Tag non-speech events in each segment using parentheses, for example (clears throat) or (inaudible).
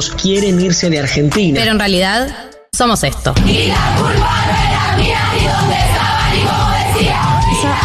quieren irse de Argentina. Pero en realidad somos esto. esa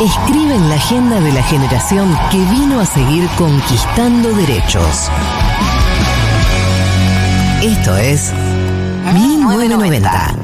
escriben la agenda de la generación que vino a seguir conquistando derechos. Esto es 1990.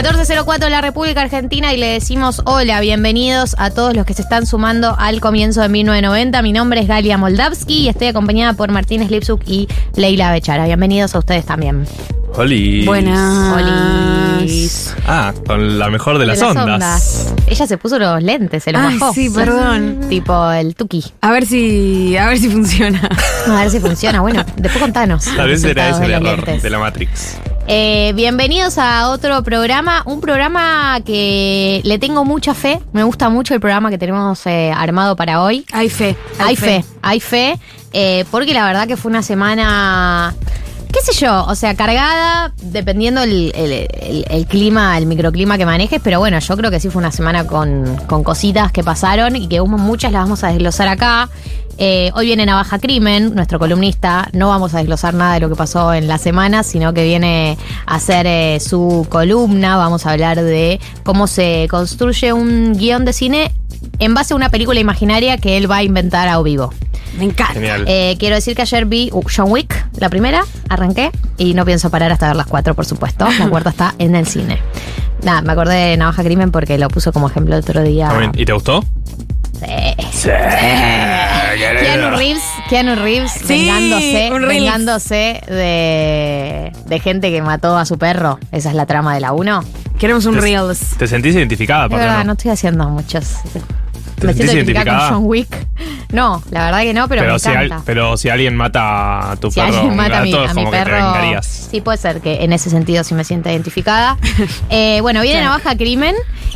...1404 la República Argentina y le decimos hola, bienvenidos a todos los que se están sumando al comienzo de 1990. Mi nombre es Galia Moldavsky y estoy acompañada por Martínez Lipsuk y Leila Bechara. Bienvenidos a ustedes también. Oli. Olis. Ah, con la mejor de las, De ondas. Ella se puso los lentes, se los Ay, bajó. sí, perdón. Tipo el tuki. A ver si, a ver si funciona. A ver si funciona. Bueno, después contanos. Tal vez los era ese el error lentes. de la Matrix. Eh, bienvenidos a otro programa, un programa que le tengo mucha fe. Me gusta mucho el programa que tenemos eh, armado para hoy. Hay fe. Hay fe, hay fe, eh, porque la verdad que fue una semana, qué sé yo, o sea, cargada, dependiendo el, el- el- el clima, el microclima que manejes, pero bueno, yo creo que sí fue una semana con, con cositas que pasaron y que muchas las vamos a desglosar acá. Eh, hoy viene Navaja Crimen, nuestro columnista. No vamos a desglosar nada de lo que pasó en la semana, sino que viene a hacer eh, su columna. Vamos a hablar de cómo se construye un guion de cine en base a una película imaginaria que él va a inventar a vivo. Me encanta. Genial. Eh, quiero decir que ayer vi uh, John Wick, la primera, arranqué y no pienso parar hasta ver las cuatro, por supuesto. La cuarta está en el cine. Nada, me acordé de Navaja Crimen porque lo puso como ejemplo el otro día. ¿Y te gustó? Sí. Keanu Reeves, Keanu Reeves Sí, vengándose, un Reeves. vengándose de, de gente que mató a su perro. Esa es la trama de la 1. Queremos un Te- Reels. ¿Te sentís identificada, verdad, no? no estoy haciendo muchos. ¿Te Me siento identificada identificada? con John Wick. No, la verdad que no, pero, me si, encanta. al- pero si alguien mata a tu si perro, alguien mata a mi, a perro. Sí, puede ser que en ese sentido sí me sienta identificada. (laughs) Eh, bueno, viene Claro. Navaja Crimen.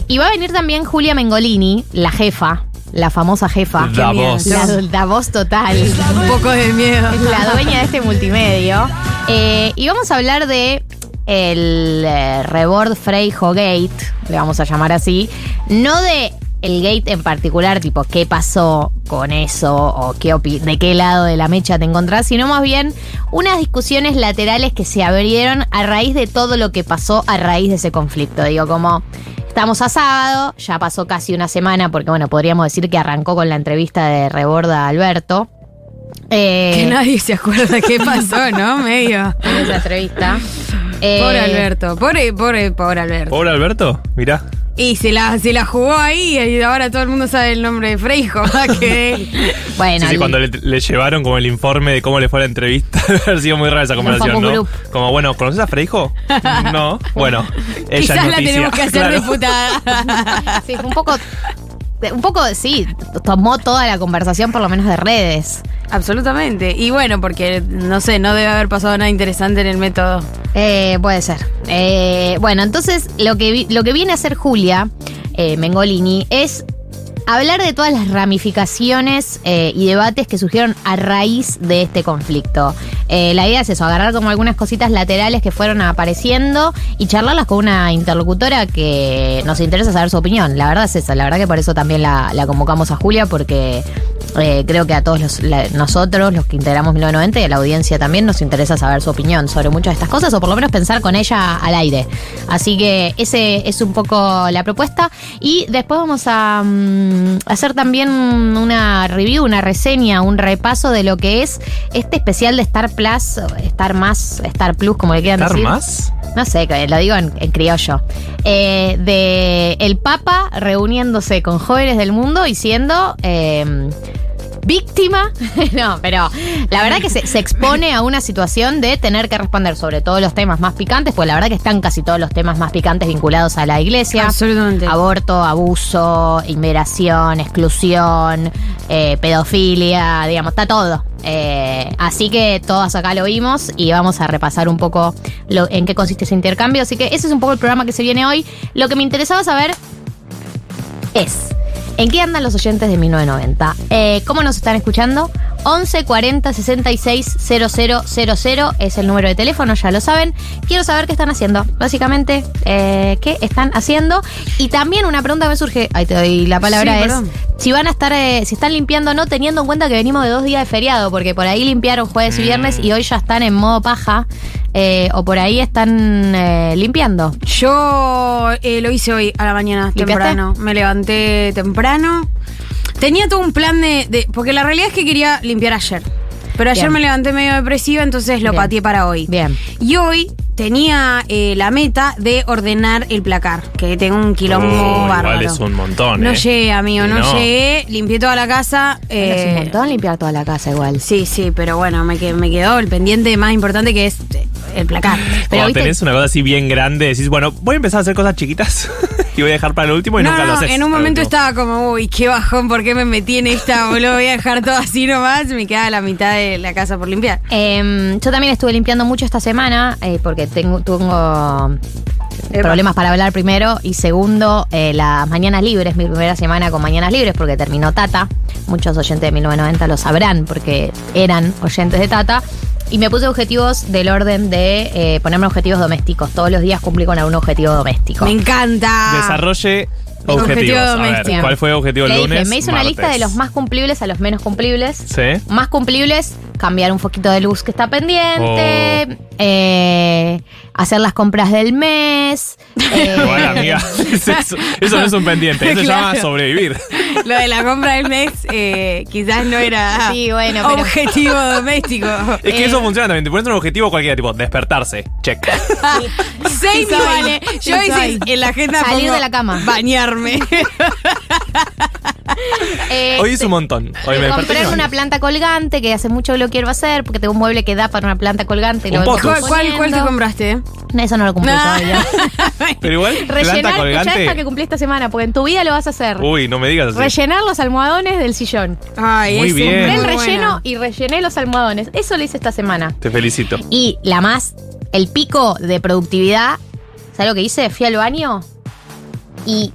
Y va a venir también Julia Mengolini, la jefa, la famosa jefa. La voz. La, la voz total. Un poco de miedo. La dueña de este multimedio. Eh, y vamos a hablar de el eh, Rebord Freijo Gate, le vamos a llamar así. No de el gate en particular, tipo qué pasó con eso o qué de qué lado de la mecha te encontrás, sino más bien unas discusiones laterales que se abrieron a raíz de todo lo que pasó a raíz de ese conflicto. Digo, como estamos a sábado, ya pasó casi una semana, porque bueno, podríamos decir que arrancó con la entrevista de Reborda a Alberto. Eh, Que nadie se acuerda qué pasó, ¿no? (laughs) Medio. en esa entrevista. Eh, Pobre Alberto. Pobre, pobre, pobre Alberto. ¿Pobre Alberto? Mirá. Y se la, se la jugó ahí y ahora todo el mundo sabe el nombre de Freijo. (laughs) que Bueno, Sí, sí, el- cuando le, le llevaron como el informe de cómo le fue la entrevista, (laughs) haber sido muy rara esa conversación, ¿no? group. Como, bueno, ¿conoces a Freijo? (laughs) No. Bueno, ella quizás es la tenemos que hacer Claro. diputada. sí, fue un poco. Un poco, sí, tomó toda la conversación, por lo menos de redes. Absolutamente. Y bueno, porque no sé, no debe haber pasado nada interesante en el método. Eh, puede ser. Eh, bueno, entonces lo que, lo que viene a hacer Julia eh, Mengolini es hablar de todas las ramificaciones eh, y debates que surgieron a raíz de este conflicto. Eh, la idea es eso, agarrar como algunas cositas laterales que fueron apareciendo y charlarlas con una interlocutora que nos interesa saber su opinión. La verdad es esa, la verdad que por eso también la convocamos a Julia porque eh, creo que a todos los- la- nosotros, los que integramos 1990 y a la audiencia también, nos interesa saber su opinión sobre muchas de estas cosas o por lo menos pensar con ella al aire. Así que ese es un poco la propuesta. Y después vamos a mm, hacer también una review, una reseña, un repaso de lo que es este especial de Star Plus, Star Más, Star Plus, como le quieran ¿Star decir. más? No sé, lo digo en, en criollo. Eh, de el Papa reuniéndose con jóvenes del mundo y siendo eh, víctima. (laughs) no, pero la verdad que se, se expone a una situación de tener que responder sobre todos los temas más picantes, pues la verdad que están casi todos los temas más picantes vinculados a la iglesia. Absolutamente. Aborto, abuso, inmigración, exclusión, eh, pedofilia, digamos, está todo. Eh, así que todas acá lo vimos y vamos a repasar un poco lo- en qué consiste ese intercambio. Así que ese es un poco el programa que se viene hoy. Lo que me interesaba saber es. ¿En qué andan los oyentes de 1990? Eh, ¿Cómo nos están escuchando? 11 40 66 000 es el número de teléfono, ya lo saben. Quiero saber qué están haciendo. Básicamente, eh, ¿qué están haciendo? Y también una pregunta me surge, ahí te doy la palabra, Sí, es perdón. si van a estar, eh, si están limpiando o no, teniendo en cuenta que venimos de dos días de feriado, porque por ahí limpiaron jueves y viernes y hoy ya están en modo paja, eh, o por ahí están eh, limpiando. Yo eh, lo hice hoy a la mañana, ¿Limpiaste? temprano. Me levanté temprano. Tenía todo un plan de, de- Porque la realidad es que quería limpiar ayer. Pero ayer Bien. me levanté medio depresiva, entonces lo Bien. pateé para hoy. Bien. Y hoy tenía eh, la meta de ordenar el placar, que tengo un quilombo Oh, bárbaro. igual es un montón, No ¿eh? llegué, amigo, no, no. llegué. Limpié toda la casa. es un eh, montón limpiar toda la casa igual. Sí, sí, pero bueno, me, que- me quedó el pendiente más importante que es eh, el placar. Pero Cuando viste, tenés una cosa así bien grande, decís, bueno, voy a empezar a hacer cosas chiquitas (laughs) y voy a dejar para el último y No, nunca lo haces. en un momento estaba como, uy, qué bajón, ¿por qué me metí en esta? Boludo, voy a dejar todo así nomás. Me queda la mitad de la casa por limpiar. em, yo también estuve limpiando mucho esta semana eh, porque tengo, tengo problemas para hablar primero y segundo, eh, las mañanas libres, mi primera semana con mañanas libres porque terminó Tata. Muchos oyentes de 1990 lo sabrán porque eran oyentes de Tata. Y me puse objetivos del orden de eh, ponerme objetivos domésticos. Todos los días cumplí con algún objetivo doméstico. Me encanta. Desarrolle Objetivo objetivos. A ver, doméstico. ¿cuál fue el objetivo Le el dije, lunes? me hice una lista de los más cumplibles a los menos cumplibles. Sí. Más cumplibles, cambiar un poquito de luz que está pendiente, Oh. eh, hacer las compras del mes. (laughs) eh, Igual, amiga, (laughs) eso, eso no es un pendiente, eso se Claro. llama sobrevivir. (laughs) Lo de la compra del mes eh, quizás no era Sí, bueno, pero- objetivo doméstico. Es que Eh. eso funciona también. Te pones un objetivo cualquiera, tipo despertarse. Check. Same Sí vale. Yo hice en la agenda Salir de la cama. Bañarme. eh, Hoy hice un montón. Hoy me comprar una planta colgante, que hace mucho que lo quiero hacer, porque tengo un mueble que da para una planta colgante. y Un lo. ¿Cuál, cuál, cuál te compraste? No, eso no lo cumplí Ah. todavía. (laughs) Pero igual, planta Rellenar, colgante. esta que cumplí esta semana, porque en tu vida lo vas a hacer. Uy, no me digas así. Rellenar los almohadones del sillón. Ay, Muy ese bien. es Compré el muy relleno bueno. y rellené los almohadones. Eso lo hice esta semana. Te felicito. Y la más, el pico de productividad, ¿sabes lo que hice? Fui al baño y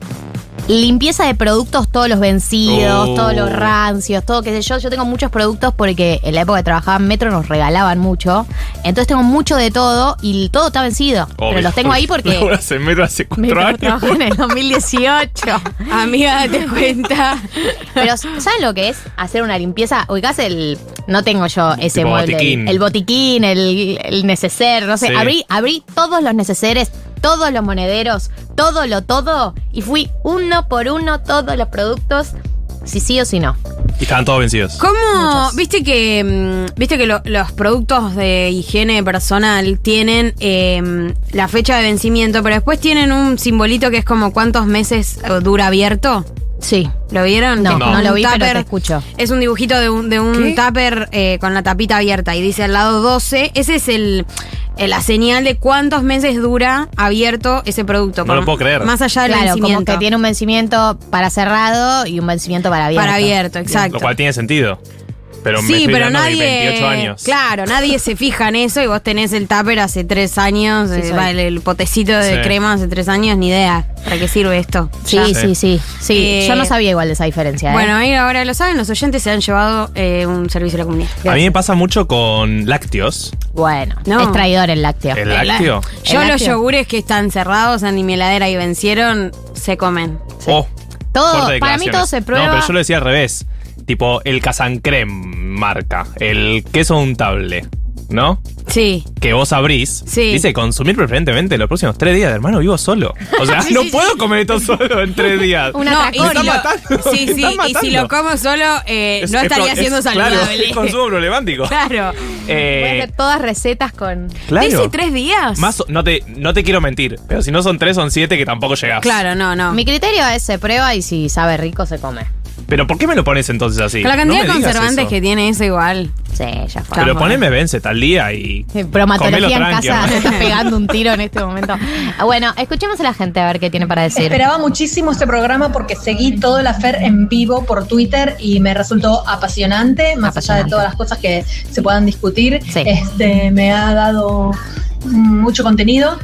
limpieza de productos, todos los vencidos, Oh. todos los rancios, todo qué sé yo. Yo tengo muchos productos porque en la época que trabajaba en Metro nos regalaban mucho. Entonces tengo mucho de todo y todo está vencido. Pero Obvio. los tengo ahí (laughs) porque... Ahora se metro hace cuatro Metro años. en el 2018. (laughs) Amiga, date cuenta. Pero ¿saben lo que es hacer una limpieza? Ubicás el. No tengo yo ese Tipo mueble. botiquín. El, botiquín, el, el neceser, no sé. Sí. Abrí, abrí todos los neceseres, todos los monederos, todo lo todo. Y fui uno por uno todos los productos, si sí o si no. Y estaban todos vencidos. ¿Cómo? Muchos. Viste que mm, viste que lo- los productos de higiene personal tienen eh, la fecha de vencimiento, pero después tienen un simbolito que es como cuántos meses eh, dura abierto. Sí. ¿Lo vieron? No, no, lo vi, pero tupper. te escucho. Es un dibujito de un, de un tupper eh, con la tapita abierta y dice al lado 12. Ese es el, eh, la señal de cuántos meses dura abierto ese producto. No lo puedo creer. Más allá del Claro, como vencimiento. que tiene un vencimiento para cerrado y un vencimiento para abierto. Para abierto, exacto. Lo cual tiene sentido. Pero me sí, estoy pero nadie. 28 años. Claro, nadie se fija en eso y vos tenés el tupper hace tres años, Sí, eh, el, el potecito de Sí. crema hace tres años, ni idea. ¿Para qué sirve esto? Sí, Ya. sí, sí. Sí, Eh, yo no sabía igual de esa diferencia. ¿eh? Bueno, ahí ahora lo saben, los oyentes se han llevado eh, un servicio a la comunidad. A mí me pasa mucho con lácteos. bueno, No. es traidor el lácteo. ¿El lácteo? Yo El los lácteo. yogures que están cerrados en mi heladera y vencieron, se comen. Oh, Todo, para mí todo se prueba. No, pero yo lo decía al revés. Tipo el Casancrem marca, el queso untable, ¿no? Sí. Que vos abrís. Sí. Dice consumir preferentemente los próximos tres días, hermano, vivo solo. O sea, (laughs) Sí, no sí, puedo sí. comer esto solo en tres días. No, y Me si está lo- matando, Sí, me sí, y si lo como solo, eh, Es- no es estaría siendo es- claro, saludable. es consumo problemático. Claro. Eh, Voy a hacer todas recetas con. Claro. ¿Dice tres días? Más, no, te, no te quiero mentir, pero si no son tres, son siete que tampoco llegás. Claro, no, no. Mi criterio es se prueba y si sabe rico se come. Pero ¿por qué me lo pones entonces así? Con la cantidad me de conservantes que tiene eso igual. Sí, ya fue. Pero poneme vence tal día y. Bromatología en casa, estás pegando un tiro en este momento. (laughs) Bueno, escuchemos a la gente a ver qué tiene para decir. Esperaba muchísimo este programa porque seguí todo el afer en vivo por Twitter y me resultó apasionante, más allá de todas las cosas que se puedan discutir. Este me ha dado mucho contenido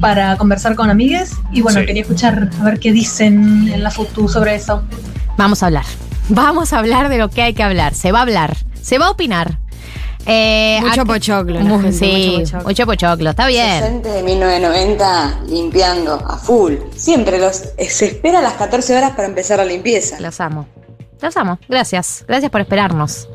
para conversar con amigues y bueno, Sí. quería escuchar a ver qué dicen en la FUTU sobre eso. Vamos a hablar. Vamos a hablar de lo que hay que hablar. Se va a hablar. Se va a opinar. Eh, Mucho pochoclo, Mu- gente, sí, mucho pochoclo. mucho pochoclo. Está bien. Docente de 1990 limpiando a full. Siempre los se espera a las 14 horas para empezar la limpieza. Los amo. Los amo. Gracias. Gracias por esperarnos.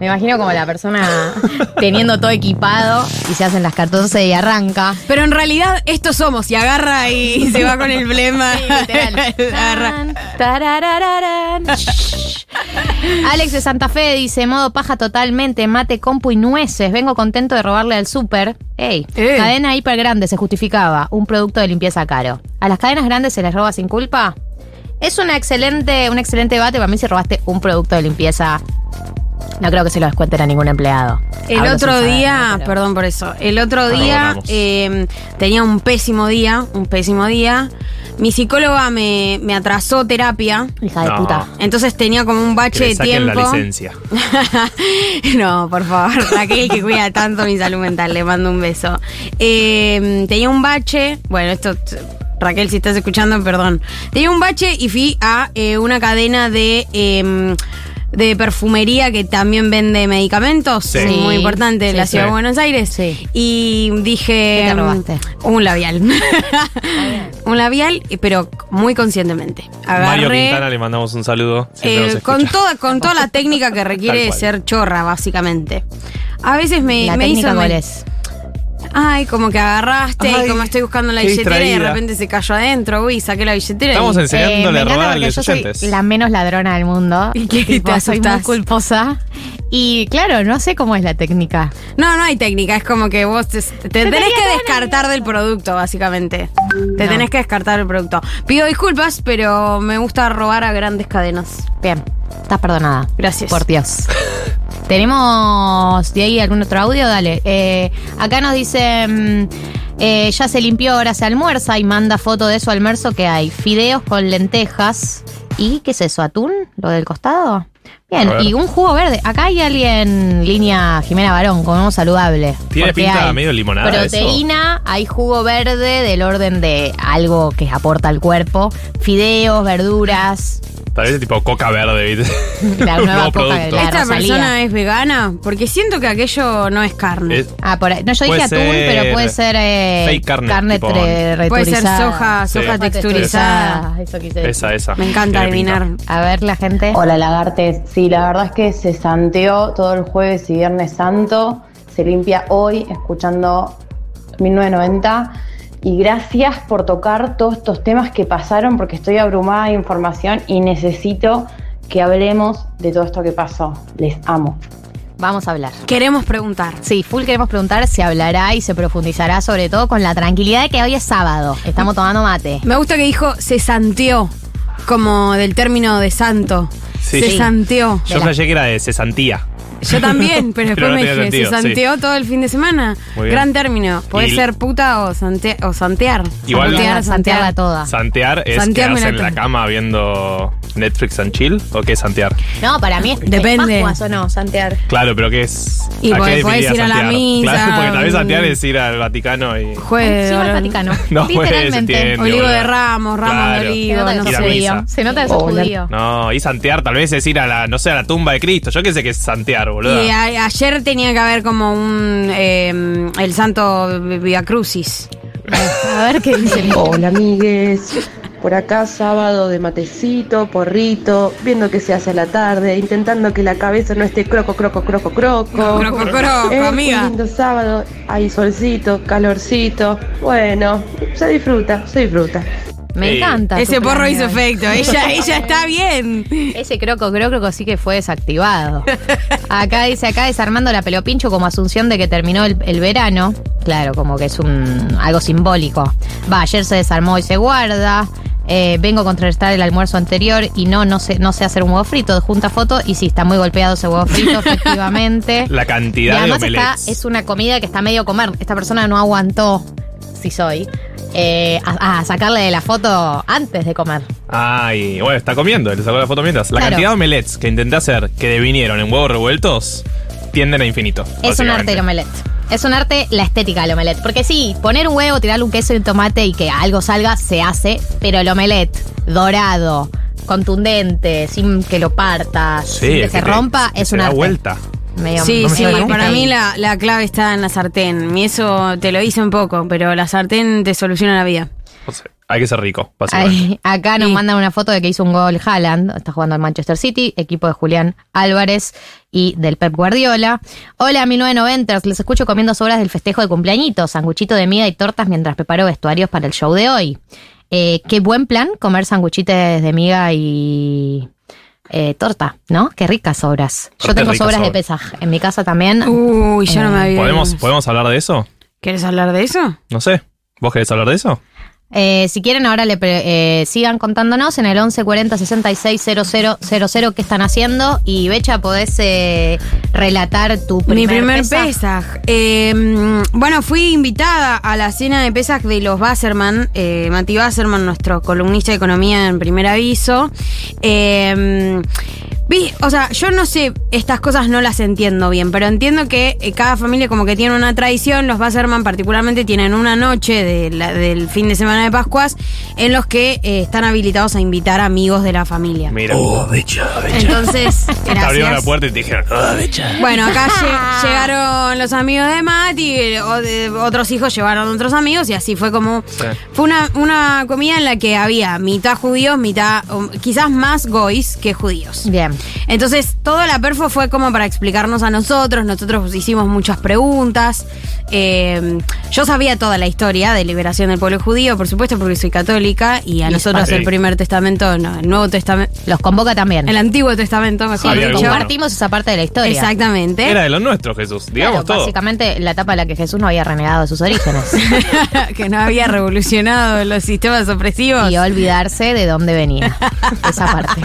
Me imagino como la persona (laughs) teniendo todo equipado y se hacen las 14 y arranca. Pero en realidad estos somos y agarra y (laughs) se va con el blema. (laughs) Alex de Santa Fe dice, modo paja totalmente, mate, compu y nueces. Vengo contento de robarle al súper. Ey, Eh. cadena hiper grande, se justificaba. Un producto de limpieza caro. ¿A las cadenas grandes se les roba sin culpa? Es una excelente, un excelente debate para mí si robaste un producto de limpieza. No creo que se lo descuenten a ningún empleado. El Hablo otro saber, día, perdón por eso, el otro día eh, tenía un pésimo día, un pésimo día. Mi psicóloga me, me atrasó terapia. Hija de No. puta. Entonces tenía como un Que bache le de tiempo. la licencia. (laughs) no, por favor, (laughs) Raquel que cuida tanto mi salud mental, le mando un beso. Eh, tenía un bache, bueno, esto, Raquel, si estás escuchando, perdón. Tenía un bache y fui a eh, una cadena de... eh, de perfumería que también vende medicamentos, Sí. muy importante en Sí, la sí. ciudad de Buenos Aires. Y dije. ¿Qué te mm, robaste? Un labial. (laughs) un labial, pero muy conscientemente. Mario Agarré. Quintana le mandamos un saludo. Eh, con toda con toda la técnica que (laughs) requiere ser chorra básicamente a veces me, ¿La me técnica hizo cuál me- es? Ay como que agarraste Ay, y como estoy buscando la billetera y de repente se cayó adentro uy saqué la billetera Estamos y- enseñándole Eh, me a los yo soy la menos ladrona del mundo. (laughs) ¿Y Tipo, te soy muy asustás? culposa. Y claro, no sé cómo es la técnica. no no hay técnica es como que vos te, te tenés que descartar del producto básicamente te No. tenés que descartar del producto pido disculpas pero me gusta robar a grandes cadenas Bien, estás perdonada. Gracias. Por Dios. (laughs) ¿Tenemos de ahí algún otro audio? Dale. Eh, acá nos dice, mm, eh, ya se limpió, ahora se almuerza y manda foto de su almuerzo que hay. Fideos con lentejas. ¿Y qué es eso? ¿Atún? ¿Lo del costado? Bien, y un jugo verde. Acá hay alguien, línea Jimena Barón, comemos saludable. Tiene Porque pinta hay medio limonada. eso. Proteína, hay jugo verde del orden de algo que aporta al cuerpo. Fideos, verduras. Tal vez tipo coca verde, ¿viste? (laughs) La nueva nuevo coca producto. La esta Rosalía. persona es vegana porque siento que aquello no es carne Es- Ah, por ahí. No, yo dije atún, pero puede ser eh, fake carne, tipo- tre- Puede ser soja, Sí. soja texturizada. Eso quise decir. Esa, esa. Me encanta pinta. adivinar. A ver, la gente. Hola lagartes, sí, la verdad es que se santeó todo el jueves y viernes santo, se limpia hoy escuchando 1990 y gracias por tocar todos estos temas que pasaron porque estoy abrumada de información y necesito que hablemos de todo esto que pasó. Les amo. Vamos a hablar. Queremos preguntar. Sí, full queremos preguntar, se hablará y se profundizará sobre todo con la tranquilidad de que hoy es sábado. Estamos tomando mate. Me gusta que dijo se santeó, como del término de santo. Sí. Se santeó. Yo flashé que era de cesantía. Yo también, (laughs) pero después Pero no me dije, sentido, se sí. santeó todo el fin de semana. Gran término. Puede Y- ser puta o, sante- o santear. Igual- santear, Santearla toda. Santear es quedarse en la cama viendo Netflix and chill o qué es santear. No, para mí es Depende. ¿es o no, Santiago. Claro, pero qué es. Y ¿a porque qué podés ir a la santear? misa, Claro, porque tal vez santear es ir al Vaticano y. Juegue, Sí, al Vaticano. (laughs) No, Literalmente. entiende, Olivo de ramos, ramos Claro. de Se olivo, nota que no sé. Se nota que sos judío. No, y santear tal vez es ir a la, no sé, a la tumba de Cristo. Yo qué sé qué es santear, boludo. Y a- ayer tenía que haber como un eh, el santo Via Crucis. A ver qué dice el Hola amigues. Por acá sábado de matecito, porrito, viendo qué se hace a la tarde, intentando que la cabeza no esté croco, croco, croco, croco. Croco, croco, Es amiga. Un lindo sábado, hay solcito, calorcito. Bueno, se disfruta, se disfruta. Me encanta. Ese porro hizo de efecto. Ella, (laughs) ella está bien. Ese croco, croco sí que fue desactivado. Acá dice, acá desarmando la pelopincho como asunción de que terminó el, el verano. Claro, como que es un algo simbólico. Va, ayer se desarmó y se guarda. Eh, vengo a contrarrestar el almuerzo anterior y no, no sé, no sé hacer un huevo frito. Junta foto y sí, está muy golpeado ese huevo frito, (laughs) efectivamente. La Y cantidad de además está, omelets. es una comida que está medio a comer. Esta persona no aguantó, si soy, eh, a, a sacarle de la foto antes de comer. Ay, bueno, está comiendo, le sacó la foto mientras. La Claro. cantidad de omelets que intenté hacer que devinieron en huevos revueltos tienden a infinito. Es un arte el omelette. Es un arte la estética del omelette. Porque sí, poner un huevo, tirarle un queso y un tomate y que algo salga, se hace. Pero el omelette dorado, contundente, sin que lo partas, Sí, sin que se que rompa, que es se un da arte. vuelta. Medio- Sí, sí, para mí la, la clave está en la sartén. Y eso te lo hice un poco, pero la sartén te soluciona la vida. O sea, hay que ser rico, básicamente. Ay, (laughs) acá nos mandan una foto de que hizo un gol Haaland, está jugando al Manchester City, equipo de Julián Álvarez y del Pep Guardiola. Hola, 1990, les escucho comiendo sobras del festejo de cumpleañitos, sanguchito de miga y tortas mientras preparo vestuarios para el show de hoy. Eh, qué buen plan comer sanguchites de miga y eh, torta, ¿no? Qué ricas sobras. Yo tengo sobras de sobras. pesaj en mi casa también. Uy, yo no me había. ¿Podemos, ¿Podemos hablar de eso? ¿Quieres hablar de eso? No sé. ¿Vos querés hablar de eso? Eh, si quieren, ahora le pre- eh, sigan contándonos en el 1140 66 000 qué están haciendo. Y Becha, podés eh, relatar tu primer Mi primer Pesaj? Bueno, fui invitada a la cena de Pesaj de los Basserman. Mati Basserman, nuestro columnista de economía en primer aviso. Vi, o sea, yo no sé, estas cosas no las entiendo bien, pero entiendo que eh, cada familia como que tiene una tradición. Los Basserman particularmente tienen una noche de la- del fin de semana de Pascuas en los que eh, están habilitados a invitar amigos de la familia. Mira. Oh, becha, becha. Entonces, (laughs) Te abrieron la puerta y te dijeron, "Ah, becha". Bueno, acá lle- llegaron los amigos de Matt y o de- otros hijos llevaron otros amigos y así fue como... Fue una, una comida en la que había mitad judíos, mitad... um, quizás más gois que judíos. Bien. Entonces, toda la perfo fue como para explicarnos a nosotros. Nosotros hicimos muchas preguntas. Eh, yo sabía toda la historia de liberación del pueblo judío, por supuesto, porque soy católica y a Y nosotros sí. el primer testamento, no, el Nuevo Testamento... Los convoca también. El Antiguo Testamento, mejor alguno. Compartimos esa parte de la historia. Exactamente. Era de los nuestros, Jesús. Digamos Claro, todo. Básicamente, la etapa en la que Jesús no había renegado de sus orígenes. (laughs) que no había revolucionado los sistemas opresivos. y olvidarse de dónde venía. (laughs) Esa parte.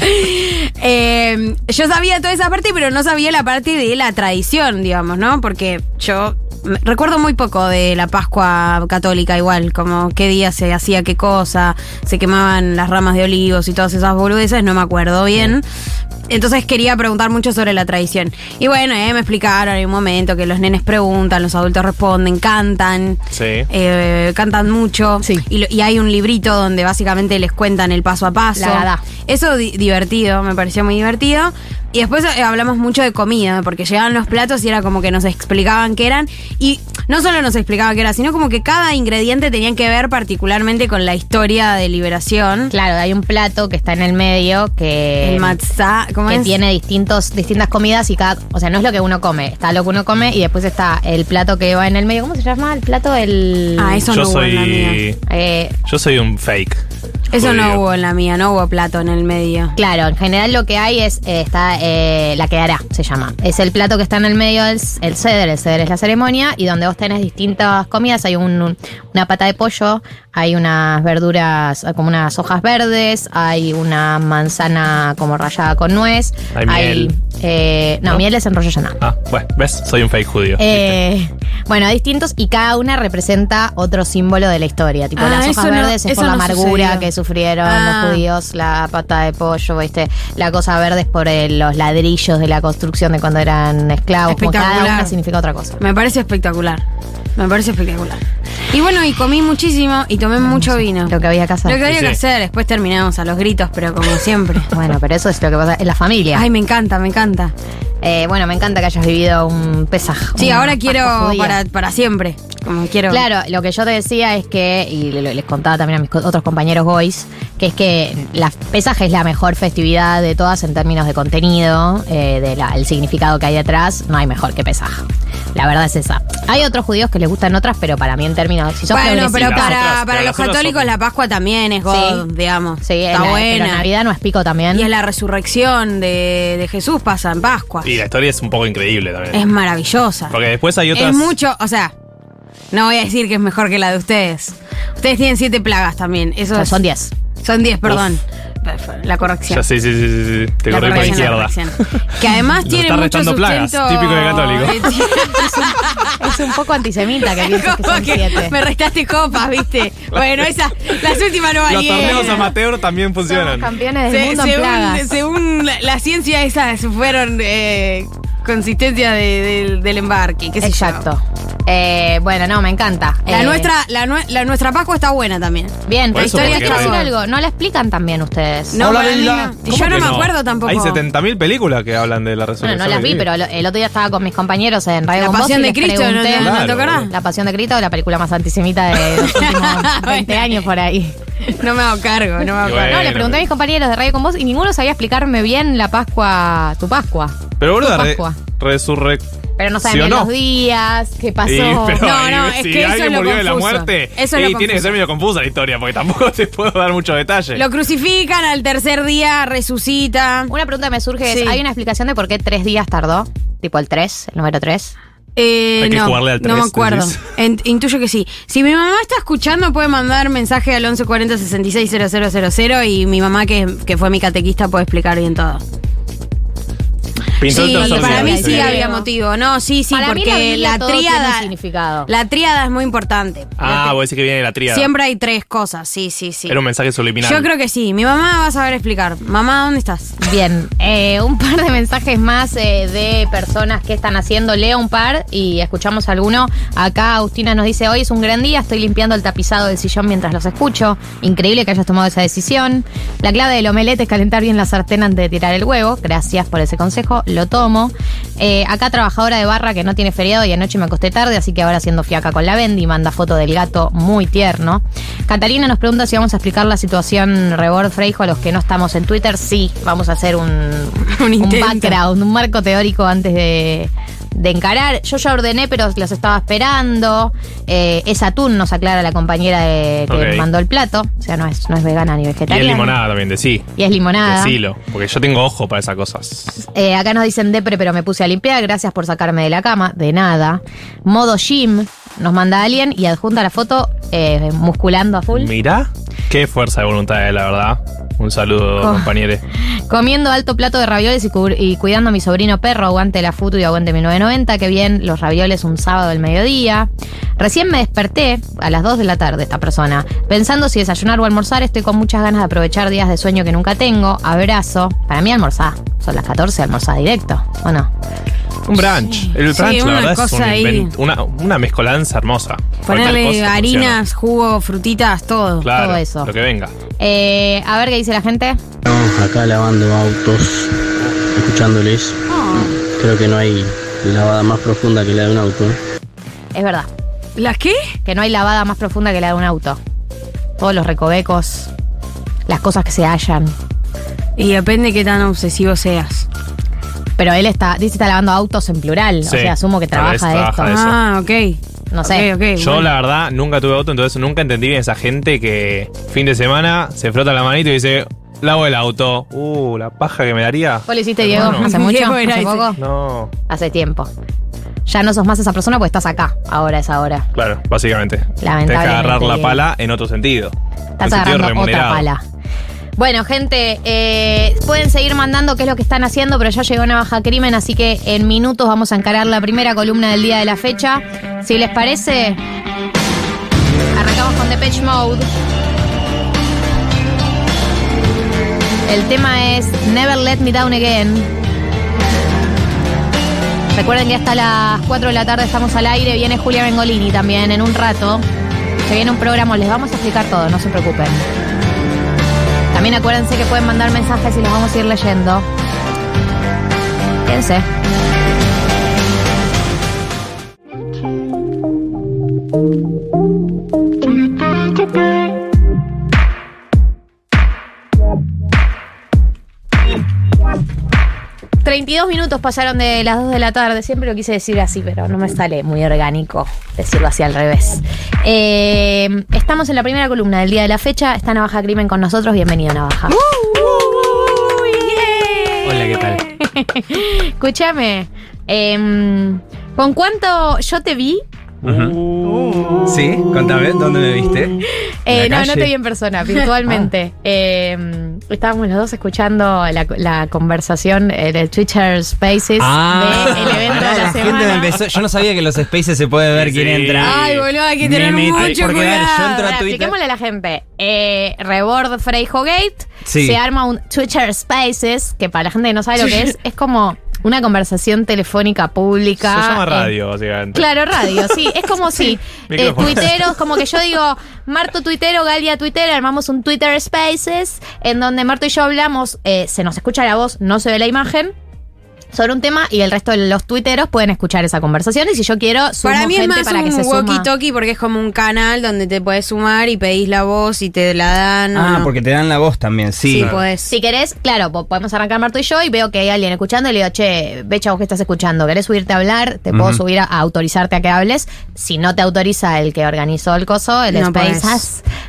Eh, yo sabía toda esa parte, pero no sabía la parte de la tradición, digamos, ¿no? Porque yo recuerdo muy poco de la Pascua católica igual, como qué día se hacía qué cosa, se quemaban las ramas de olivos y todas esas boludeces, no me acuerdo bien. Entonces quería preguntar mucho sobre la tradición. Y bueno, eh, me explicaron en un momento que los nenes preguntan, los adultos responden, cantan. Sí. Eh, cantan mucho y, hay un librito donde básicamente les cuentan el paso a paso. La. Eso di- divertido, me pareció muy divertido. Y después eh, hablamos mucho de comida, porque llegaban los platos y era como que nos explicaban qué eran. Y no solo nos explicaban qué era, sino como que cada ingrediente tenía que ver particularmente con la historia de liberación. Claro, hay un plato que está en el medio que. El matzá, ¿cómo que es? tiene distintos, distintas comidas y cada. O sea, no es lo que uno come, está lo que uno come y después está el plato que va en el medio. ¿Cómo se llama el plato? El. Ah, eso Yo no soy. mía. Eh, Yo soy un fake. Eso no hubo en la mía, no hubo plato en el medio. Claro, en general lo que hay es, eh, está eh, la quedará, se llama. Es el plato que está en el medio del el ceder, el ceder es la ceremonia, y donde vos tenés distintas comidas, hay un- un- una pata de pollo, hay unas verduras, eh, como unas hojas verdes, hay una manzana como rallada con nuez, Hay miel. eh, no, ¿No? miel es en rollo. Ah, bueno, ¿ves? Soy un fake judío. Eh, bueno, distintos y cada una representa otro símbolo de la historia. Tipo, Ah, las hojas no- verdes es por la no amargura sucedió. que sufrieron Ah. los judíos, la pata de pollo, ¿viste? la cosa verde es por eh, los ladrillos de la construcción de cuando eran esclavos. Como cada Espectacular. una significa otra cosa. Me parece espectacular. Me parece espectacular. Y bueno, y comí muchísimo y tomé mucho vino. Lo que había que hacer. Lo que había Sí, que sí. hacer, después terminamos a los gritos, pero como siempre. (laughs) Bueno, pero eso es lo que pasa en la familia. Ay, me encanta, me encanta. Eh, bueno, me encanta que hayas vivido un pesaje. Sí, ahora quiero para, para siempre. Como quiero. Claro, lo que yo te decía es que, y le- les contaba también a mis otros compañeros boys, que es que la pesaje es la mejor festividad de todas en términos de contenido, eh, de la- el significado que hay detrás, no hay mejor que pesaje. La verdad es esa. Hay otros judíos que les gustan otras, pero para mí en términos, si sos Bueno, pero para, para los católicos la Pascua también es God, digamos. Sí, Está la- buena. pero Navidad no es pico también. Y es la resurrección de, de Jesús pasa en Pascua. Y la historia es un poco increíble también. Es maravillosa. Porque después hay otras. Es mucho, o sea, no voy a decir que es mejor que la de ustedes. Ustedes tienen siete plagas también. Eso O sea, es- son diez. Son diez, perdón. La corrección. Ya, sí, sí, sí, sí, sí. Te La corrí por la izquierda. (laughs) Que además Lo tiene está mucho restando plagas, sustento. típico de católico. (laughs) Es un poco antisemita que piensas que son (laughs) que siete. me restaste copas, ¿viste? Bueno, esas, las últimas no Los valieron. torneos amateur también funcionan. campeones del Se- mundo en según, plagas. según la, la ciencia esas fueron eh, consistencia de- del- del embarque, qué sé yo. Eh, bueno, no, me encanta. La Eh, nuestra, la, nue- la nuestra Pascua está buena también. Bien, la historia quiero decir no algo. No la explican también ustedes. No, Hola, no. Y ¿Cómo yo no me acuerdo tampoco. Hay 70.000 películas que hablan de la Bueno, resurrección. no las vi, pero el otro día estaba con mis compañeros en Radio La con Vos Pasión y de les Cristo, ¿no pregunté- te- no Claro. acordás? (laughs) La Pasión de Cristo, la película más antisemita de los (laughs) últimos 20 años por ahí. No me hago cargo, no me hago cargo. No, le Bueno. pregunté a mis compañeros de Radio con Vos y ninguno sabía explicarme bien la Pascua, tu Pascua. Pero boludo, re, resurrección. Pero no ¿Sí saben bien no? los días, qué pasó. Sí, pero No, no, es si que eso alguien es lo murió de la confuso. muerte, Eso es lo y tiene que confuso. ser medio confusa la historia, porque tampoco (laughs) te puedo dar mucho detalle. Lo crucifican, al tercer día resucita. Una pregunta que me surge es, Sí. ¿hay una explicación de por qué tres días tardó? Tipo el 3, el número 3. Eh, Hay que no, jugarle al no me acuerdo. (laughs) En- intuyo que sí. Si mi mamá está escuchando, puede mandar mensaje al 1140 660000 y mi mamá, que, que fue mi catequista, puede explicar bien todo. Pintó Sí, para mí sí. sí había motivo. No, sí, sí, Para mí la porque la un tríada. significado. La tríada es muy importante. Ah, vos decís que viene de la tríada. Siempre hay tres cosas, sí, sí, sí. Era un mensaje subliminal. Yo creo que sí. Mi mamá va a saber explicar. Mamá, ¿dónde estás? Bien, eh, un par de mensajes más eh, de personas que están haciendo. Leo un par y escuchamos alguno. Acá Agustina nos dice, hoy es un gran día, estoy limpiando el tapizado del sillón mientras los escucho. Increíble que hayas tomado esa decisión. La clave del omelette es calentar bien la sartén antes de tirar el huevo. Gracias por ese consejo, lo tomo. Eh, acá trabajadora de barra que no tiene feriado y anoche me acosté tarde, así que ahora haciendo fiaca con la Bendy, manda foto del gato muy tierno. Catalina nos pregunta si vamos a explicar la situación Rebord Freijo a los que no estamos en Twitter. Sí, vamos a hacer un, (laughs) un background, un marco teórico antes de, de encarar. Yo ya ordené, pero los estaba esperando. Eh, es atún, nos aclara la compañera de- que Ok. mandó el plato. O sea, no es, no es vegana ni Y es vegetariana. limonada también, de sí. Y es limonada. Decilo, porque yo tengo ojo para esas cosas. Eh, acá nos dicen depre, pero me puse a limpiar. Gracias por sacarme de la cama. De nada. Modo gym. Nos manda alguien y adjunta la foto eh, musculando a full. Mirá, qué fuerza de voluntad, eh, la verdad. Un saludo, Co- compañeros. Comiendo alto plato de ravioles y, cu- y cuidando a mi sobrino perro. Aguante la futu y aguante 1990. Qué bien, los ravioles un sábado del mediodía. Recién me desperté a las 2 de la tarde esta persona. Pensando si desayunar o almorzar. Estoy con muchas ganas de aprovechar días de sueño que nunca tengo. Abrazo. Para mí almorzar. Son las 14, almorzar directo. ¿O no? Un brunch. El Sí, brunch, la una verdad, es un una, una mezcolanza hermosa. Ponerle harinas, jugo, frutitas, todo. Claro, todo eso. Lo que venga. Eh, a ver qué dice la gente. acá lavando autos, escuchándoles. Creo que no hay lavada más profunda que la de un auto. Es verdad. ¿Las qué? Que no hay lavada más profunda que la de un auto. Todos los recovecos, las cosas que se hallan. Y depende qué tan obsesivo seas. Pero él está, dice está lavando autos en plural. Sí, o sea, asumo que trabaja de esto. trabaja de eso. Ah, ok. No sé. Yo, bueno. la verdad, nunca tuve auto, entonces nunca entendí bien esa gente que fin de semana se frota la manito y dice, lavo el auto. Uh, la paja que me daría. ¿Vos lo hiciste, Diego? Hermano. ¿Hace (laughs) mucho? ¿Hace ese. poco? No, Hace tiempo. Ya no sos más esa persona porque estás acá. Ahora es ahora. claro, básicamente. Tenés que Lamentablemente, agarrar la pala en otro sentido. Estás En sentido agarrando otra remunerado. pala. Bueno, gente, eh, pueden seguir mandando qué es lo que están haciendo, pero ya llegó Navaja Crimen, así que en minutos vamos a encarar la primera columna del día de la fecha. Si les parece, arrancamos con Depeche Mode. El tema es Never Let Me Down Again. Recuerden que hasta las 4 de la tarde estamos al aire. Viene Julia Bengolini también en un rato. Se viene un programa, les vamos a explicar todo, no se preocupen. También acuérdense que pueden mandar mensajes y los vamos a ir leyendo. Quédense. ...32 minutos pasaron de las 2 de la tarde. Siempre lo quise decir así, pero no me sale muy orgánico decirlo así al revés. Eh, estamos en la primera columna del día de la fecha. Está Navaja Crimen con nosotros. Bienvenido, Navaja. Hola, ¿qué tal? (laughs) Escúchame. em, ¿Con cuánto yo te vi? Sí, contame, ¿dónde me viste? Eh, ¿En la no, no te vi en persona, virtualmente. Eh, estábamos los dos escuchando la, la conversación eh, del Twitter Spaces del evento de la, la semana. gente me empezó. Yo no sabía que en los spaces se puede ver quién entra. Ay, boludo, hay que Me tener metí- mucho porque, a ver, cuidado. yo entro a Twitter. expliquémosle a la gente. Eh, Rebord Freijo Gate. Sí. Se arma un Twitter Spaces, que para la gente que no sabe lo que (laughs) es, es como una conversación telefónica pública. Se llama eh, radio, básicamente. Claro, radio, sí. Es (laughs) como si eh, tuiteros, como que yo digo, (laughs) Marto tuitero, Galia tuitero, armamos un Twitter Spaces en donde Marto y yo hablamos, eh, se nos escucha la voz, no se ve la imagen. Sobre un tema y el resto de los tuiteros pueden escuchar esa conversación. Y si yo quiero, sumo Para mí es gente más para que se un suma. walkie-talkie porque es como un canal donde te puedes sumar y pedís la voz y te la dan. Ah, no. porque te dan la voz también, sí. Sí, podés. Si querés, claro, po- podemos arrancar Marto y yo y veo que hay alguien escuchando y le digo, che, Becha, vos que estás escuchando, ¿querés subirte a hablar? Te puedo subir a, a autorizarte a que hables. Si no te autoriza el que organizó el coso, el No podés.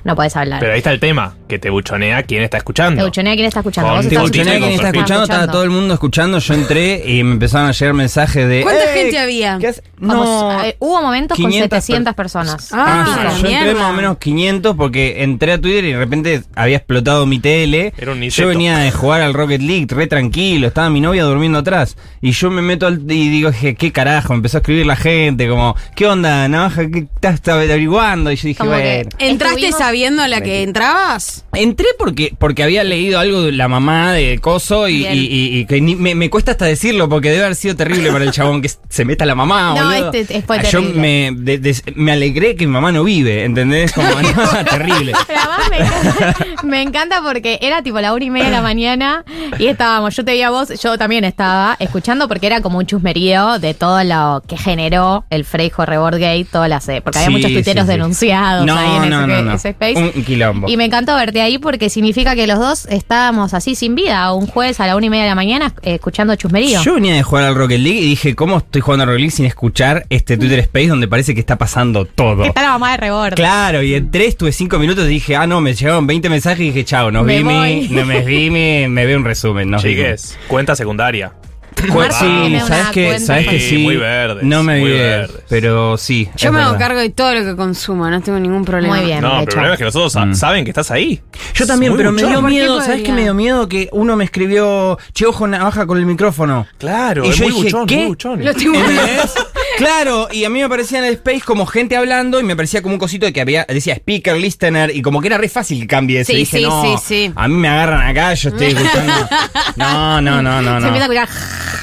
No podés hablar. Pero ahí está el tema, que te buchonea quién está escuchando. Te buchonea quién está escuchando. Con Vos te estás buchonea quien está escuchando, estaba todo el mundo escuchando. Yo entré y me empezaron a llegar mensajes de. ¿Cuánta "Eh, gente había? ¿qué hace-?" Como, No. eh, hubo momentos 500 con 700 personas. Ah, Ah, yo entré más o menos 500 porque entré a Twitter y de repente había explotado mi tele. Era un yo venía de jugar al Rocket League re tranquilo, estaba mi novia durmiendo atrás. Y yo me meto al, y digo, "Je, ¿qué carajo? Me empezó a escribir la gente, como, ¿qué onda, navaja? ¿Qué estás averiguando? Y yo dije, bueno. ¿Entraste sabiendo a la que entrabas? Entré porque, porque había leído algo de la mamá de Coso y, Bien. y- y- y que ni- me, me cuesta hasta decirlo porque debe haber sido terrible para el chabón que se meta la mamá. No, boludo. este- fue Ah, Yo terrible. me, de- de- me alegré que mi mamá no vive, ¿entendés? Como, no, (laughs) (laughs) terrible. Pero además me encanta, me encanta porque era tipo la una y media de la mañana y estábamos, yo te vi a vos, yo también estaba escuchando porque era como un chusmerío de todo lo que generó el Freijo Rebord Gate, todas las, eh, porque había Sí, muchos tuiteros sí, sí. denunciados No, ahí en no, ese, no, no. ese space. Un, un quilombo. Y me encantó verte ahí porque significa que los dos estábamos así sin vida, un jueves a la una y media de la mañana eh, escuchando chusmerío. Yo venía de jugar al Rocket League y dije, ¿cómo estoy jugando al Rocket League sin escuchar este Twitter Space donde parece que está pasando todo? Está la mamá de Rebord. Claro, y entré, estuve cinco minutos y dije, ah, no, me llegaron 20 mensajes y dije, chao, nos Me vi, voy. no me vi, me, me veo un resumen. Nos. Chiques, cuenta secundaria. Pues Marta sí, tiene ¿sabes que, cuenta ¿sabes que Sí, sí? muy verdes, No me muy vi, verdes. pero sí. Yo es me hago verdad. cargo de todo lo que consumo, no tengo ningún problema. Muy bien. No, de el hecho. problema es que los otros sa- Mm. saben que estás ahí. Yo también, Muy pero me buchón. dio ¿Por qué miedo, ¿sabes podría? qué me dio miedo? Que uno me escribió, che, ojo, navaja con el micrófono. Claro, Y es yo muy dije, buchón, ¿qué? muy buchón. Lo tengo ¿Entendés? Claro, y a mí me aparecía en el space como gente hablando y me parecía como un cosito de que había, decía speaker, listener, y como que era re fácil que cambie eso. Sí, Y dije, sí, no, sí, sí. A mí me agarran acá, yo estoy escuchando. No, no, no, no, Se empieza a no.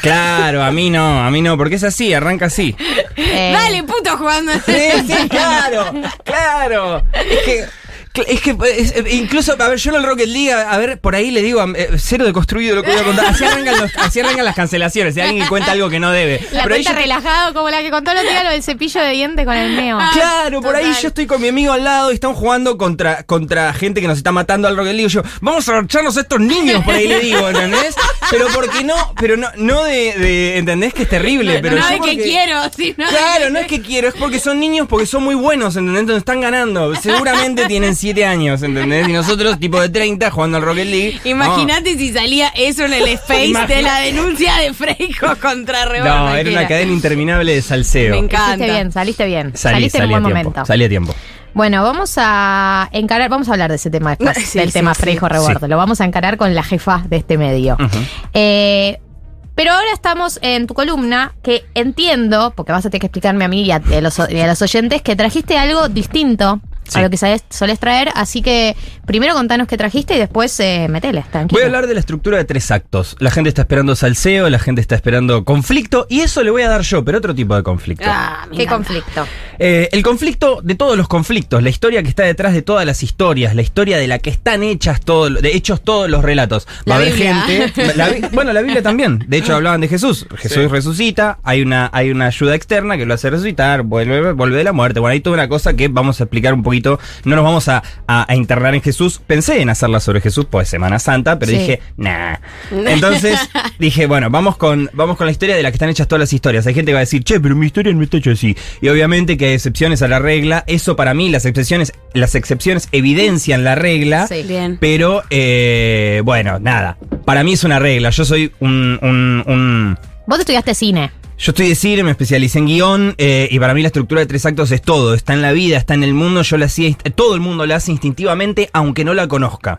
Claro, a mí no, a mí no, porque es así, arranca así. eh, Dale, puto, jugando. Sí, sí, claro, claro. Es que. Es que es- eh, incluso, a ver, yo en el Rocket League, a, ver, por ahí le digo, a- eh, cero de construido lo que voy a contar. Así arrancan, los- así arrancan las cancelaciones, si alguien cuenta algo que no debe. La Pero ahí cuenta yo- relajado como la que contó el otro día lo del cepillo de dientes con el meo. Claro, por ahí yo estoy con mi amigo al lado y están jugando contra, contra gente que nos está matando al Rocket League. Yo, vamos a echarnos a estos niños, por ahí le digo, ¿entendés? Pero porque no, pero no, no de, de- ¿entendés? Que es terrible, pero no yo de que quiero, sino de Claro, no es que quiero, es porque son niños, porque son muy buenos, ¿entendés? Entonces están ganando. Seguramente (laughs) tienen 7 años, ¿entendés? Y nosotros, tipo de 30, jugando al Rocket League. Imagínate si salía eso en el space de la denuncia de Freijo contra No, Rebord. no era una cadena interminable de salseo. Me encanta. Saliste bien, saliste bien. Salí, saliste salí en un a buen tiempo. momento. Salí a tiempo. Bueno, vamos a encarar, vamos a hablar de ese tema después, (laughs) Sí, del sí, tema sí. Freijo Rebord. Sí. Lo vamos a encarar con la jefa de este medio. Eh, pero ahora estamos en tu columna que entiendo, porque vas a tener que explicarme a mí y a, y a los, y a los oyentes, que trajiste algo distinto Sí. a lo que sabes- solés traer. Así que primero contanos qué trajiste y después eh, meteles, tranquilo. Voy a hablar de la estructura de tres actos. La gente está esperando salseo, la gente está esperando conflicto, y eso le voy a dar yo, pero otro tipo de conflicto. Ah, ¿Qué conflicto? Eh, el conflicto de todos los conflictos, la historia que está detrás de todas las historias, la historia de la que están hechas todo, de hechos todos los relatos. Va La a haber Biblia. gente. la bueno, la Biblia también. De hecho, hablaban de Jesús. Jesús Sí. resucita, hay una, hay una ayuda externa que lo hace resucitar, vuelve, vuelve de la muerte. Bueno, hay toda una cosa que vamos a explicar un poquito. No nos vamos a, a- a internar en Jesús. Pensé en hacerla sobre Jesús, pues Semana Santa, pero Sí. dije, nah. Entonces (laughs) dije, bueno, vamos con, vamos con la historia de la que están hechas todas las historias. Hay gente que va a decir, che, pero mi historia no está hecha así. Y obviamente que hay excepciones a la regla. Eso para mí, las excepciones, las excepciones evidencian la regla. Sí. Bien. Pero, eh, bueno, nada. Para mí es una regla. Yo soy un- un- un Vos estudiaste cine. Yo estoy de cine, me especialicé en guion eh, y para mí la estructura de tres actos es todo. Está en la vida, está en el mundo, yo la hacía, todo el mundo la hace instintivamente aunque no la conozca.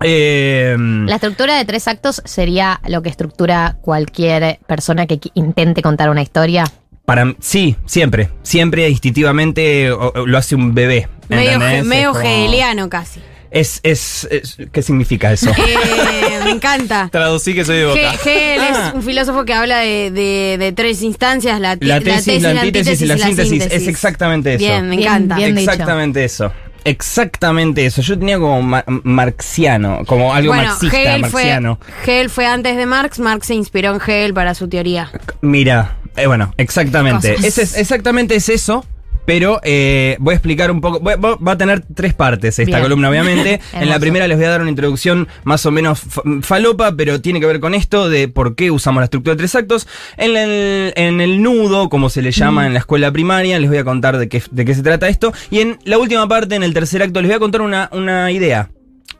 Eh, La estructura de tres actos sería lo que estructura cualquier persona que intente contar una historia. para, sí, siempre, siempre instintivamente o- o lo hace un bebé. Medio, medio hegeliano casi. Es, es, es- ¿Qué significa eso? Eh, me encanta. (laughs) Traducí que soy de boca. Ge- Hegel Ah. es un filósofo que habla de, de- de tres instancias, la, ti- La tesis, la antítesis y la síntesis. Es exactamente eso. Bien, me Bien, encanta. bien. dicho. Exactamente eso. Exactamente eso. Yo tenía como ma- marxiano, como algo bueno, marxista, Hegel fue, marxiano. Hegel fue antes de Marx, Marx se inspiró en Hegel para su teoría. Mira, eh, bueno, exactamente. Es, exactamente es eso. Pero eh, voy a explicar un poco. voy- va a tener tres partes esta Bien. columna, obviamente. (laughs) en la primera les voy a dar una introducción más o menos fa- falopa, pero tiene que ver con esto de por qué usamos la estructura de tres actos. En el, en el nudo, como se le Mm. llama en la escuela primaria, les voy a contar de qué, de qué se trata esto. Y en la última parte, en el tercer acto, les voy a contar una, una idea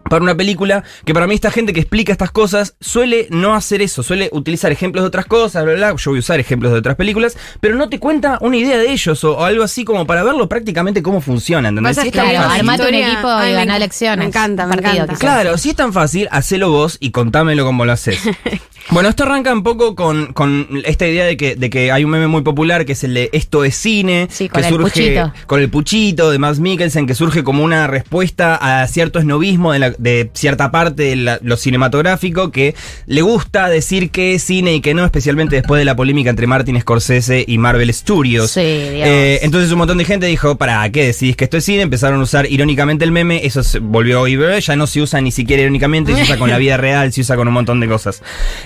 para una película que para mí esta gente que explica estas cosas suele no hacer eso, suele utilizar ejemplos de otras cosas, bla, bla. Yo voy a usar ejemplos de otras películas, pero no te cuenta una idea de ellos o, o algo así como para verlo prácticamente cómo funciona. ¿entendés? Pasa Si es que tan Claro, fácil- armate un equipo y ganá elecciones. me encanta, me Partido, encanta. quizás. Claro, si es tan fácil, hacelo vos y contámelo cómo lo haces. (laughs) Bueno, esto arranca un poco con, con esta idea de que, de que hay un meme muy popular que es el de esto es cine, Sí, con que el surge puchito. con el puchito de Max Mikkelsen, que surge como una respuesta a cierto esnovismo de, la- de cierta parte de la- lo cinematográfico que le gusta decir que es cine y que no, especialmente después de la polémica entre Martin Scorsese y Marvel Studios. Sí. Eh, entonces un montón de gente dijo, ¿para qué decís que esto es cine? Empezaron a usar irónicamente el meme, eso se volvió hoy, ya no se usa ni siquiera irónicamente, se usa con la (laughs) vida real, se usa con un montón de cosas.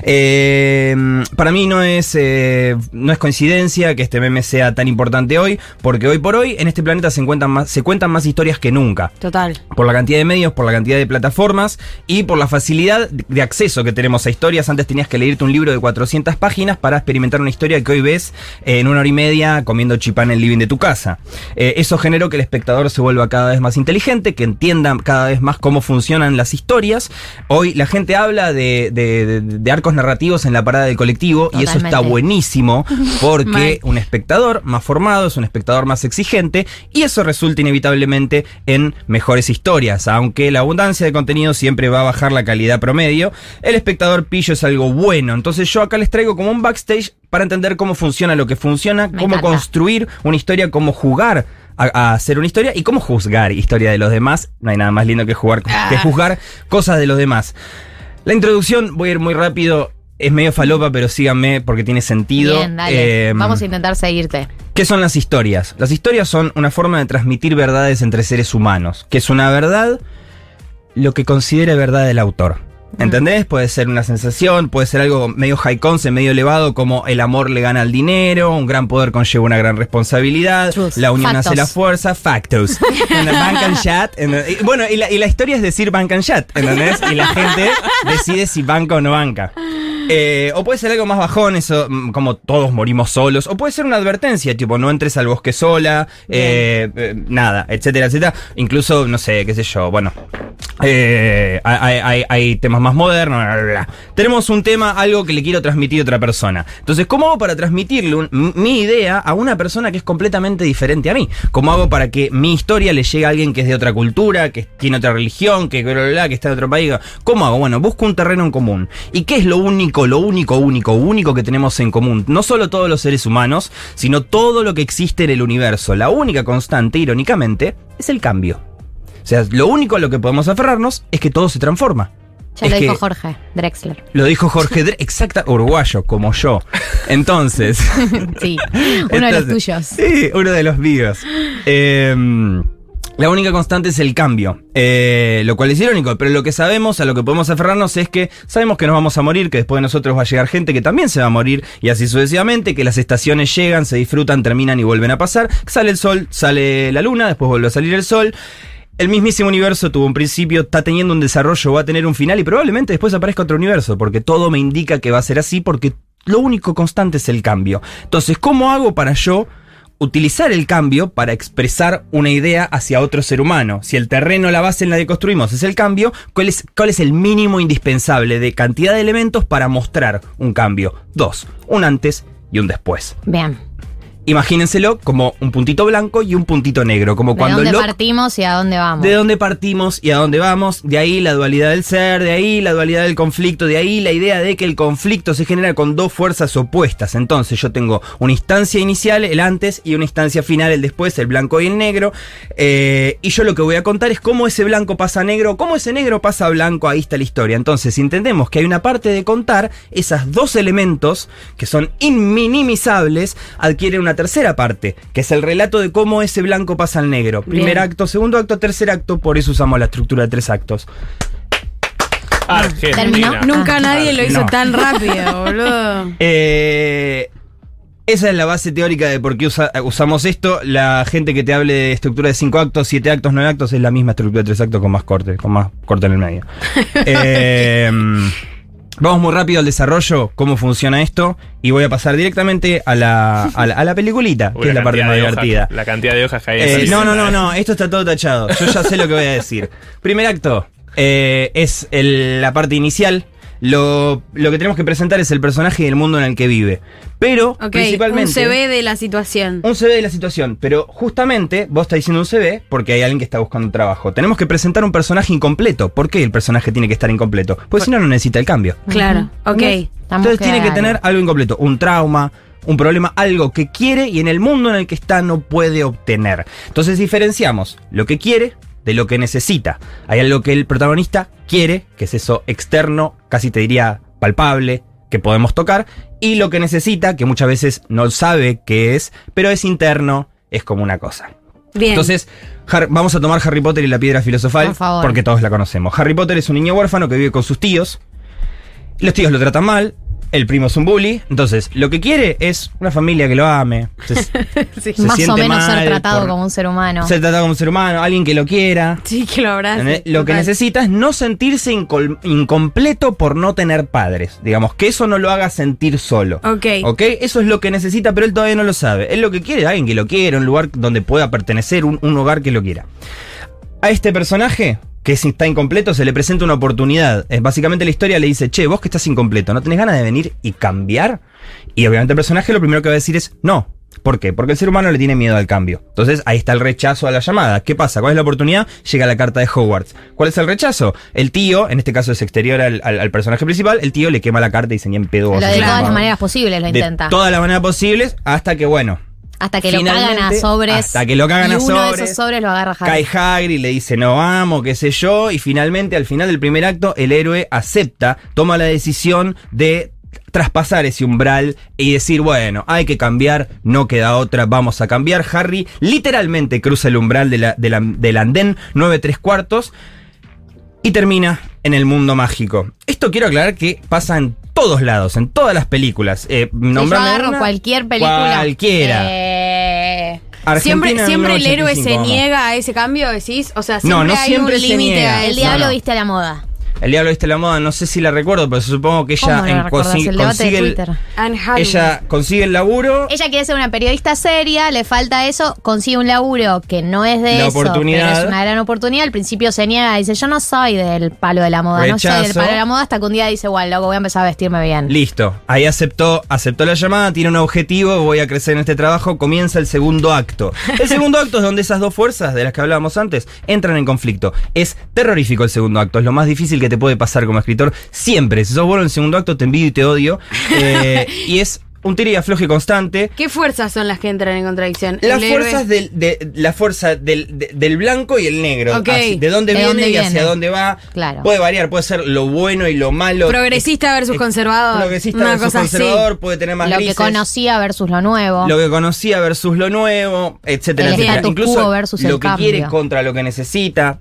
Eh, para mí no es, eh, no es coincidencia que este meme sea tan importante hoy, porque hoy por hoy en este planeta se cuentan más, se cuentan más historias que nunca. Total. Por la cantidad de medios, por la cantidad de plataformas y por la facilidad de acceso que tenemos a historias. Antes tenías que leerte un libro de 400 páginas para experimentar una historia que hoy ves eh, en una hora y media comiendo chipán en el living de tu casa. Eh, eso generó que el espectador se vuelva cada vez más inteligente, que entienda cada vez más cómo funcionan las historias. Hoy la gente habla de, de- de- de arcos narrativos en la parada del colectivo y eso está buenísimo (laughs) porque un espectador más formado es un espectador más exigente y eso resulta inevitablemente en mejores historias. Aunque la abundancia de contenido siempre va a bajar la calidad promedio, el espectador pillo es algo bueno. Entonces yo acá les traigo como un backstage para entender cómo funciona lo que funciona, Me cómo encanta. construir una historia, cómo jugar. A, a hacer una historia y cómo juzgar historia de los demás. No hay nada más lindo que jugar que juzgar cosas de los demás. La introducción, voy a ir muy rápido. Es medio falopa, pero síganme porque tiene sentido. Bien, dale. Eh, Vamos a intentar seguirte. ¿Qué son las historias? Las historias son una forma de transmitir verdades entre seres humanos. Que es una verdad lo que considere verdad el autor. ¿Entendés? Puede ser una sensación, puede ser algo medio high concept, medio elevado, como el amor le gana al dinero, un gran poder conlleva una gran responsabilidad, Truth. la unión Factos. hace la fuerza, factos. (laughs) En el bank and chat. Y bueno, y la, y la historia es decir bank and chat, ¿entendés? Y la gente decide si banca o no banca. Eh, o puede ser algo más bajón, eso, mm, como todos morimos solos. O puede ser una advertencia, tipo, no entres al bosque sola, eh, eh, nada, etcétera, etcétera. Incluso, no sé, qué sé yo, bueno. hay, hay- hay temas más modernos. bla, bla, bla. Tenemos un tema, algo que le quiero transmitir a otra persona. Entonces, ¿cómo hago para transmitirle un- mi idea a una persona que es completamente diferente a mí? ¿Cómo hago para que mi historia le llegue a alguien que es de otra cultura, que tiene otra religión, que, bla, bla, bla, que está de otro país? ¿Cómo hago? Bueno, busco un terreno en común. ¿Y qué es lo único único, lo único, único, único que tenemos en común, no solo todos los seres humanos, sino todo lo que existe en el universo, la única constante, irónicamente, es el cambio. O sea, lo único a lo que podemos aferrarnos es que todo se transforma. Ya Es lo dijo Jorge Drexler. Lo dijo Jorge Dre, exacta, uruguayo, como yo. Entonces. (laughs) Sí, uno de los tuyos. Sí, uno de los míos. Eh, la única constante es el cambio, eh, lo cual es irónico, pero lo que sabemos, a lo que podemos aferrarnos es que sabemos que nos vamos a morir, que después de nosotros va a llegar gente que también se va a morir, y así sucesivamente, que las estaciones llegan, se disfrutan, terminan y vuelven a pasar, sale el sol, sale la luna, después vuelve a salir el sol. El mismísimo universo tuvo un principio, está teniendo un desarrollo, va a tener un final y probablemente después aparezca otro universo, porque todo me indica que va a ser así, porque lo único constante es el cambio. Entonces, ¿cómo hago para yo utilizar el cambio para expresar una idea hacia otro ser humano? Si el terreno, la base en la que construimos es el cambio, ¿cuál es, el mínimo indispensable de cantidad de elementos para mostrar un cambio? Dos, un antes y un después. Bien. Imagínenselo como un puntito blanco y un puntito negro, como ¿De cuando dónde Locke partimos y a dónde vamos? de dónde partimos y a dónde vamos, de ahí la dualidad del ser, de ahí la dualidad del conflicto, de ahí la idea de que el conflicto se genera con dos fuerzas opuestas. Entonces yo tengo una instancia inicial, el antes, y una instancia final, el después, el blanco y el negro. Eh, y yo lo que voy a contar es cómo ese blanco pasa a negro, cómo ese negro pasa a blanco, ahí está la historia. Entonces, si entendemos que hay una parte de contar, esas dos elementos, que son inminimizables, adquieren una tercera parte, que es el relato de cómo ese blanco pasa al negro. Primer Bien. acto, segundo acto, tercer acto, por eso usamos la estructura de tres actos. Argentina. Nunca nadie lo hizo No. tan rápido, (laughs) boludo. Eh, esa es la base teórica de por qué usa- usamos esto. La gente que te hable de estructura de 5 actos, 7 actos, 9 actos es la misma estructura de 3 actos con más corte, con más corte en el medio. (laughs) Eh, vamos muy rápido al desarrollo, cómo funciona esto, y voy a pasar directamente a la, a la, a la peliculita, Uy, que es la parte más hojas- divertida. la cantidad de hojas que hay Eh, no, no, no, no, esto está todo tachado. Yo ya sé lo que voy a decir. Primer acto eh, es el- la parte inicial. Lo, lo que tenemos que presentar es el personaje y el mundo en el que vive. Pero, principalmente. un CV de la situación. Un CV de la situación, pero justamente vos estás diciendo un CV porque hay alguien que está buscando trabajo. Tenemos que presentar un personaje incompleto. ¿Por qué el personaje tiene que estar incompleto? Porque si no, no necesita el cambio. Claro, ok. Entonces tiene que tener algo incompleto, un trauma, un problema, algo que quiere y en el mundo en el que está no puede obtener. Entonces diferenciamos lo que quiere de lo que necesita. Hay algo que el protagonista quiere, que es eso externo, casi te diría palpable, que podemos tocar, y lo que necesita, que muchas veces no sabe qué es, pero es interno, es como una cosa. Bien. Entonces, vamos a tomar Harry Potter y la piedra filosofal, Por favor. porque todos la conocemos. Harry Potter es un niño huérfano que vive con sus tíos. Los tíos lo tratan mal. El primo es un bully. Entonces, lo que quiere es una familia que lo ame. Se, (laughs) se Más o menos ser tratado como un ser humano. Ser tratado como un ser humano, alguien que lo quiera. Sí, que lo abrace. Lo que necesita es no sentirse incompleto por no tener padres. Digamos, que eso no lo haga sentir solo. Ok. ¿Ok? Eso es lo que necesita, pero él todavía no lo sabe. Él lo que quiere es alguien que lo quiera, un lugar donde pueda pertenecer, un, un hogar que lo quiera. A este personaje, que es- está incompleto, se le presenta una oportunidad. Es básicamente la historia le dice, che, vos que estás incompleto, ¿no tenés ganas de venir y cambiar? Y obviamente el personaje lo primero que va a decir es, no. ¿Por qué? Porque el ser humano le tiene miedo al cambio. Entonces ahí está el rechazo a la llamada. ¿Qué pasa? ¿Cuál es la oportunidad? Llega la carta de Hogwarts. ¿Cuál es el rechazo? El tío, en este caso es exterior al, al- al personaje principal, el tío le quema la carta y dice, ni en pedo. Lo de todas las maneras posibles lo de intenta. todas las maneras posibles hasta que, bueno, Hasta que lo cagan a sobres. hasta que lo cagan y a uno de esos sobres lo agarra Harry. Cae Hagrid, le dice no amo, qué sé yo, y finalmente al final del primer acto el héroe acepta, toma la decisión de traspasar ese umbral y decir, bueno, hay que cambiar, no queda otra, vamos a cambiar. Harry literalmente cruza el umbral de la- de la- del andén 9 3 cuartos y termina en el mundo mágico. Esto quiero aclarar que pasa en todos lados, en todas las películas. Eh, Si yo nombrame agarro una, cualquier película. Cualquiera. eh, Siempre, siempre el héroe 1985, se niega a ese cambio, decís. O sea, No, siempre no hay siempre un límite el diablo no. viste a la moda. El diablo viste la moda, no sé si la recuerdo, pero supongo que ¿Cómo ella en- consigue, El consigue ella consigue el laburo. Ella quiere ser una periodista seria, le falta eso, consigue un laburo que no es de La eso, oportunidad. pero es una gran oportunidad. Al principio se niega, dice, yo no soy del palo de la moda, no soy del palo de la moda, hasta que un día dice, bueno, loco, voy a empezar a vestirme bien. Listo, ahí aceptó, aceptó la llamada, tiene un objetivo, voy a crecer en este trabajo, comienza el segundo acto. El segundo acto es donde esas dos fuerzas de las que hablábamos antes entran en conflicto. Es terrorífico el segundo acto, es lo más difícil que que te puede pasar como escritor. Siempre. Si sos bueno en el segundo acto, te envidio y te odio. (laughs) Eh, y es un tiro y afloje constante. ¿Qué fuerzas son las que entran en contradicción? Las fuerzas del, de, la fuerza del, de- del blanco y el negro. Ok. Así, de dónde ¿De viene dónde y hacia dónde va. Claro. Puede variar, puede ser lo bueno y lo malo. Progresista versus conservador. Progresista Una versus cosa así. conservador, puede tener más Lo grises. que conocía versus lo nuevo. Lo que conocía versus lo nuevo, etcétera, El etcétera. Incluso versus lo el que cambio. quiere contra lo que necesita.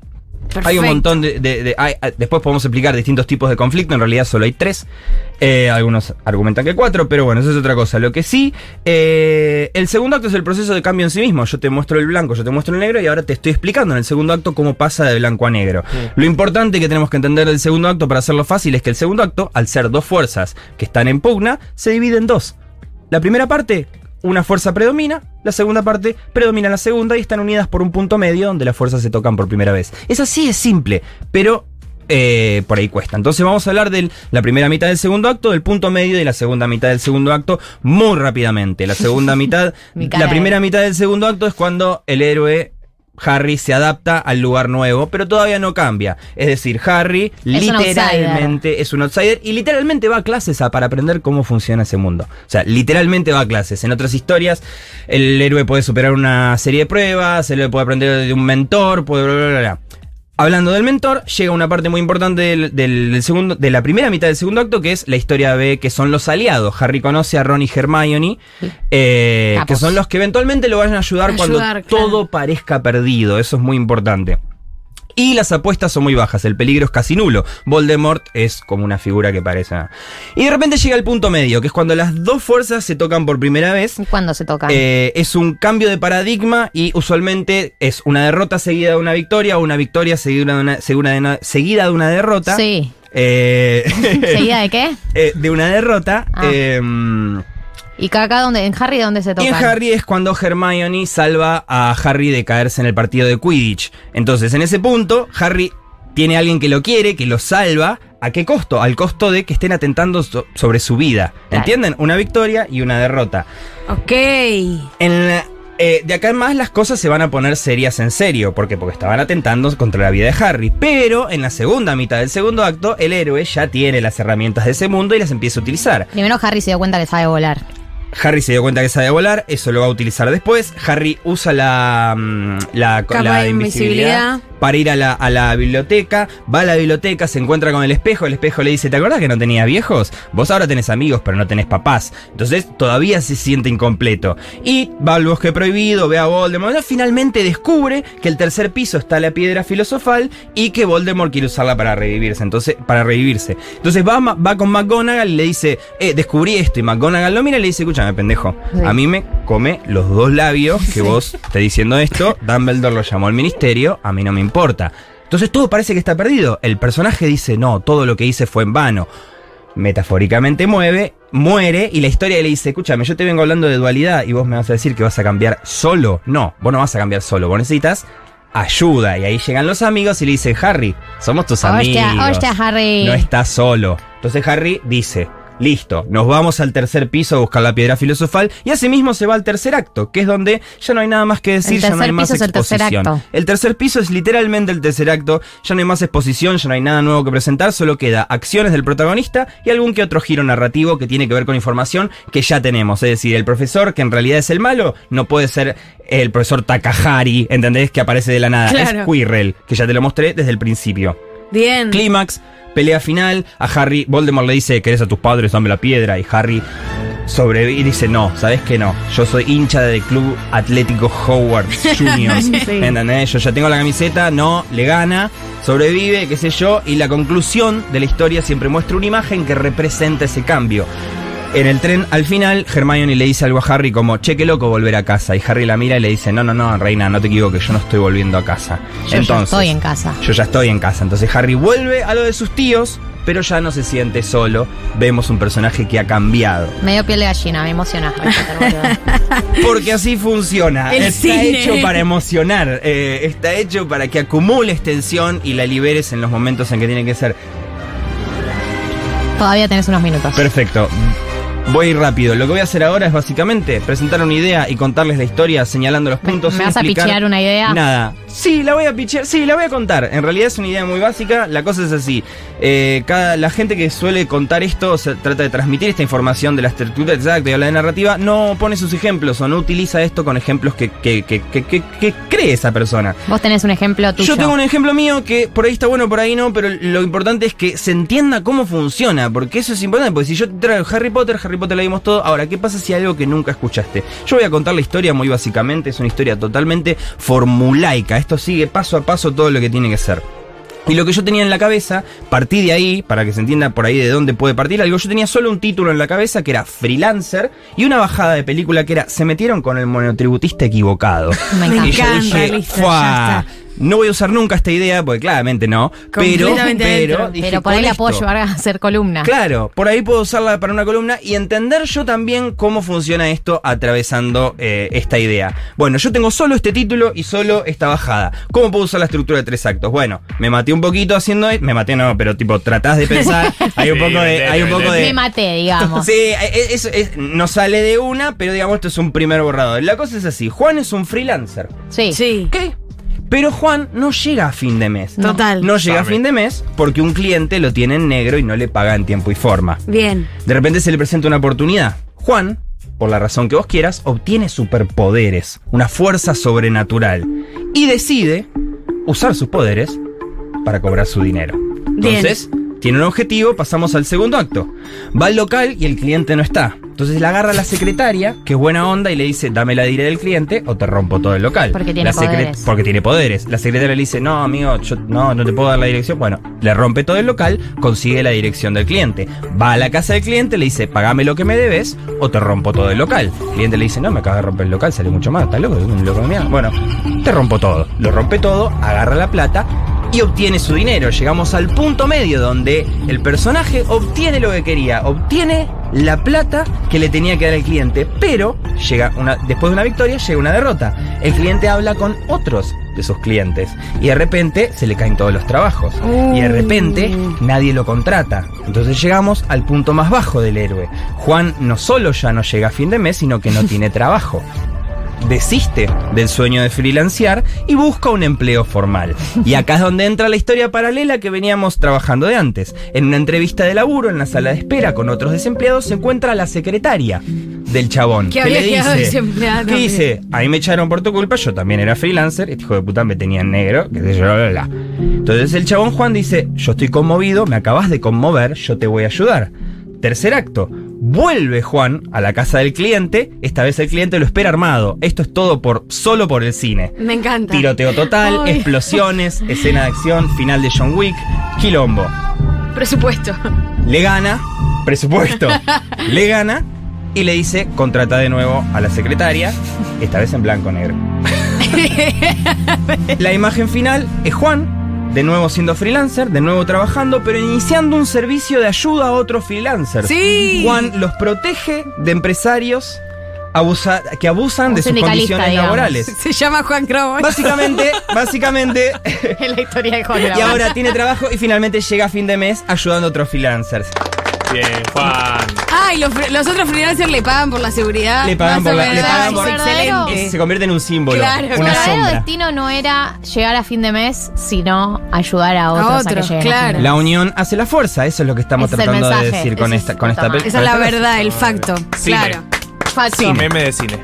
Perfecto. Hay un montón de. de- de- hay- hay- después podemos explicar distintos tipos de conflicto. En realidad solo hay tres. Eh, algunos argumentan que cuatro, pero bueno, eso es otra cosa. Lo que sí, eh, el segundo acto es el proceso de cambio en sí mismo. Yo te muestro el blanco, yo te muestro el negro y ahora te estoy explicando en el segundo acto cómo pasa de blanco a negro. Lo importante que tenemos que entender del segundo acto para hacerlo fácil es que el segundo acto, al ser dos fuerzas que están en pugna, se divide en dos. La primera parte, una fuerza predomina, la segunda parte predomina la segunda y están unidas por un punto medio donde las fuerzas se tocan por primera vez. Es así, es simple, pero eh, por ahí cuesta. Entonces vamos a hablar de la primera mitad del segundo acto, del punto medio y la segunda mitad del segundo acto muy rápidamente. La segunda (laughs) mitad, la primera mitad del segundo acto es cuando el héroe... Harry se adapta al lugar nuevo, pero todavía no cambia. Es decir, Harry Es un literalmente es un outsider y literalmente va a clases a- para aprender cómo funciona ese mundo. O sea, literalmente va a clases. En otras historias, el héroe puede superar una serie de pruebas, el héroe puede aprender de un mentor, puede bla, bla, bla, bla. Hablando del mentor, llega una parte muy importante del, del- del segundo, de la primera mitad del segundo acto, que es la historia B, que son los aliados. Harry conoce a Ron y Hermione, eh, que son los que eventualmente lo van a ayudar, Ayudar, cuando claro. todo parezca perdido. Eso es muy importante. Y las apuestas son muy bajas, el peligro es casi nulo. Voldemort es como una figura que parece. Y de repente llega el punto medio, que es cuando las dos fuerzas se tocan por primera vez. ¿Cuándo se tocan? Eh, es un cambio de paradigma y usualmente es una derrota seguida de una victoria o una victoria seguida de una, seguida de una, seguida de una derrota. Sí. Eh, (laughs) ¿Seguida de qué? eh, de una derrota. Ah. ¿Y acá dónde? ¿En Harry dónde se y tocan? en Harry es cuando Hermione salva a Harry de caerse en el partido de Quidditch. Entonces, en ese punto, Harry tiene a alguien que lo quiere, que lo salva. ¿A qué costo? Al costo de que estén atentando so- sobre su vida. Claro. ¿Entienden? Una victoria y una derrota. Ok. En la- eh, de acá en más las cosas se van a poner serias en serio. ¿Por qué? Porque estaban atentando contra la vida de Harry. Pero en la segunda mitad del segundo acto, el héroe ya tiene las herramientas de ese mundo y las empieza a utilizar. Primero Harry se dio cuenta que sabe volar. Harry se dio cuenta que sabe volar, eso lo va a utilizar después. Harry usa la, mm, la, Capa la de invisibilidad. para ir a la, a la biblioteca. Va a la biblioteca, se encuentra con el espejo. El espejo le dice: ¿Te acordás que no tenía viejos? Vos ahora tenés amigos, pero no tenés papás. Entonces todavía se siente incompleto. Y va al bosque prohibido, ve a Voldemort. Finalmente descubre que el tercer piso está la piedra filosofal y que Voldemort quiere usarla para revivirse. Entonces, para revivirse. Entonces va, con McGonagall y le dice: Eh, descubrí esto. Y McGonagall lo mira y le dice: Escúchame, pendejo. Sí. A mí me come los dos labios que vos estés diciendo esto. (laughs) Dumbledore lo llamó al ministerio, a mí no me importa. Entonces todo parece que está perdido. El personaje dice, no, todo lo que hice fue en vano. Metafóricamente mueve, muere y la historia le dice, escúchame, yo te vengo hablando de dualidad y vos me vas a decir que vas a cambiar solo. No, vos no vas a cambiar solo, vos necesitas ayuda. Y ahí llegan los amigos y le dicen, Harry, somos tus Hostia, amigos. hostia, Harry. No estás solo. Entonces Harry dice, listo, nos vamos al tercer piso a buscar la piedra filosofal y asimismo se va al tercer acto, que es donde ya no hay nada más que decir, ya no hay más el tercer exposición. acto. El tercer piso es literalmente el tercer acto, ya no hay más exposición, ya no hay nada nuevo que presentar, solo queda acciones del protagonista y algún que otro giro narrativo que tiene que ver con información que ya tenemos. Es decir, el profesor, que en realidad es el malo, no puede ser el profesor Takahari, ¿entendés? Que aparece de la nada. Claro. Es Quirrell, que ya te lo mostré desde el principio. Bien. Clímax, pelea final. A Harry, Voldemort le dice: ¿Querés a tus padres? Dame la piedra. Y Harry sobrevive y dice: No, ¿sabes qué no? Yo soy hincha del Club Atlético Howard (laughs) Junior. Sí. ¿Entendés? Yo ya tengo la camiseta, no, le gana, sobrevive, qué sé yo. Y la conclusión de la historia siempre muestra una imagen que representa ese cambio. En el tren, al final, Hermione le dice algo a Harry como, che, qué loco volver a casa. Y Harry la mira y le dice, no, no, no, reina, no te equivoques, yo no estoy volviendo a casa. Yo ya estoy en casa. Yo ya estoy en casa. Entonces Harry vuelve a lo de sus tíos, pero ya no se siente solo. Vemos un personaje que ha cambiado. Me dio piel de gallina, me emociona. (laughs) Porque así funciona. El está cine. hecho para emocionar. eh, está hecho para que acumules tensión y la liberes en los momentos en que tiene que ser. Todavía tenés unos minutos. Perfecto. Voy rápido. Lo que voy a hacer ahora es básicamente presentar una idea y contarles la historia señalando los puntos. ¿Me sin vas a pichear una idea? Nada. Sí, la voy a pichear, sí, la voy a contar. En realidad es una idea muy básica. La cosa es así. Eh, cada, la gente que suele contar esto, o sea, trata de transmitir esta información de la estructura exacta y habla de narrativa, no pone sus ejemplos o no utiliza esto con ejemplos que, que, que, que, cree esa persona. Vos tenés un ejemplo tuyo. Yo tengo un ejemplo mío que por ahí está bueno, por ahí no, pero lo importante es que se entienda cómo funciona, porque eso es importante, porque si yo traigo Harry Potter, Harry Potter la vimos todo, ahora, ¿qué pasa si hay algo que nunca escuchaste? Yo voy a contar la historia muy básicamente, es una historia totalmente formulaica, esto sigue paso a paso todo lo que tiene que ser. Y lo que yo tenía en la cabeza, partí de ahí, para que se entienda por ahí de dónde puede partir algo, yo tenía solo un título en la cabeza que era freelancer y una bajada de película que era se metieron con el monotributista equivocado. Me encanta. Y yo dije, listo, "Fua, ya no voy a usar nunca esta idea, porque claramente no, pero, Completamente pero, dije, Pero por ahí la esto- puedo llevar a hacer columna. Claro, por ahí puedo usarla para una columna y entender yo también cómo funciona esto atravesando eh, esta idea. Bueno, yo tengo solo este título y solo esta bajada. ¿Cómo puedo usar la estructura de tres actos? Bueno, me maté un poquito haciendo... e- Me maté no, pero tipo, tratás de pensar. (laughs) Hay un Sí, poco de... Hay un poco de Me maté, digamos. Sí, eh, es- es- no sale de una, pero digamos esto es un primer borrador. La cosa es así, Juan es un freelancer. Sí. Sí. ¿Qué? Pero Juan no llega a fin de mes. Total. No llega a fin de mes porque un cliente lo tiene en negro y no le paga en tiempo y forma. Bien. De repente se le presenta una oportunidad. Juan, por la razón que vos quieras, obtiene superpoderes, una fuerza sobrenatural y decide usar sus poderes para cobrar su dinero. Bien. Tiene un objetivo, pasamos al segundo acto. Va al local y el cliente no está. Entonces le agarra a la secretaria, que es buena onda, y le dice, dame la dirección del cliente o te rompo todo el local. Porque tiene La poderes. Porque tiene poderes. La secretaria le dice, no, amigo, yo no, no te puedo dar la dirección. Bueno, le rompe todo el local, consigue la dirección del cliente. Va a la casa del cliente, le dice, pagame lo que me debes o te rompo todo el local. El cliente le dice, no, me acabas de romper el local, sale mucho más, ¿estás loco? Es un loco de mierda. Bueno, te rompo todo. Lo rompe todo, agarra la plata y obtiene su dinero. Llegamos al punto medio donde el personaje obtiene lo que quería, obtiene la plata que le tenía que dar el cliente, pero llega una, después de una victoria llega una derrota. El cliente habla con otros de sus clientes y de repente se le caen todos los trabajos y de repente nadie lo contrata. Entonces llegamos al punto más bajo del héroe. Juan no solo ya no llega a fin de mes, sino que no (laughs) tiene trabajo desiste del sueño de freelancear y busca un empleo formal. Y acá es donde entra la historia paralela que veníamos trabajando de antes. En una entrevista de laburo en la sala de espera con otros desempleados se encuentra la secretaria del chabón. Que le dice, desempleada ¿Qué también. dice? A mí me echaron por tu culpa, yo también era freelancer, este hijo de puta me tenía en negro, que sé yo, bla, bla, bla. Entonces el chabón Juan dice, yo estoy conmovido, me acabas de conmover, yo te voy a ayudar. Tercer acto. Vuelve Juan a la casa del cliente. Esta vez el cliente lo espera armado. Esto es todo por solo por el cine. Me encanta. Tiroteo total, Ay. explosiones, escena de acción, final de John Wick, quilombo. Presupuesto. Le gana, presupuesto, (laughs) le gana y le dice, contrata de nuevo a la secretaria, esta vez en blanco negro. (laughs) La imagen final es Juan, de nuevo siendo freelancer, de nuevo trabajando, pero iniciando un servicio de ayuda a otros freelancers. Sí. Juan los protege de empresarios abusa- que abusan de sus condiciones digamos. laborales. (laughs) Se llama Juan Crobo. Básicamente, (laughs) básicamente, Es la historia de Juan y ahora tiene trabajo y finalmente llega a fin de mes ayudando a otros freelancers. Bien, Juan. Ay, los, fre- los otros freelancers le pagan por la seguridad. Le pagan Más por o la- le menos. pagan Ay, por- excelente. Se convierte en un símbolo, Claro, una claro. El verdadero sombra. destino no era llegar a fin de mes, sino ayudar a otros a, que otros, lleguen a claro. fin de La mes. unión hace la fuerza, eso es lo que estamos Ese es el tratando de mensaje, decir con ese esta es con esta puta pe- madre. Esa es la con esta- verdad, el facto. Cine. Claro. Facto. Meme de cine.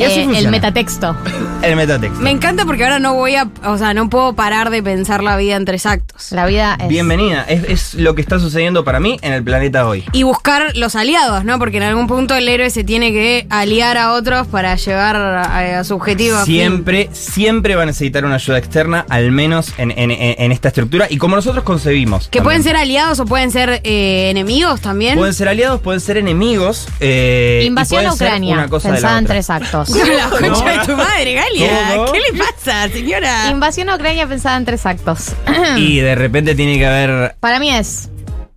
Eh, el metatexto. (laughs) El metatexto. Me encanta porque ahora no voy a. O sea, no puedo parar de pensar la vida en tres actos. La vida es. Bienvenida, es, es lo que está sucediendo para mí en el planeta hoy. Y buscar los aliados, ¿no? Porque en algún punto el héroe se tiene que aliar a otros para llegar a, a su objetivo. fin. Siempre, siempre va a necesitar una ayuda externa, al menos en, en- esta estructura, y como nosotros concebimos. Que también. pueden ser aliados o pueden ser eh, enemigos también. Pueden ser aliados, pueden ser enemigos. eh, Invasión a Ucrania. Una cosa de la Pensada en tres actos. La concha de tu madre, Galia. ¿Cómo? ¿Qué le pasa, señora? Invasión a Ucrania pensada en tres actos. (clears throat) Y de repente tiene que haber. Para mí es.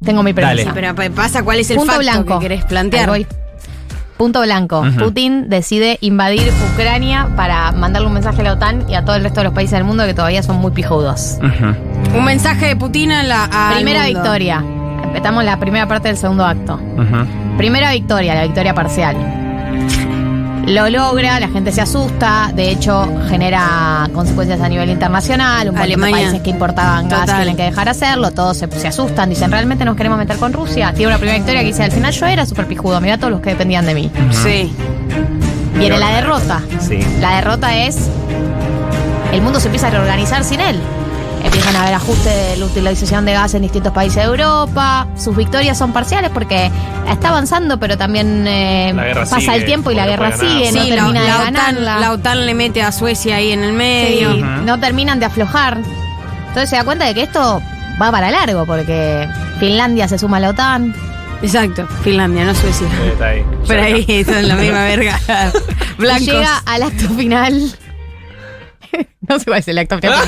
Tengo mi Dale. premisa. Pero pa- pasa cuál es el Punto facto blanco. que querés plantear. Ahí voy. Punto blanco. Putin decide invadir Ucrania para mandarle un mensaje a la OTAN y a todo el resto de los países del mundo que todavía son muy pijudos. Un mensaje de Putin a la. Primera mundo. victoria. Empezamos la primera parte del segundo acto. primera victoria, la victoria parcial. Lo logra, la gente se asusta, de hecho genera consecuencias a nivel internacional, un montón de países que importaban gas Total. tienen que dejar hacerlo, todos se, se asustan, dicen, ¿realmente nos queremos meter con Rusia? Tiene una primera victoria que dice, al final yo era súper pijudo, mirá todos los que dependían de mí. Sí. Viene la derrota. Sí. La derrota es. El mundo se empieza a reorganizar sin él. Empiezan a haber ajustes de la utilización de gas en distintos países de Europa. Sus victorias son parciales porque está avanzando, pero también eh, pasa sigue, el tiempo y la guerra sigue, no Sí, la, termina de la OTAN, ganarla. la OTAN le mete a Suecia ahí en el Sí, medio. no terminan de aflojar. Entonces se da cuenta de que esto va para largo porque Finlandia se suma a la OTAN. Exacto, Finlandia, no Suecia. Está ahí. Pero ahí son la misma verga. (laughs) Y Blancos. llega al acto final. (laughs) no sé cuál es el acto final.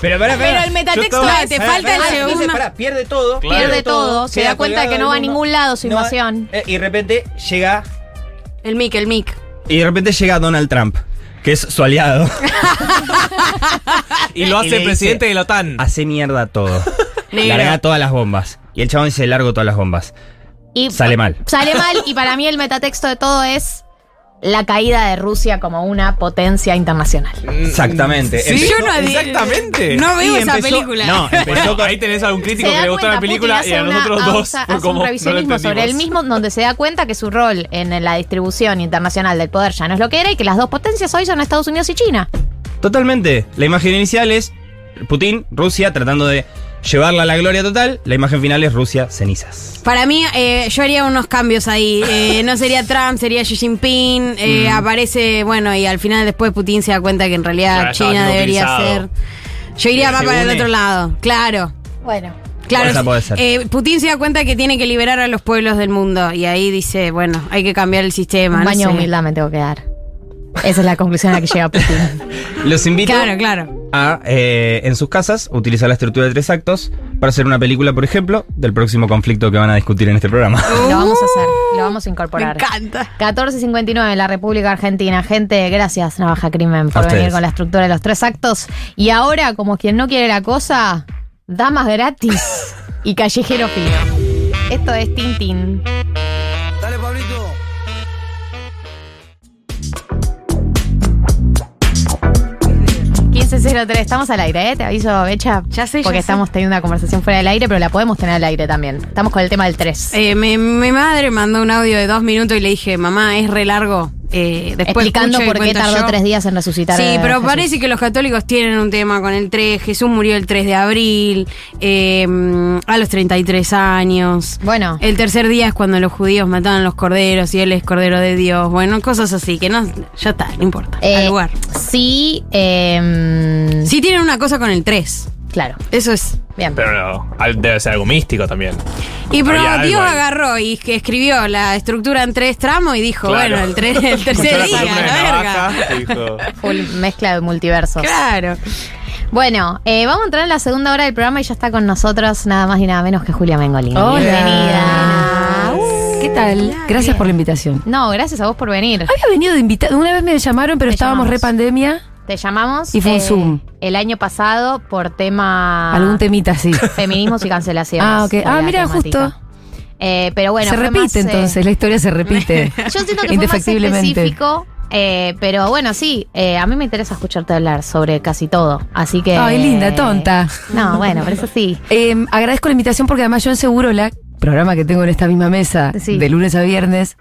pero no termina. Pero, el metatexto estaba- te falta el segundo. entonces, pará, pierde todo. Pierde todo, se queda da cuenta de que no va a ningún lado su No, invasión. eh, y de repente llega. El mic, el mic. Y de repente llega Donald Trump, que es su aliado. (laughs) Y lo hace el presidente dice, de la OTAN. Hace mierda todo. (laughs) Larga todas las bombas. Y el chabón dice, largo todas las bombas. Y Sale mal. Sale mal y para mí el metatexto de todo es la caída de Rusia como una potencia internacional. Exactamente. Sí, Empezó- Yo no Exactamente. No veo esa empezó- película. No, (laughs) empezó con- ahí tenés a un crítico que le gustó la película y a nosotros una- dos hace- hace un no revisionismo sobre él mismo donde se da cuenta que su rol en la distribución internacional del poder ya no es lo que era y que las dos potencias hoy son Estados Unidos y China. Totalmente. La imagen inicial es Putin, Rusia, tratando de llevarla a la gloria total. La imagen final es Rusia, cenizas. Para mí, eh, yo haría unos cambios ahí. Eh, (laughs) no sería Trump, sería Xi Jinping. eh, Mm. Aparece, bueno, y al final después Putin se da cuenta que en realidad Ya China debería utilizado. ser. Yo iría más para el otro lado, claro. Bueno. Claro, Esa puede ser. eh, Putin se da cuenta que tiene que liberar a los pueblos del mundo y ahí dice, bueno, hay que cambiar el sistema. Un no baño sé. me tengo que dar. Esa es la conclusión a la que llega Putin. (laughs) Los invito Claro, claro. a, eh, en sus casas, utilizar la estructura de tres actos para hacer una película, por ejemplo, del próximo conflicto que van a discutir en este programa. (laughs) Lo vamos a hacer, lo vamos a incorporar. Me encanta. 1459 en la República Argentina. Gente, gracias Navaja Crimen por venir con la estructura de los tres actos. Y ahora, como quien no quiere la cosa, damas gratis (laughs) y callejero fino. Esto es Tintín. 1503, estamos al aire, ¿eh? Te aviso, Becha. Ya sé, ya Porque sé. estamos teniendo una conversación fuera del aire, pero la podemos tener al aire también. Estamos con el tema del 3. Eh, mi, mi madre mandó un audio de dos minutos y le dije, mamá, es re largo. Eh, después Explicando por qué tardó yo. tres días en resucitar. Sí, pero parece que los católicos tienen un tema con el 3. Jesús murió el 3 de abril, eh, a los 33 años. Bueno. El tercer día es cuando los judíos mataban los corderos y él es cordero de Dios. Bueno, cosas así, que no, ya está, no importa. Eh, al lugar. Sí, eh, Sí tienen una cosa con el 3. claro. Eso es. Bien. Pero no, debe ser algo místico también. Y pero Había algo Dios ahí. agarró y que escribió la estructura en tres tramos y dijo, Claro. bueno, el, tres- el tercer día, la verga. (laughs) Full mezcla de multiversos. Claro. Bueno, eh, vamos a entrar en la segunda hora del programa y ya está con nosotros nada más y nada menos que Julia Mengolini. Hola. Bienvenida. ¿Qué tal? Gracias por la invitación. No, gracias a vos por venir. Había venido de invitado. Una vez me llamaron, pero Te estábamos llamamos. re pandemia. Te llamamos Y fue un Zoom. el año pasado por tema Algún temita así. (laughs) feminismos y cancelaciones. Ah, ok. Ah, mira, temática. justo. Eh, pero bueno, se repite más, eh, entonces, la historia se repite. (laughs) Yo siento que fue más específico. eh, pero bueno, sí, eh, a mí me interesa escucharte hablar sobre casi todo. Así que. Ay, linda, tonta. No, bueno, pero eso sí. (laughs) Eh, agradezco la invitación porque además yo en Seguro la programa que tengo en esta misma mesa Sí. de lunes a viernes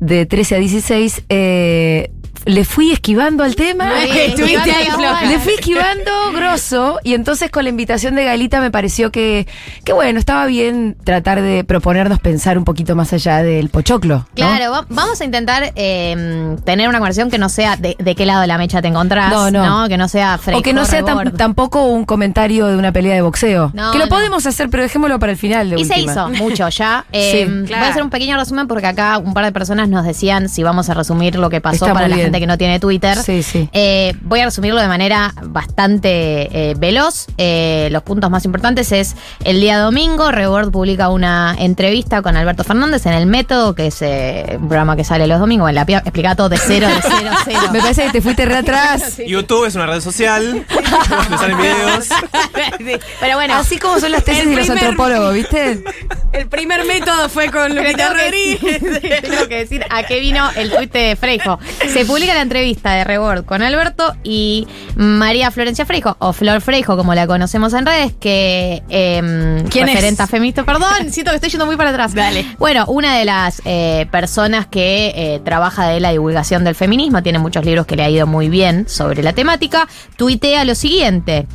de 13 a 16 eh, le fui esquivando al tema. Sí, (laughs) estuviste ahí floja. Le fui esquivando grosso y entonces con la invitación de Galita me pareció que, que bueno, estaba bien tratar de proponernos pensar un poquito más allá del pochoclo. ¿no? Claro, va- vamos a intentar eh, tener una conversación que no sea de, de qué lado de la mecha te encontrás. No, no. Que no sea O que no sea tam- tampoco un comentario de una pelea de boxeo. Que lo podemos hacer, pero dejémoslo para el final. De Y se hizo (laughs) mucho ya. Eh, Sí, Voy a hacer un pequeño resumen porque acá un par de personas nos decían si vamos a resumir lo que pasó Está para la bien. Gente que no tiene Twitter. Sí, sí. Eh, voy a resumirlo de manera bastante eh, veloz. Eh, los puntos más importantes es el día domingo, Rebord publica una entrevista con Alberto Fernández en El Método, que es eh, un programa que sale los domingos. En la pia explica todo de cero, de cero, (laughs) cero. Me parece que te fuiste re atrás. (laughs) YouTube es una red social. (laughs) Te salen videos. (laughs) Pero bueno. Así como son las tesis de los primer- antropólogos, ¿viste? (laughs) El primer método fue con Lupita tengo que, Rodríguez. (laughs) tengo que decir a qué vino el tuit de Freijo. Se publica la entrevista de Rebord con Alberto y María Florencia Freijo, o Flor Freijo, como la conocemos en redes, que eh, ¿Quién es? referente a feminista, perdón, siento que estoy yendo muy para atrás. Dale. Bueno, una de las eh, personas que eh, trabaja de la divulgación del feminismo, tiene muchos libros que le ha ido muy bien sobre la temática, tuitea lo siguiente.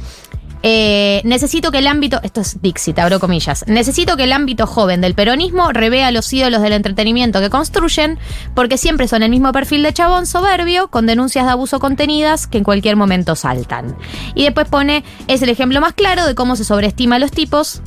Eh, necesito que el ámbito, esto es Dixit, abro comillas, necesito que el ámbito joven del peronismo revea los ídolos del entretenimiento que construyen, porque siempre son el mismo perfil de chabón soberbio, con denuncias de abuso contenidas que en cualquier momento saltan. Y después pone, es el ejemplo más claro de cómo se sobreestima a los tipos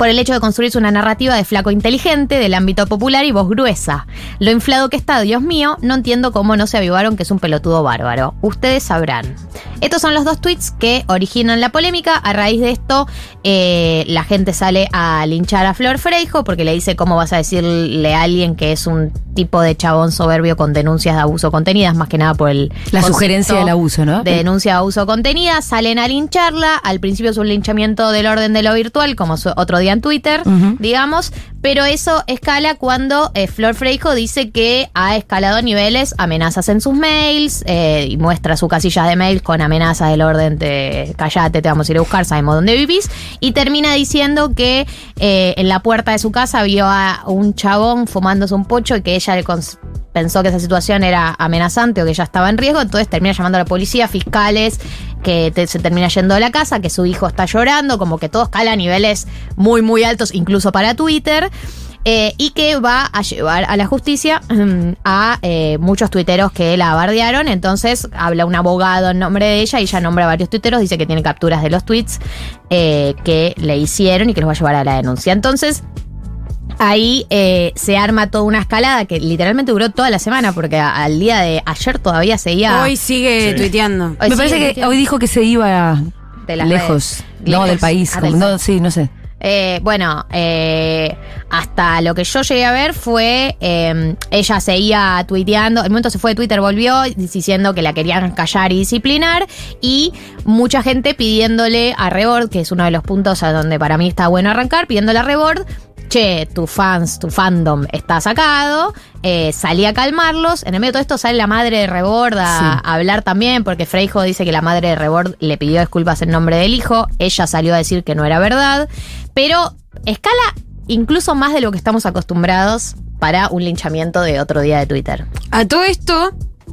por el hecho de construirse una narrativa de flaco inteligente, del ámbito popular y voz gruesa. Lo inflado que está, Dios mío, no entiendo cómo no se avivaron que es un pelotudo bárbaro. Ustedes sabrán. Estos son los dos tweets que originan la polémica. A raíz de esto, eh, la gente sale a linchar a Flor Freijo porque le dice cómo vas a decirle a alguien que es un tipo de chabón soberbio con denuncias de abuso contenidas, más que nada por el... La sugerencia del abuso, ¿no? De denuncia de abuso contenida, salen a lincharla. Al principio es un linchamiento del orden de lo virtual, como su- otro día en Twitter, digamos, pero eso escala cuando eh, Flor Freijo dice que ha escalado a niveles amenazas en sus mails eh, y muestra su casilla de mails con amenazas del orden de callate, te vamos a ir a buscar, sabemos dónde vivís, y termina diciendo que eh, en la puerta de su casa vio a un chabón fumándose un pocho y que ella le pensó que esa situación era amenazante o que ella estaba en riesgo, entonces termina llamando a la policía, fiscales, que te- se termina yendo de la casa, que su hijo está llorando, como que todo escala a niveles muy, muy altos, incluso para Twitter. Eh, y que va a llevar a la justicia mm, a eh, muchos tuiteros que la bardearon. Entonces habla un abogado en nombre de ella y ella nombra a varios tuiteros, dice que tiene capturas de los tweets eh, que le hicieron y que los va a llevar a la denuncia. Entonces, Ahí eh, se arma toda una escalada que literalmente duró toda la semana, porque a- al día de ayer todavía seguía. Hoy sigue Sí. tuiteando. Hoy Me sigue parece que hoy dijo que se iba De las lejos, redes. no Lejos. del país. Ah, del- no, sí, no sé. Eh, bueno, eh, hasta lo que yo llegué a ver fue eh, ella seguía tuiteando, el momento se fue de Twitter, volvió diciendo que la querían callar y disciplinar y mucha gente pidiéndole a Rebord, que es uno de los puntos a donde para mí está bueno arrancar, pidiéndole a Rebord, che, tu fans, tu fandom está sacado, eh, salí a calmarlos, en el medio de todo esto sale la madre de Rebord a, Sí. a hablar también, porque Freijo dice que la madre de Rebord le pidió disculpas en nombre del hijo, ella salió a decir que no era verdad, pero escala incluso más de lo que estamos acostumbrados para un linchamiento de otro día de Twitter. A todo esto,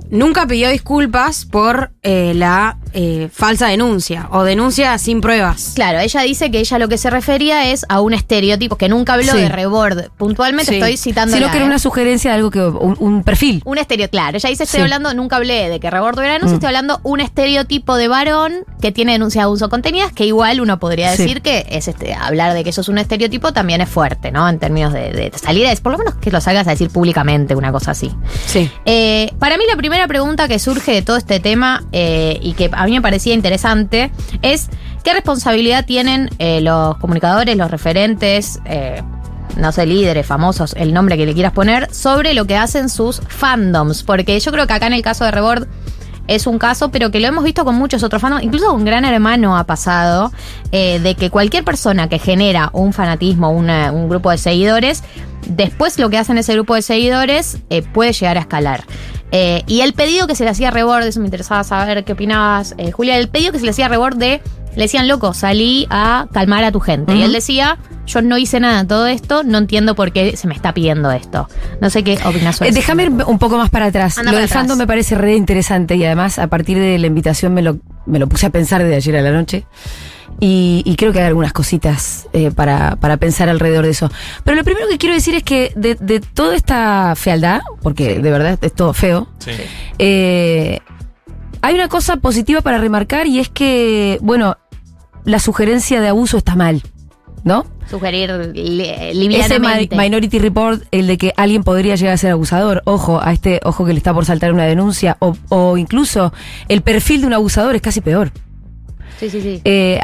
nunca pidió disculpas por eh, la eh, falsa denuncia o denuncia sin pruebas. Claro, ella dice que ella lo que se refería es a un estereotipo, que nunca habló Sí. de rebord puntualmente, Sí. estoy citando. Sino que era una sugerencia de algo que. un, un perfil. Un estereotipo, claro. Ella dice, estoy Sí. hablando, nunca hablé de que Rebord tuviera denuncia, Mm. estoy hablando un estereotipo de varón que tiene denuncia de abuso contenidas, que igual uno podría decir que es este, hablar de que eso es un estereotipo también es fuerte, ¿no? En términos de, de salir a por lo menos que lo salgas a decir públicamente, una cosa así. Sí. Eh, para mí la primera pregunta que surge de todo este tema eh, y que a mí me parecía interesante es qué responsabilidad tienen eh, los comunicadores, los referentes, eh, no sé, líderes, famosos, el nombre que le quieras poner, sobre lo que hacen sus fandoms. Porque yo creo que acá en el caso de Rebord es un caso, pero que lo hemos visto con muchos otros fandoms, incluso con Gran Hermano ha pasado, de que cualquier persona que genera un fanatismo, un grupo de seguidores, después lo que hacen ese grupo de seguidores puede llegar a escalar. Eh, y el pedido que se le hacía a Rebord, eso me interesaba saber qué opinabas, eh, Julia, el pedido que se le hacía a Rebord de, le decían, loco, salí a calmar a tu gente. Y él decía, yo no hice nada de todo esto, no entiendo por qué se me está pidiendo esto. No sé qué opinas sobre Eh, eso. déjame ir un poco más para atrás. Anda lo del fandom me parece re interesante y además a partir de la invitación me lo, me lo puse a pensar desde ayer a la noche. Y, y creo que hay algunas cositas eh, para, para pensar alrededor de eso. Pero lo primero que quiero decir es que de, de toda esta fealdad, porque de verdad es todo feo, Sí. eh, hay una cosa positiva para remarcar y es que, bueno, la sugerencia de abuso está mal, ¿no? Sugerir li- Ese livianamente. mi- Minority Report, el de que alguien podría llegar a ser abusador, ojo, a este ojo que le está por saltar una denuncia, o, o incluso el perfil de un abusador es casi peor. Sí, sí, sí. Eh,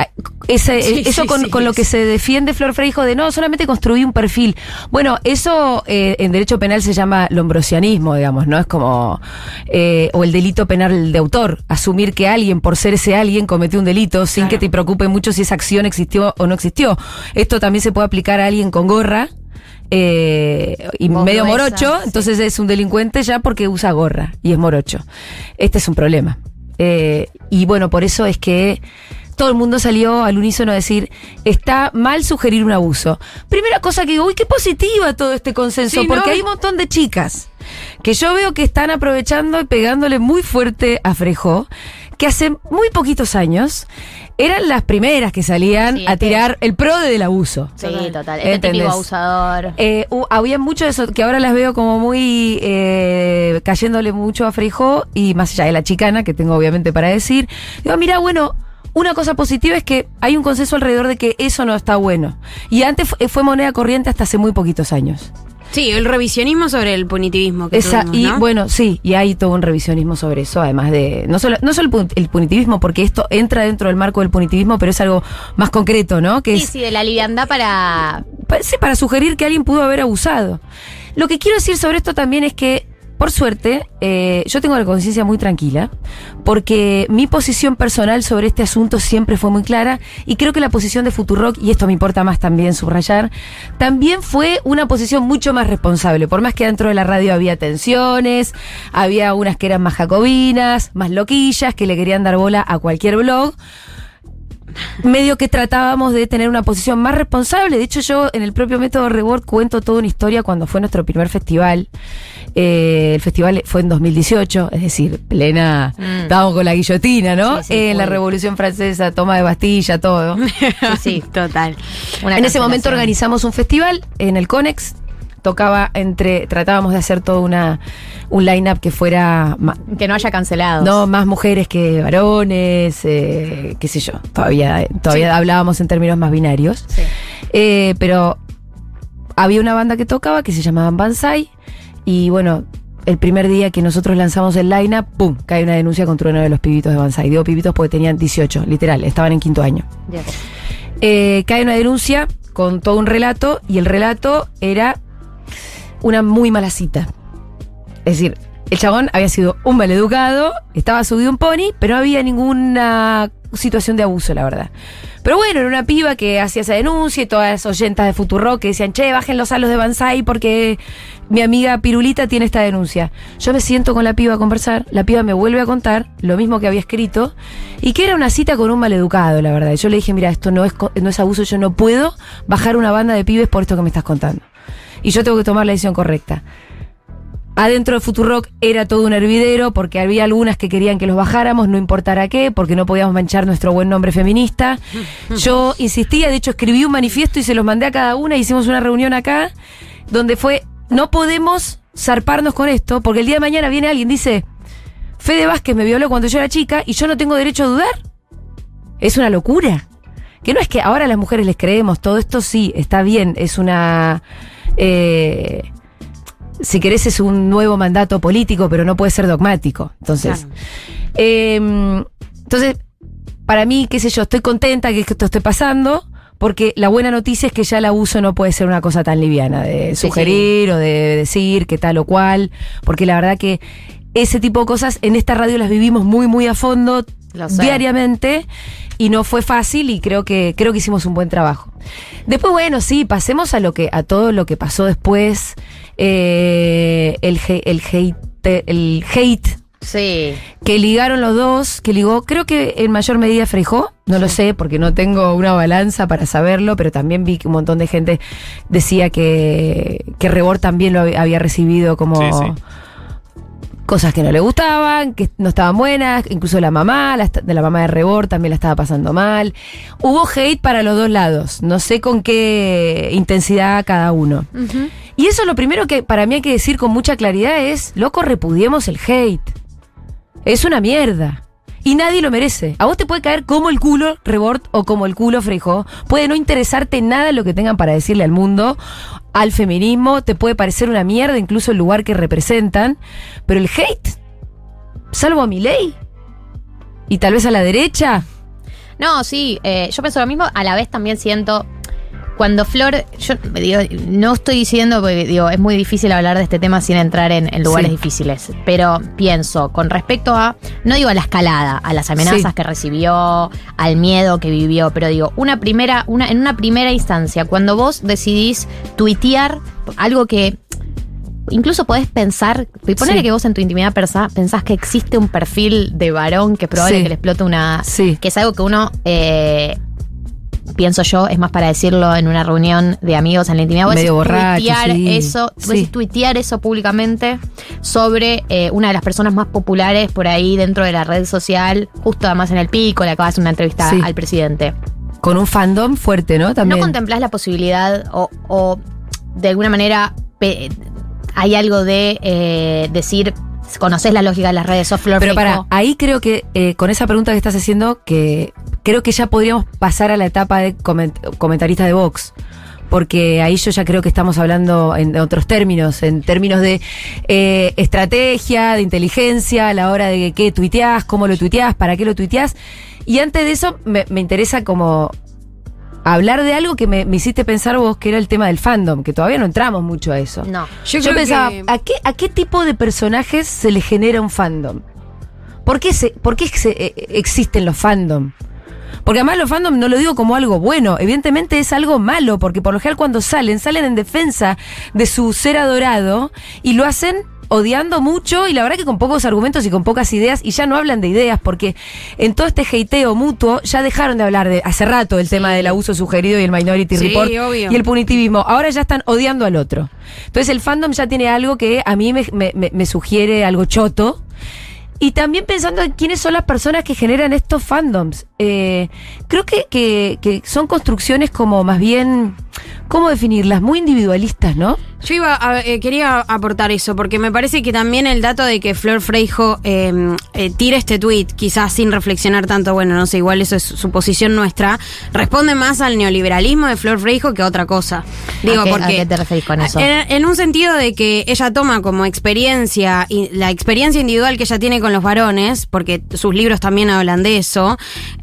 ese- (laughs) Sí, eso sí, con, sí, con lo que se defiende Flor Freijo de no, solamente construí un perfil. Bueno, eso eh, en derecho penal se llama lombrosianismo, digamos, ¿no? Es como. eh, o el delito penal de autor. Asumir que alguien, por ser ese alguien, cometió un delito sin que te preocupe mucho si esa acción existió o no existió. Esto también se puede aplicar a alguien con gorra. eh, y medio morocho, entonces es un delincuente ya porque usa gorra y es morocho. Este es un problema. Eh, y bueno, por eso es que todo el mundo salió al unísono a decir, está mal sugerir un abuso. Primera cosa que digo, uy, qué positiva todo este consenso, Sí, ¿no? porque hay un montón de chicas que yo veo que están aprovechando y pegándole muy fuerte a Frejó, que hace muy poquitos años eran las primeras que salían Sí, a tirar el pro del abuso. Sí, total. ¿Entendés? típico abusador. Eh, había mucho de eso, que ahora las veo como muy eh, cayéndole mucho a Freijó y más allá de la chicana, que tengo obviamente para decir. Digo, mira, bueno, una cosa positiva es que hay un consenso alrededor de que eso no está bueno. Y antes fu- fue moneda corriente hasta hace muy poquitos años. Sí, el revisionismo sobre el punitivismo que Esa, tuvimos, y ¿no? bueno, sí, y hay todo un revisionismo sobre eso, además de. No solo, no solo el pun- el punitivismo, porque esto entra dentro del marco del punitivismo, pero es algo más concreto, ¿no? Que Sí, es sí, de la liviandad para. pa- sí, para sugerir que alguien pudo haber abusado. Lo que quiero decir sobre esto también es que, por suerte, eh, yo tengo la conciencia muy tranquila, porque mi posición personal sobre este asunto siempre fue muy clara, y creo que la posición de Futurock, y esto me importa más también subrayar, también fue una posición mucho más responsable, por más que dentro de la radio había tensiones, había unas que eran más jacobinas, más loquillas, que le querían dar bola a cualquier blog medio que tratábamos de tener una posición más responsable. De hecho, yo en el propio método Reward cuento toda una historia cuando fue nuestro primer festival. Eh, el festival fue en 2018, es decir, plena. Mm. Estábamos con la guillotina, ¿no? Sí, sí, en la full. Revolución Francesa, toma de Bastilla, todo. (laughs) Sí, sí. Total. Una en ese momento organizamos un festival en el Conex. Tocaba entre. Tratábamos de hacer todo una, un line-up que fuera. Que no haya cancelado. no, más mujeres que varones, eh, qué sé yo. Todavía, todavía hablábamos en términos más binarios. Eh, pero había una banda que tocaba que se llamaban Banzai. Y bueno, el primer día que nosotros lanzamos el line-up, ¡pum! cae una denuncia contra uno de los pibitos de Banzai. Digo pibitos porque tenían 18, literal, estaban en quinto año. Eh, cae una denuncia con todo un relato y el relato era una muy mala cita. Es decir, el chabón había sido un maleducado, estaba subido un pony, pero no había ninguna situación de abuso, la verdad. Pero bueno, era una piba que hacía esa denuncia y todas las oyentas de Futurock que decían, che, bajen los halos de Banzai porque mi amiga Pirulita tiene esta denuncia. Yo me siento con la piba a conversar, la piba me vuelve a contar lo mismo que había escrito y que era una cita con un maleducado, la verdad. Y yo le dije, mira, esto no es, no es abuso, yo no puedo bajar una banda de pibes por esto que me estás contando. Y yo tengo que tomar la decisión correcta. Adentro de Futurock era todo un hervidero porque había algunas que querían que los bajáramos, no importara qué, porque no podíamos manchar nuestro buen nombre feminista. (laughs) Yo insistía, de hecho escribí un manifiesto y se los mandé a cada una, hicimos una reunión acá, donde fue, no podemos zarparnos con esto, porque el día de mañana viene alguien y dice, Fede Vázquez me violó cuando yo era chica y yo no tengo derecho a dudar. Es una locura. Que no es que ahora las mujeres les creemos, todo esto sí, está bien, es una... eh, si querés es un nuevo mandato político, pero no puede ser dogmático. Entonces, eh, entonces, para mí, qué sé yo, estoy contenta que esto esté pasando, porque la buena noticia es que ya el abuso no puede ser una cosa tan liviana, de Sí, sugerir o de decir que tal o cual, porque la verdad que ese tipo de cosas en esta radio las vivimos muy, muy a fondo, diariamente, y no fue fácil y creo que, creo que hicimos un buen trabajo. Después, bueno, sí, pasemos a lo que, a todo lo que pasó después, eh, el, el hate, el hate Sí. que ligaron los dos, que ligó, creo que en mayor medida Freijó, no lo sé porque no tengo una balanza para saberlo, pero también vi que un montón de gente decía que, que Rebord también lo hab- había recibido como Sí, sí. Cosas que no le gustaban, que no estaban buenas, incluso la mamá, la, de la mamá de Rebord también la estaba pasando mal. Hubo hate para los dos lados, no sé con qué intensidad cada uno. Y eso lo primero que para mí hay que decir con mucha claridad es, loco, repudiemos el hate. Es una mierda. Y nadie lo merece. A vos te puede caer como el culo Rebord o como el culo Freijó. Puede no interesarte nada lo que tengan para decirle al mundo, al feminismo. Te puede parecer una mierda incluso el lugar que representan. Pero el hate, salvo a mi ley y tal vez a la derecha, No, sí, eh, yo pienso lo mismo, a la vez también siento. Cuando Flor, yo digo, no estoy diciendo, porque digo, es muy difícil hablar de este tema sin entrar en, en lugares Sí. difíciles, pero pienso con respecto a, no digo a la escalada, a las amenazas Sí. que recibió, al miedo que vivió, pero digo, una primera, una, en una primera instancia, cuando vos decidís tuitear algo que incluso podés pensar, y ponerle Sí. que vos en tu intimidad pensás que existe un perfil de varón que es probable Sí. que le explote una. Que es algo que uno. eh, Pienso yo, es más para decirlo en una reunión de amigos en la intimidad. Vos Medio decís borracho, tuitear sí. eso, vos Sí. decís tuitear eso públicamente sobre eh, una de las personas más populares por ahí dentro de la red social, justo además en el pico, le acabas de hacer una entrevista Sí. al presidente. Con un fandom fuerte, ¿no? También. ¿No contemplás la posibilidad o, o de alguna manera hay algo de eh, decir, conoces la lógica de las redes, sos Flor Pero para, ahí creo que eh, con esa pregunta que estás haciendo, que creo que ya podríamos pasar a la etapa de coment- comentarista de Vox. Porque ahí yo ya creo que estamos hablando en otros términos, en términos de eh, estrategia, de inteligencia, a la hora de qué tuiteás, cómo lo tuiteás, para qué lo tuiteás. Y antes de eso me, me interesa como hablar de algo que me, me hiciste pensar vos, que era el tema del fandom, que todavía no entramos mucho a eso. No. Yo, pensaba, que- ¿a, qué, ¿a qué tipo de personajes se le genera un fandom? ¿Por qué, se, por qué se- eh, existen los fandom? Porque además los fandom no lo digo como algo bueno, evidentemente es algo malo, porque por lo general cuando salen, salen en defensa de su ser adorado y lo hacen odiando mucho y la verdad que con pocos argumentos y con pocas ideas y ya no hablan de ideas porque en todo este hateo mutuo ya dejaron de hablar de hace rato el tema del abuso sugerido y el Minority Sí, Report obvio. y el punitivismo. Ahora ya están odiando al otro. Entonces el fandom ya tiene algo que a mí me, me- me- me sugiere algo choto. Y también pensando en quiénes son las personas que generan estos fandoms. Eh, creo que, que- que son construcciones como más bien, ¿cómo definirlas? Muy individualistas, ¿no? Yo iba a- eh, quería aportar eso, porque me parece que también el dato de que Flor Freijo eh, eh, tire este tweet, quizás sin reflexionar tanto, bueno, no sé, igual eso es su posición nuestra, responde más al neoliberalismo de Flor Freijo que a otra cosa. Digo, ¿A qué, porque a qué te referís con eso? en, en un sentido de que ella toma como experiencia, y la experiencia individual que ella tiene con los varones, porque sus libros también hablan de eso,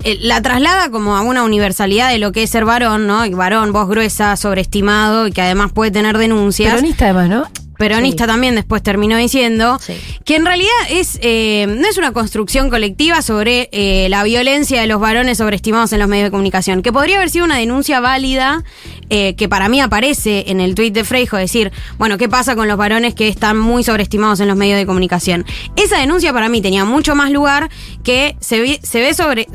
eh, la traslada como a una universalidad de lo que es ser varón, ¿no? Y varón, voz gruesa, sobreestimado y que además puede tener denuncias. Peronista además, ¿no? Peronista también después terminó diciendo que en realidad es eh, no es una construcción colectiva sobre eh, la violencia de los varones sobreestimados en los medios de comunicación, que podría haber sido una denuncia válida eh, que para mí aparece en el tuit de Freijo, decir, bueno, ¿qué pasa con los varones que están muy sobreestimados en los medios de comunicación? Esa denuncia para mí tenía mucho más lugar que se ve, se ve sobre...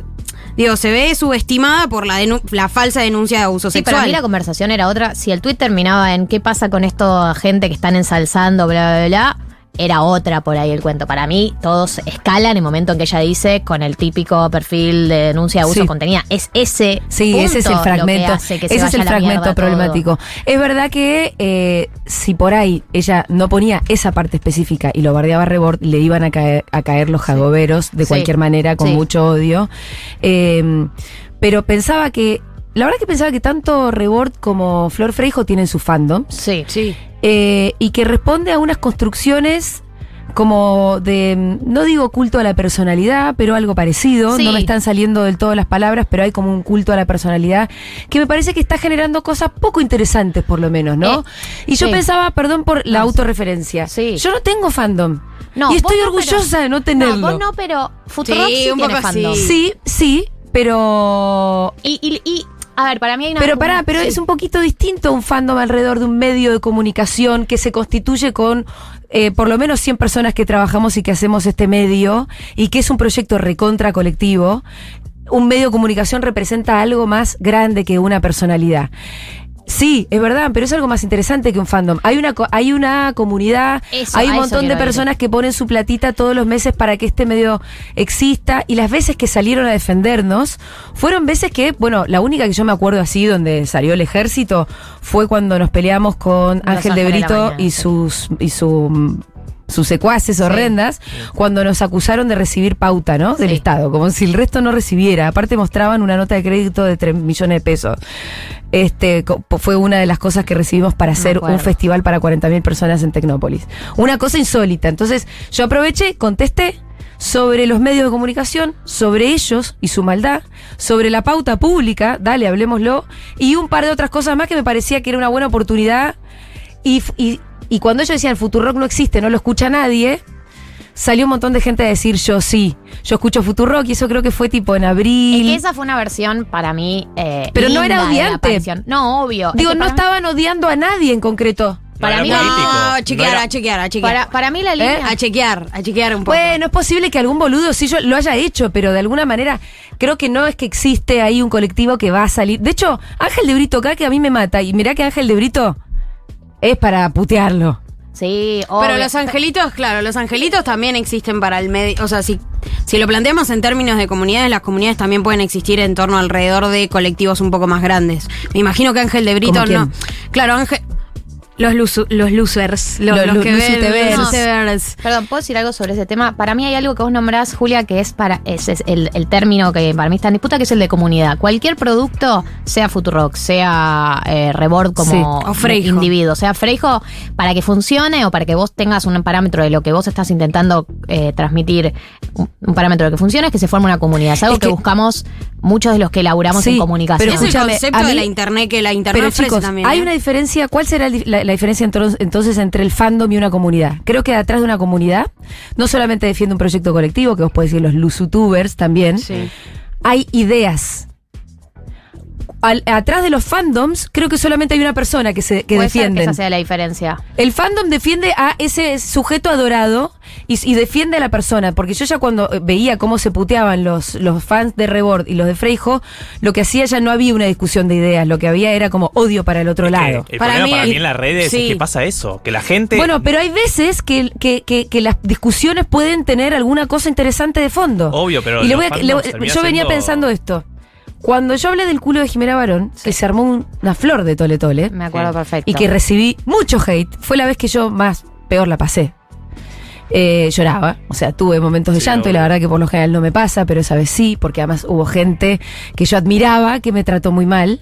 Digo, se ve subestimada por la, la falsa denuncia de abuso Sí, sexual. para mí la conversación era otra. Si el tweet terminaba en qué pasa con esto gente que están ensalzando, bla, bla, bla, era otra por ahí el cuento. Para mí, todos escalan en el momento en que ella dice con el típico perfil de denuncia de abuso Sí. contenida. Es ese. Sí, punto ese es el que fragmento. hace que se ese es el fragmento todo. problemático. Es verdad que eh, si por ahí ella no ponía esa parte específica y lo bardeaba a Rebord, le iban a caer, a caer los jagoberos de Sí. cualquier manera, con mucho odio. Eh, pero pensaba que. La verdad que pensaba que tanto Rebord como Flor Freijo tienen su fandom. Sí. Sí. eh, y que responde a unas construcciones como de, mm, no digo culto a la personalidad, pero algo parecido. Sí. No me están saliendo del todo las palabras, pero hay como un culto a la personalidad que me parece que está generando cosas poco interesantes, por lo menos, ¿no? Eh, y yo sí. pensaba, perdón por la autorreferencia, yo no tengo fandom. No, y estoy no, orgullosa pero- de no tenerlo. No, vos no, pero Futurock Sí, sí, un tiene poco fandom. así. Sí, sí, pero Y, y, y, a ver, para mí hay una. Pero pará, pero sí. es un poquito distinto un fandom alrededor de un medio de comunicación que se constituye con eh, por lo menos 100 personas que trabajamos y que hacemos este medio y que es un proyecto recontra colectivo. Un medio de comunicación representa algo más grande que una personalidad. Sí, es verdad, pero es algo más interesante que un fandom. Hay una, hay una comunidad, Eso, hay un montón de personas que ponen su platita todos los meses para que este medio exista y las veces que salieron a defendernos fueron veces que, bueno, la única que yo me acuerdo así donde salió el ejército fue cuando nos peleamos con Los Ángel de Brito Mañana, y sus y su sus secuaces horrendas cuando nos acusaron de recibir pauta, ¿no? Del Estado, como si el resto no recibiera. Aparte mostraban una nota de crédito de 3 millones de pesos. Este fue una de las cosas que recibimos para hacer un festival para 40.000 personas en Tecnópolis. Una cosa insólita. Entonces, yo aproveché, contesté, sobre los medios de comunicación, sobre ellos y su maldad, sobre la pauta pública, dale, hablemoslo, y un par de otras cosas más que me parecía que era una buena oportunidad. Y, y, y cuando ellos decían Futurock no existe, no lo escucha nadie, salió un montón de gente a decir yo sí, yo escucho Futurock y eso creo que fue tipo en abril. Es que esa fue una versión para mí. eh, Pero no era odiante. No, obvio. Es Digo, que no mí- estaban odiando a nadie en concreto. Para mí, No, la, a chequear, a chequear, a chequear. Para, para mí la ¿Eh? línea. A chequear, a chequear un poco. Bueno, es posible que algún boludo sí yo lo haya hecho, pero de alguna manera creo que no es que existe ahí un colectivo que va a salir. De hecho, Ángel de Brito acá que a mí me mata, y mirá que Ángel de Brito es para putearlo. Sí, Pero obvio. los angelitos, claro, los angelitos también existen para el medio. O sea, si, si lo planteamos en términos de comunidades, las comunidades también pueden existir en torno alrededor de colectivos un poco más grandes. Me imagino que Ángel de Brito no. Claro, Ángel. Los, lusu- los losers. Los, Los los que ven. lusutevers. los lusutevers. Perdón, ¿puedo decir algo sobre ese tema? Para mí hay algo que vos nombrás, Julia, que es para ese es el, el término que para mí está en disputa, que es el de comunidad. Cualquier producto, sea Futurock, sea eh, Rebord como Sí. O Freijo. individuo, sea Freijo, para que funcione o para que vos tengas un parámetro de lo que vos estás intentando eh, transmitir, un, un parámetro de que funcione, es que se forme una comunidad. Es algo Es que, que- buscamos muchos de los que elaboramos Sí, en comunicación. pero Es el concepto mí- de la internet que la internet Pero ofrece chicos, también. hay ¿eh? una diferencia. ¿Cuál será el la, la diferencia entonces, entonces entre el fandom y una comunidad? Creo que detrás de una comunidad no solamente defiende un proyecto colectivo, que vos podés decir los lusutubers también, Sí. hay ideas. Al- atrás de los fandoms, creo que solamente hay una persona que se que Puede ser defienden. que esa sea la diferencia. El fandom defiende a ese sujeto adorado y, y defiende a la persona. Porque yo ya cuando eh, veía cómo se puteaban los, los fans de Rebord y los de Freijo, lo que hacía ya no había una discusión de ideas. Lo que había era como odio para el otro lado. El Para problema mí- para mí en las redes sí. es que pasa eso, que la gente... Bueno, pero hay veces que, que, que- que las discusiones pueden tener alguna cosa interesante de fondo. Obvio, pero Y le los voy a- le- yo venía pensando esto. Cuando yo hablé del culo de Jimena Barón, que se armó un- una flor de tole tole, Me acuerdo perfecto. y que recibí mucho hate, fue la vez que yo más peor la pasé. Eh, lloraba, o sea, tuve momentos de Sí, llanto y la verdad que por lo general no me pasa, pero esa vez sí, porque además hubo gente que yo admiraba que me trató muy mal.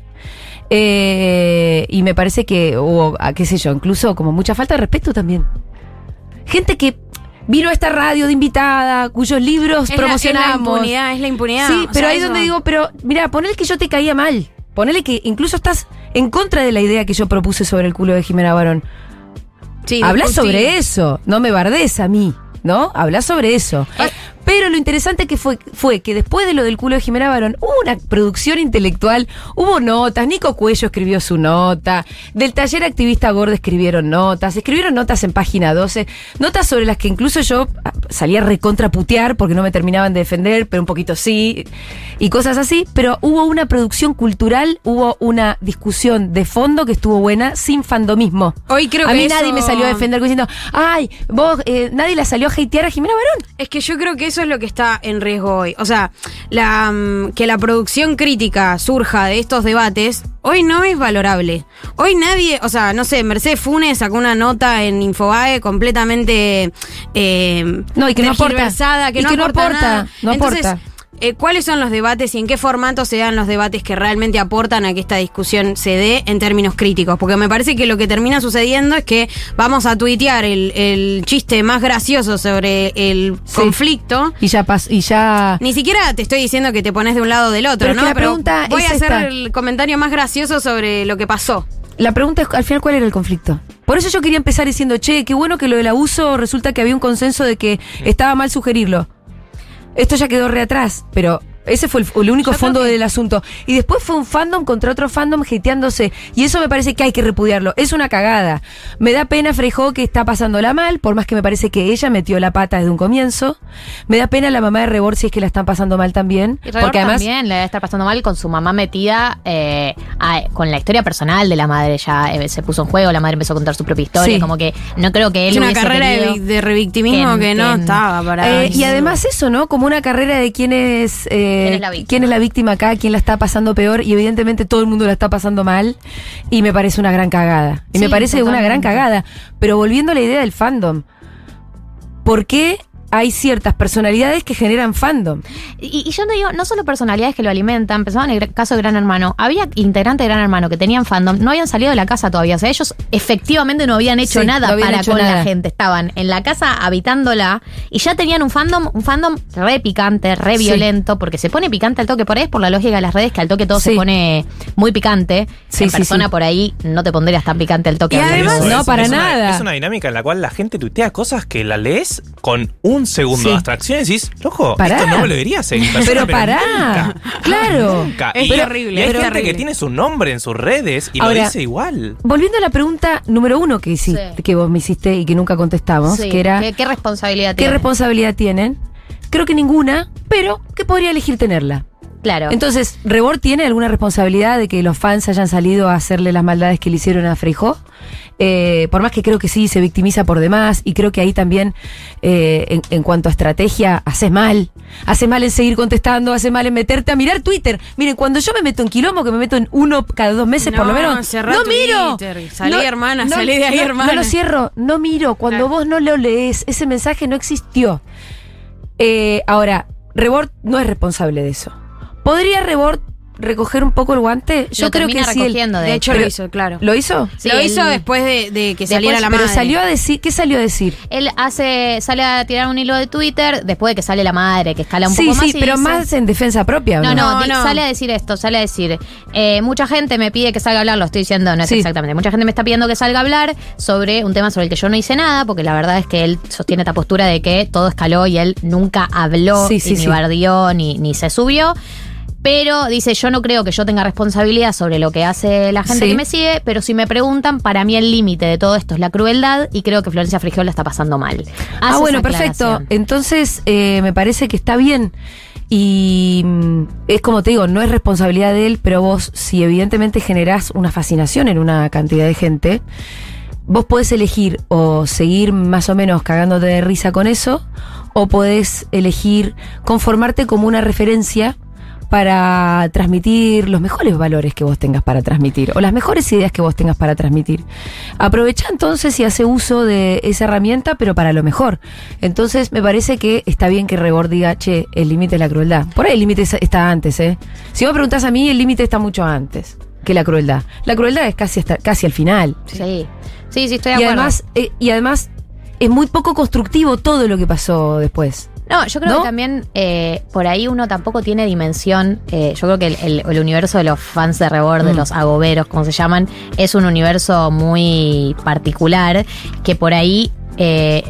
Eh, y me parece que hubo, ah, qué sé yo, incluso como mucha falta de respeto también. Gente que vino a esta radio de invitada, cuyos libros Es la- promocionamos. Es la impunidad, es la impunidad. Sí, O pero sea, ahí eso- donde digo, pero mira, ponele que yo te caía mal. Ponele que incluso estás en contra de la idea que yo propuse sobre el culo de Jimena Barón. Sí, Habla sobre eso, no me bardes a mí, ¿no? Habla sobre eso. Pero lo interesante que fue, fue que después de lo del culo de Jimena Barón, hubo una producción intelectual, hubo notas, Nico Cuello escribió su nota, del taller activista Gordo escribieron notas, escribieron notas en página 12, notas sobre las que incluso yo ah, salía recontra putear porque no me terminaban de defender, pero un poquito sí, y cosas así, pero hubo una producción cultural, hubo una discusión de fondo que estuvo buena, sin fandomismo. Hoy creo a que mí eso- nadie me salió a defender diciendo, ay, vos, eh, nadie la salió a hatear a Jimena Barón. Es que yo creo que eso es lo que está en riesgo hoy. O sea, la, mm, que la producción crítica surja de estos debates hoy no es valorable. Hoy nadie, o sea, no sé, Mercedes Funes sacó una nota en Infobae completamente eh, No, y que no aporta. que Y no que no aporta, aporta, nada. no Entonces, aporta. Eh, ¿Cuáles son los debates y en qué formato se dan los debates que realmente aportan a que esta discusión se dé en términos críticos? Porque me parece que lo que termina sucediendo es que vamos a tuitear el, el chiste más gracioso sobre el conflicto. Y ya pas y ya. Ni siquiera te estoy diciendo que te pones de un lado o del otro, Pero ¿no? la Pero voy es a hacer esta. el comentario más gracioso sobre lo que pasó. La pregunta es al final cuál era el conflicto. Por eso yo quería empezar diciendo, che, qué bueno que lo del abuso resulta que había un consenso de que estaba mal sugerirlo. Esto ya quedó re atrás, pero ese fue el, el único fondo del asunto. Y después fue un fandom contra otro fandom hateándose. Y eso me parece que hay que repudiarlo. Es una cagada. Me da pena Frejo que está pasándola mal, por más que me parece que ella metió la pata desde un comienzo. Me da pena la mamá de Rebord si es que la están pasando mal también. Y porque además también le debe estar pasando mal con su mamá metida eh, a- con la historia personal de la madre. Ya eh, se puso en juego, la madre empezó a contar su propia historia. Sí. Como que no creo que él Es una carrera de, revictimismo que, no estaba para. Eh, y además eso, ¿no? Como una carrera de quién es, eh, ¿Quién es la víctima? quién es la víctima acá, quién la está pasando peor, y evidentemente todo el mundo la está pasando mal, y me parece una gran cagada. Y me parece una gran cagada. Pero volviendo a la idea del fandom, ¿por qué hay ciertas personalidades que generan fandom. Y, y yo no digo, no solo personalidades que lo alimentan, pensaba en el caso de Gran Hermano. Había integrantes de Gran Hermano que tenían fandom, no habían salido de la casa todavía. O sea, ellos efectivamente no habían hecho Sí, nada no habían para hecho con nada. la gente. Estaban en la casa habitándola y ya tenían un fandom, un fandom re picante, re Sí. violento, porque se pone picante al toque por ahí, es por la lógica de las redes, que al toque todo se pone muy picante. Sí, en sí, persona sí. por ahí no te pondrías tan picante al toque. Y además- no, es- para es una- nada. es una dinámica en la cual la gente tuitea cosas que la lees con un segundo Sí. de abstracción y decís, loco, Pará. esto no me lo dirías en persona, Pero pará, (laughs) nunca. claro. Nunca. Es Y- terrible, Y hay es gente terrible. que tiene su nombre en sus redes y Ahora, lo dice igual. Volviendo a la pregunta número uno que hiciste, Sí. que vos me hiciste y que nunca contestamos, Sí, que era ¿qué, qué responsabilidad ¿qué responsabilidad tienen? Creo que ninguna, pero que podría elegir tenerla. Claro. Entonces, ¿Rebord tiene alguna responsabilidad de que los fans hayan salido a hacerle las maldades que le hicieron a Freijó? Eh, por más que creo que sí, se victimiza por demás y creo que ahí también, eh, en, en cuanto a estrategia, haces mal. Hace mal en seguir contestando, hace mal en meterte a mirar Twitter. Miren, cuando yo me meto en quilombo, que me meto en uno cada dos meses por lo No, menos, no miro. Twitter. Salí, hermana, salí de ahí, no, hermana. No lo cierro, no miro. Cuando vos no lo lees, ese mensaje no existió. Eh, ahora, Rebord no es responsable de eso. ¿Podría Rebord recoger un poco el guante? Yo Lo creo que sí. él- de De hecho, Pero- lo hizo, claro. ¿Lo hizo? Sí, lo él- hizo después de, de que Después, saliera la Pero madre. salió a decir, ¿qué salió a decir? Él hace, sale a tirar un hilo de Twitter después de que sale la madre, que escala un sí, poco más. sí, y pero dice- más en defensa propia. ¿o No, no, No, no. sale a decir esto, sale a decir, eh, mucha gente me pide que salga a hablar, lo estoy diciendo, no es Sí. exactamente, mucha gente me está pidiendo que salga a hablar sobre un tema sobre el que yo no hice nada, porque la verdad es que él sostiene esta postura de que todo escaló y él nunca habló, Sí, sí, y ni sí. bardió, ni, ni se subió. Pero dice, yo no creo que yo tenga responsabilidad sobre lo que hace la gente Sí. que me sigue, pero si me preguntan, para mí el límite de todo esto es la crueldad y creo que Florencia Frigio la está pasando mal. Ah, bueno, perfecto. Entonces, eh, me parece que está bien. Y mm, es como te digo, no es responsabilidad de él, pero vos, si evidentemente generás una fascinación en una cantidad de gente, vos podés elegir o seguir más o menos cagándote de risa con eso, o podés elegir conformarte como una referencia para transmitir los mejores valores que vos tengas para transmitir o las mejores ideas que vos tengas para transmitir. Aprovecha entonces y hace uso de esa herramienta, pero para lo mejor. Entonces me parece que está bien que Rebord diga, che, el límite es la crueldad. Por ahí el límite es- está antes, ¿eh? Si vos preguntás a mí, el límite está mucho antes que la crueldad. La crueldad es casi, hasta, casi al final. Sí, sí, sí, estoy de Y acuerdo. además, eh, y además es muy poco constructivo todo lo que pasó después. No, yo creo ¿No? que también eh, por ahí uno tampoco tiene dimensión. eh, yo creo que el, el- el universo de los fans de Rebord, de Mm. los agoberos, como se llaman, es un universo muy particular que por ahí. Eh,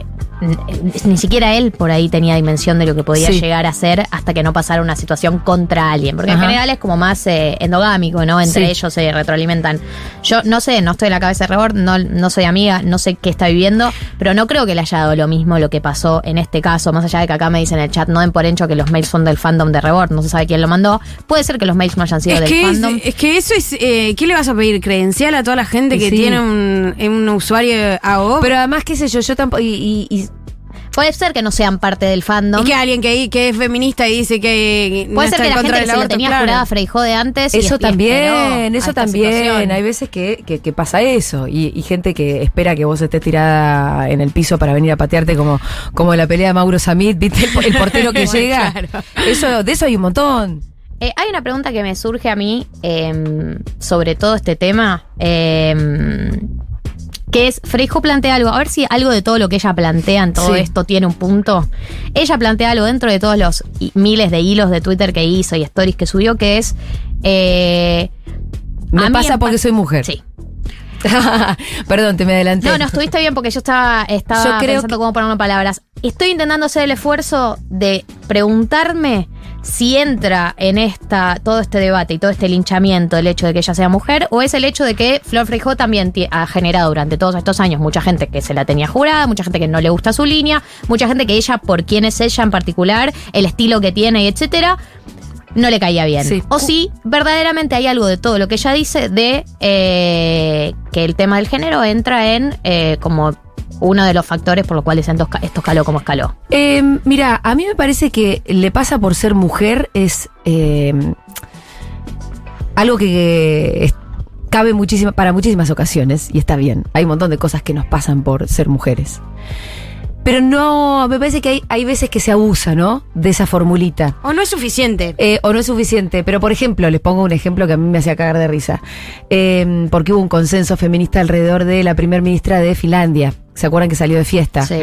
ni siquiera él por ahí tenía dimensión de lo que podía Sí. llegar a ser hasta que no pasara una situación contra alguien. Porque Ajá. en general es como más eh, endogámico, ¿no? Entre Sí. ellos se retroalimentan. Yo no sé, no estoy en la cabeza de Rebord, no, no soy amiga, no sé qué está viviendo, pero no creo que le haya dado lo mismo lo que pasó en este caso, más allá de que acá me dicen en el chat, no den por hecho que los mails son del fandom de Rebord, no se sabe quién lo mandó. Puede ser que los mails no hayan sido Es del que, es, fandom. es que eso es. Eh, ¿Qué le vas a pedir? ¿Credencial a toda la gente que sí. tiene un, un usuario AO? Pero además, qué sé yo, yo tampoco. Y, y- y- Puede ser que no sean parte del fandom. Y que alguien que, que es feminista y dice que. no Puede ser está que la gente que se aborto, tenía claro. jurada a Freijó de antes. Eso y también, eso también. situación. Hay veces que, que- que pasa eso. Y, y gente que espera que vos estés tirada en el piso para venir a patearte como, como en la pelea de Mauro Samit, ¿viste? El, el portero que (laughs) llega. Eso, de eso hay un montón. Eh, hay una pregunta que me surge a mí em, sobre todo este tema. em, que es, Freijo plantea algo, a ver si algo de todo lo que ella plantea en todo Sí. esto tiene un punto. Ella plantea algo dentro de todos los miles de hilos de Twitter que hizo y stories que subió, que es... eh, Me pasa porque soy mujer. Sí. (laughs) Perdón, te me adelanté. No, no, estuviste bien porque yo estaba, estaba Yo creo pensando cómo ponerlo en palabras. Estoy intentando hacer el esfuerzo de preguntarme si entra en esta todo este debate y todo este linchamiento el hecho de que ella sea mujer o es el hecho de que Flor Frijó también ha generado durante todos estos años mucha gente que se la tenía jurada, mucha gente que no le gusta su línea, mucha gente que ella, por quién es ella en particular, el estilo que tiene etcétera, no le caía bien. Sí. O si verdaderamente hay algo de todo lo que ella dice de eh, que el tema del género entra en eh, como uno de los factores por los cuales esto esto escaló como escaló. Eh, mira, a mí me parece que le pasa por ser mujer es eh, algo que cabe muchísima, para muchísimas ocasiones y está bien. Hay un montón de cosas que nos pasan por ser mujeres. Pero no, me parece que hay, hay veces que se abusa, ¿no? De esa formulita. O no es suficiente. Eh, o no es suficiente. Pero, por ejemplo, les pongo un ejemplo que a mí me hacía cagar de risa. Eh, porque hubo un consenso feminista alrededor de la primer ministra de Finlandia. ¿Se acuerdan que salió de fiesta? Sí.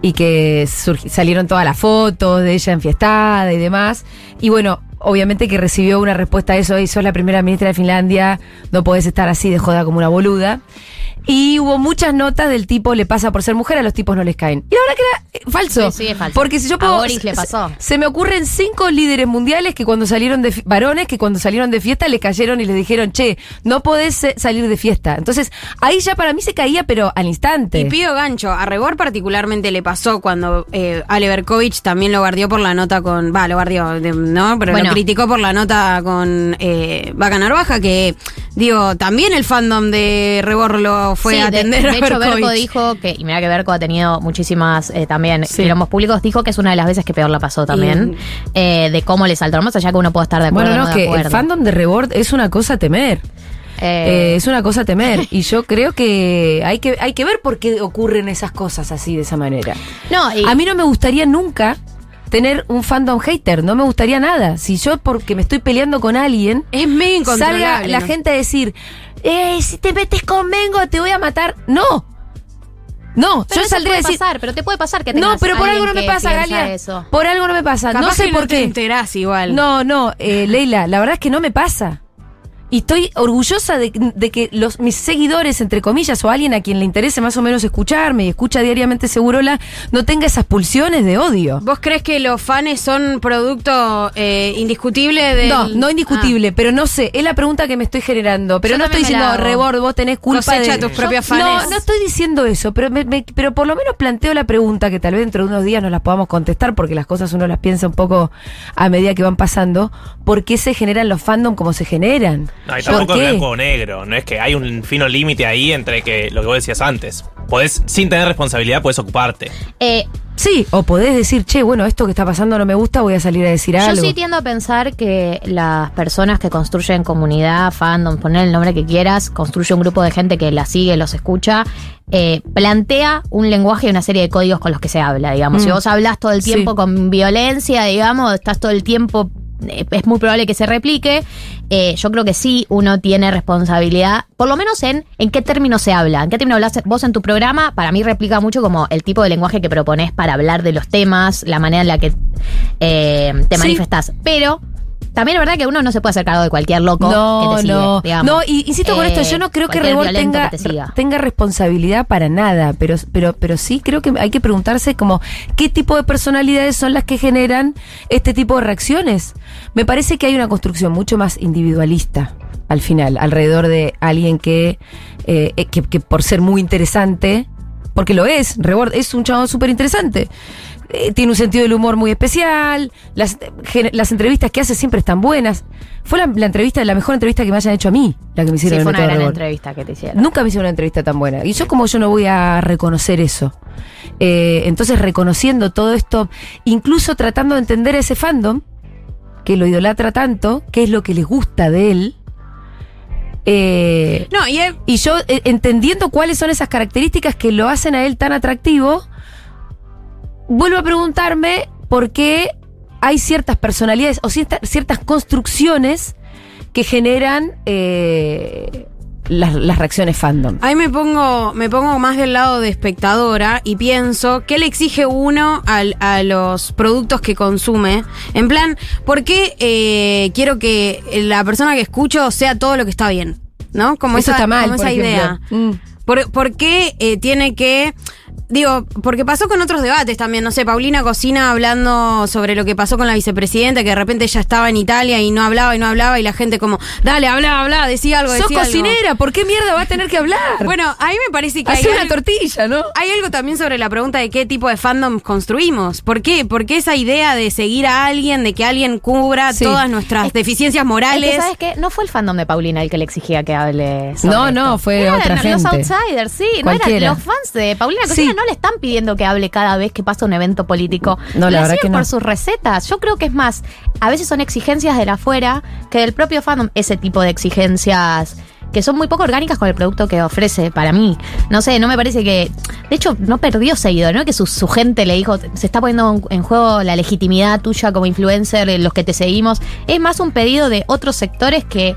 Y que salieron todas las fotos de ella enfiestada y demás. Y bueno, obviamente que recibió una respuesta a eso. Y sos la primera ministra de Finlandia, no podés estar así de joda como una boluda. Y hubo muchas notas del tipo le pasa por ser mujer, a los tipos no les caen. Y la verdad que era eh, falso. Sí, sí, es falso. Porque si yo A puedo. Boris le pasó. Se, se me ocurren cinco líderes mundiales que cuando salieron de varones, que cuando salieron de fiesta le cayeron y le dijeron, che, no podés salir de fiesta. Entonces, ahí ya para mí se caía, pero al instante. Y pido gancho. A Rebor particularmente le pasó cuando eh, Ale Berkovich también lo guardió por la nota con. Va, lo guardió, de- ¿no? Pero Bueno. lo criticó por la nota con eh, Vaca Narvaja, que, digo, también el fandom de Rebor lo fue Sí, a de- atender de, a hecho. Berko dijo que, y mira que Berko ha tenido muchísimas eh, también quilombos públicos, dijo que es una de las veces que peor la pasó también, eh, de cómo le saltó, más allá que uno puede estar de acuerdo Bueno, no, no de que el fandom de Rebord es una cosa a temer. Eh, es una cosa a temer. (laughs) y yo creo que hay, que hay que ver por qué ocurren esas cosas así, de esa manera. No, y- A mí no me gustaría nunca tener un fandom hater, no me gustaría nada. Si yo, porque me estoy peleando con alguien, es medio incontrolable, salga la ¿no? gente a decir, eh, si te metes con Mengo te voy a matar. No. No, Pero yo saldré a puede decir. pasar, pero te puede pasar que No, pero por algo no me pasa, Galia. Eso. Por algo no me pasa. Capaz no sé que por no te qué. enterás igual. No, no, eh, Leila, la verdad es que no me pasa. Y estoy orgullosa de, de que los, mis seguidores, entre comillas, o alguien a quien le interese más o menos escucharme y escucha diariamente Segurola, no tenga esas pulsiones de odio. ¿Vos crees que los fans son producto eh, indiscutible de. No, no indiscutible, pero no sé, es la pregunta que me estoy generando. Pero Yo no estoy diciendo. Rebord, vos tenés culpa de... tus propios Yo- fans. No, no estoy diciendo eso, pero, me- me- pero por lo menos planteo la pregunta que tal vez dentro de unos días nos las podamos contestar, porque las cosas uno las piensa un poco a medida que van pasando. ¿Por qué se generan los fandom como se generan? No, y ¿Por tampoco es blanco o negro. No es que hay un fino límite ahí entre que lo que vos decías antes. Podés, sin tener responsabilidad, podés ocuparte. Eh, Sí, o podés decir, che, bueno, esto que está pasando no me gusta, voy a salir a decir Yo algo. sí tiendo a pensar que las personas que construyen comunidad, fandom, poner el nombre que quieras, construye un grupo de gente que la sigue, los escucha, eh, plantea un lenguaje y una serie de códigos con los que se habla, digamos. Mm. Si vos hablas todo el tiempo Sí. con violencia, digamos, estás todo el tiempo, es muy probable que se replique. Eh, yo creo que sí uno tiene responsabilidad, por lo menos en en qué términos se habla, en qué términos hablas vos en tu programa, para mí replica mucho como el tipo de lenguaje que propones para hablar de los temas, la manera en la que eh, te Sí. manifestás. Pero también es verdad que uno no se puede hacer cargo de cualquier loco No, que te sigue, no, digamos. no, y insisto con Eh, esto, yo no creo que Rebord violento tenga, que te siga. tenga responsabilidad para nada, pero, pero, pero sí creo que hay que preguntarse como qué tipo de personalidades son las que generan este tipo de reacciones. Me parece que hay una construcción mucho más individualista al final, alrededor de alguien que, eh, eh, que, que por ser muy interesante, porque lo es, Rebord es un chavo súper interesante. Eh, tiene un sentido del humor muy especial. Las, entrevistas que hace siempre están buenas. Fue la, la entrevista, la mejor entrevista que me hayan hecho a mí, la que me Sí, hicieron fue en una gran entrevista que te hicieron. Nunca me hicieron una entrevista tan buena. Y yo como yo no voy a reconocer eso. Eh, entonces reconociendo todo esto, incluso tratando de entender a ese fandom, que lo idolatra tanto, qué es lo que les gusta de él. eh, No, y él- y yo eh, entendiendo cuáles son esas características que lo hacen a él tan atractivo, vuelvo a preguntarme por qué hay ciertas personalidades o cierta- ciertas construcciones que generan eh, las, las reacciones fandom. Ahí me pongo, me pongo más del lado de espectadora y pienso, ¿qué le exige uno al- a los productos que consume? En plan, ¿por qué eh, quiero que la persona que escucho sea todo lo que está bien? ¿No? Como Eso esa, está mal, como por esa idea. Mm. ¿Por, por qué eh, tiene que.? Digo, porque pasó con otros debates también, no sé, Paulina Cocina hablando sobre lo que pasó con la vicepresidenta, que de repente ella estaba en Italia y no hablaba y no hablaba y la gente como, dale, habla, habla, decía algo, Sos decía algo". cocinera, ¿por qué mierda va a tener que hablar? Bueno, a mí me parece que Hace hay una algo- tortilla, ¿no? Hay algo también sobre la pregunta de qué tipo de fandom construimos. ¿Por qué? ¿Por qué esa idea de seguir a alguien, de que alguien cubra Sí. todas nuestras deficiencias Es morales? que, ¿sabes qué? No fue el fandom de Paulina el que le exigía que hable sobre No, esto. no, fue Eran otra los gente. outsiders, sí. No eran Cualquiera. los fans de Paulina Cocina Sí. No le están pidiendo que hable cada vez que pasa un evento político. No, la Lo verdad que no. por sus recetas. Yo creo que es más, a veces son exigencias de la afuera que del propio fandom. Ese tipo de exigencias que son muy poco orgánicas con el producto que ofrece para mí. No sé, no me parece que. De hecho, no perdió seguido, ¿no? Que su, su gente le dijo, se está poniendo en juego la legitimidad tuya como influencer, los que te seguimos. Es más un pedido de otros sectores que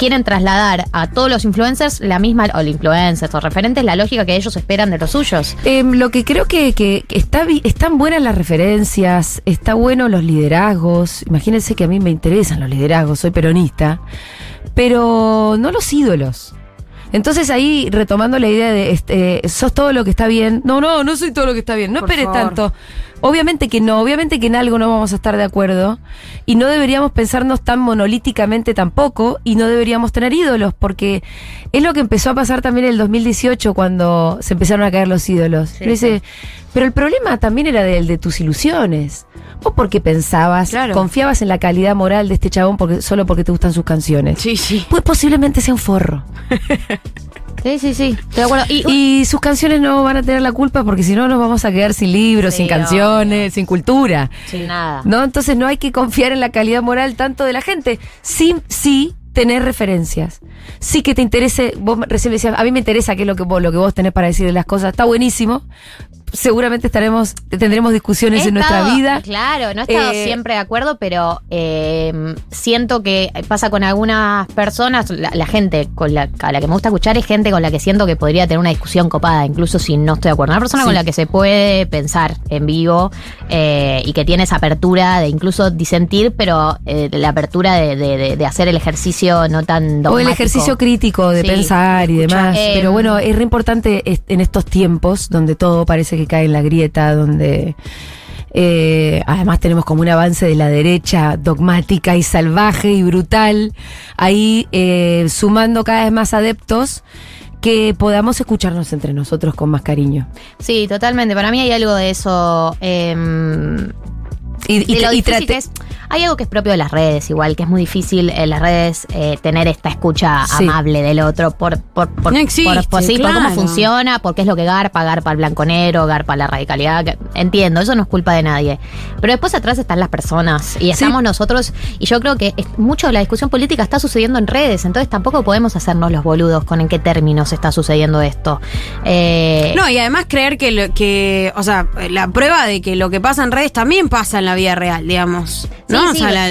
quieren trasladar a todos los influencers la misma, o influencers o referentes, la lógica que ellos esperan de los suyos. Em, lo que creo que, que está, están buenas las referencias, está bueno los liderazgos. Imagínense que a mí me interesan los liderazgos, soy peronista, pero no los ídolos. Entonces ahí retomando la idea de este, sos todo lo que está bien. No, no, no soy todo lo que está bien. No Por esperes favor. tanto. Obviamente que no, obviamente que en algo no vamos a estar de acuerdo y no deberíamos pensarnos tan monolíticamente tampoco y no deberíamos tener ídolos porque es lo que empezó a pasar también en el 2018 cuando se empezaron a caer los ídolos. Pero, dice, pero el problema también era del de tus ilusiones. Vos porque pensabas, confiabas en la calidad moral de este chabón porque, solo porque te gustan sus canciones. Sí, sí. Pues posiblemente sea un forro. (laughs) Sí, sí, sí, estoy de acuerdo. Y, Y sus canciones no van a tener la culpa porque si no nos vamos a quedar sin libros, Sí, sin canciones, sin cultura. sin nada. ¿No? Entonces no hay que confiar en la calidad moral tanto de la gente. Sí, sí tener referencias. Sí que te interese, vos recién me decías, a mí me interesa qué es lo que vos, lo que vos tenés para decir de las cosas. Está buenísimo. Seguramente estaremos, tendremos discusiones He en nuestra vida. Claro, no he estado Eh, siempre de acuerdo, pero eh, siento que pasa con algunas personas, la, la gente con la, a la que me gusta escuchar es gente con la que siento que podría tener una discusión copada, incluso si no estoy de acuerdo. Una persona Sí. con la que se puede pensar en vivo eh, y que tiene esa apertura de incluso disentir, pero eh, la apertura de, de- de- de hacer el ejercicio no tan O el dogmático. ejercicio crítico de Sí, pensar y demás. Pero bueno, es re importante en estos tiempos donde todo parece que cae en la grieta, donde eh, además tenemos como un avance de la derecha dogmática y salvaje y brutal, ahí eh, sumando cada vez más adeptos que podamos escucharnos entre nosotros con más cariño. Sí, totalmente. Para mí hay algo de eso. em, Y, y trate- es. Hay algo que es propio de las redes, igual, que es muy difícil en las redes eh, tener esta escucha Sí. amable del otro por, por, por, No existe, por- por- sí, por cómo claro. funciona, por qué es lo que garpa, garpa el blanco negro, garpa la radicalidad. que- entiendo, eso no es culpa de nadie. Pero después atrás están las personas y estamos nosotros, y yo creo que es- mucho de la discusión política está sucediendo en redes, entonces tampoco podemos hacernos los boludos con en qué términos está sucediendo esto. Eh, No, y además creer que, lo, que, o sea, la prueba de que lo que pasa en redes también pasa en la vida real, digamos. ¿no? Sí, o sí, sea, la-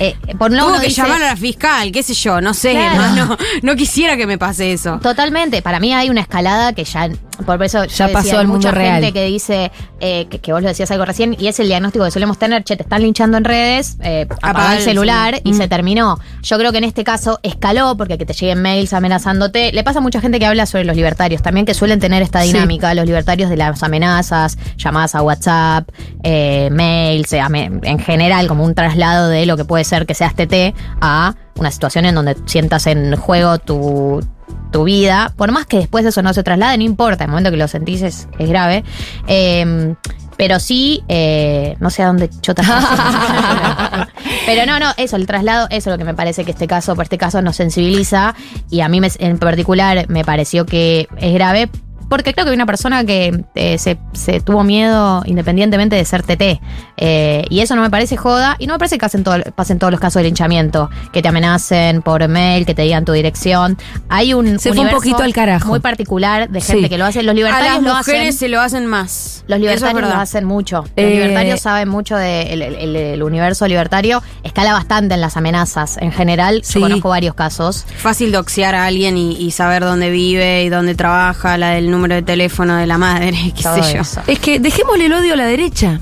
eh, por tuvo que dice- llamar a la fiscal, qué sé yo, no sé, Claro. (laughs) no, quisiera que me pase eso. Totalmente, para mí hay una escalada que ya, por eso Ya decía, pasó al mundo mucha real. gente que dice, eh, que, que vos lo decías algo recién, y es el diagnóstico que solemos tener, che, te están linchando en redes, eh, apaga Apagar el el celular y Mm. se terminó. Yo creo que en este caso escaló porque que te lleguen mails amenazándote. Le pasa a mucha gente que habla sobre los libertarios, también que suelen tener esta Sí. dinámica, los libertarios de las amenazas, llamadas a WhatsApp, eh, mails, eh, en general como un traslado de lo que puede ser que seas TT a una situación en donde sientas en juego tu, tu vida. Por más que después eso no se traslade, no importa, el momento que lo sentís es, es grave. Eh, pero sí, eh, no sé a dónde chota. (laughs) Pero no, no, eso, el traslado, eso es lo que me parece que este caso, por este caso, nos sensibiliza. Y a mí me- en particular me pareció que es grave. Porque creo que hay una persona que eh, se, se tuvo miedo independientemente de ser TT. Eh, y eso no me parece joda. Y no me parece que pasen, todo- pasen todos los casos de linchamiento. Que te amenacen por mail, que te digan tu dirección. Hay un. Se fue un poquito al carajo. Muy particular de gente Sí. que lo hace. Los A libertarios las lo mujeres hacen. se lo hacen más. Los es libertarios lo hacen mucho. Los Eh, libertarios saben mucho del el, universo libertario. Escala bastante en las amenazas. En general, Sí. yo conozco varios casos. Fácil doxear a alguien y, y saber dónde vive y dónde trabaja, la del número de teléfono de la madre, (laughs) qué Todo sé yo. eso. Es que dejémosle el odio a la derecha.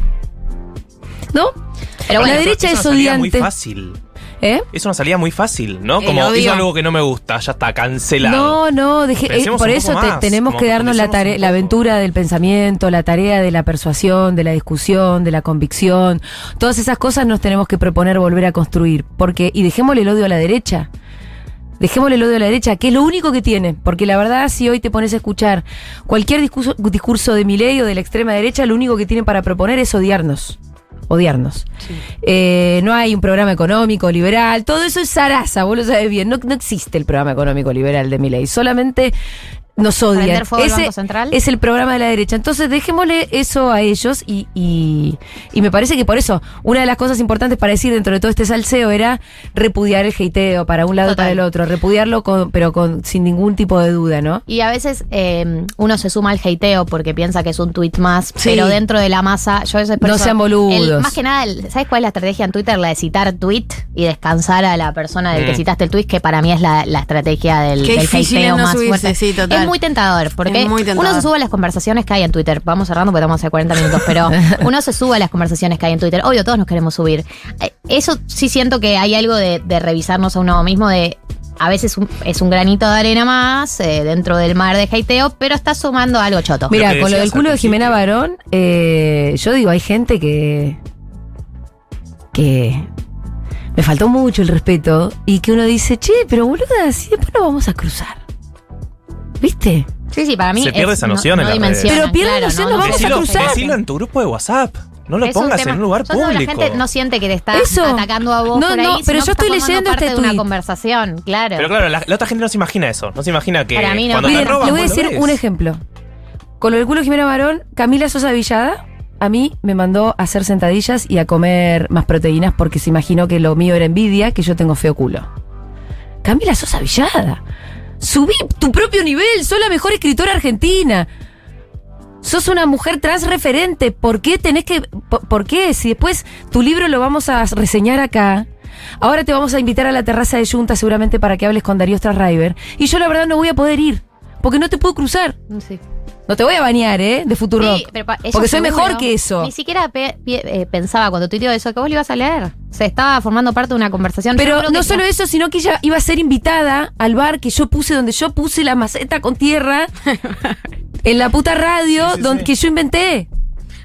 ¿No? Pero la derecha eso es una salida muy odiante. fácil. ¿Eh? Es una salida muy fácil, ¿no? El Como odio. hizo algo que no me gusta, ya está cancelado. No, no, deje- eh, por eso te- tenemos como que darnos la, tarea, la aventura del pensamiento, la tarea de la persuasión, de la discusión, de la convicción. Todas esas cosas nos tenemos que proponer volver a construir. Porque, y dejémosle el odio a la derecha. Dejémosle el odio a la derecha, que es lo único que tiene. Porque la verdad, si hoy te pones a escuchar cualquier discurso, discurso de Milei o de la extrema derecha, lo único que tienen para proponer es odiarnos. Odiarnos. Eh, no hay un programa económico liberal, todo eso es zaraza, vos lo sabes bien. No, no existe el programa económico liberal de Milei. Solamente nos odian. Fuego Ese Banco Central. es el programa de la derecha. Entonces dejémosle eso a ellos y, y, y me parece que por eso una de las cosas importantes para decir dentro de todo este salseo era repudiar el hateo para un lado y para el otro, repudiarlo con, pero con sin ningún tipo de duda, ¿no? Y a veces eh, uno se suma al hateo porque piensa que es un tweet más, Sí. pero dentro de la masa, yo ese No sean boludos. más que nada, el- ¿sabes cuál es la estrategia en Twitter? La de citar tweet y descansar a la persona del que Mm. citaste el tweet, que para mí es la, la estrategia del, Qué del no más subirse, fuerte. sí, total. Es muy tentador, porque Es muy tentador. uno se sube a las conversaciones que hay en Twitter. Vamos cerrando porque estamos hace 40 minutos, pero (laughs) uno se sube a las conversaciones que hay en Twitter. Obvio, todos nos queremos subir. Eh, Eso sí siento que hay algo de, de revisarnos a uno mismo, de a veces un- es un granito de arena más eh, dentro del mar de hateo, pero está sumando algo choto. Mira, con lo del culo de Jimena Barón, eh, yo digo, hay gente que. que. me faltó mucho el respeto y que uno dice, che, pero boluda, si después nos vamos a cruzar. ¿Viste? Sí, sí, para mí. Se pierde es- esa no- noción no en Pero pierde claro, noción, no, nos vamos a cruzar. decilo en tu grupo de WhatsApp. No lo Es pongas en un lugar yo público. La gente no siente que te está Eso. atacando a vos No, por ahí, no, sino pero yo estoy leyendo parte este de una conversación, claro. Pero claro, la, la otra gente no se imagina eso. No se imagina que Para mí no. cuando Miren, te roban, le voy a decir ves. un ejemplo. Con lo del culo Jimena Barón, Camila Sosa Villada a mí me mandó a hacer sentadillas y a comer más proteínas porque se imaginó que lo mío era envidia, que yo tengo feo culo. Camila Sosa Villada. Subí tu propio nivel, sos la mejor escritora argentina. Sos una mujer trans referente. ¿Por qué tenés que.? po- ¿Por qué? Si después tu libro lo vamos a reseñar acá. Ahora te vamos a invitar a la terraza de Junta seguramente para que hables con Darío Strasriver. Y yo la verdad no voy a poder ir. Porque no te puedo cruzar. Sí. No te voy a bañar, ¿eh? De Futurock. Sí, pero pa- eso porque soy mejor que eso. Ni siquiera pe- eh, pensaba cuando tuiteó eso que vos lo ibas a leer. Se estaba formando parte de una conversación. Yo Pero no solo eso, sino que ella iba a ser invitada al bar que yo puse, donde yo puse la maceta con tierra, (laughs) en la puta radio donde, que yo inventé.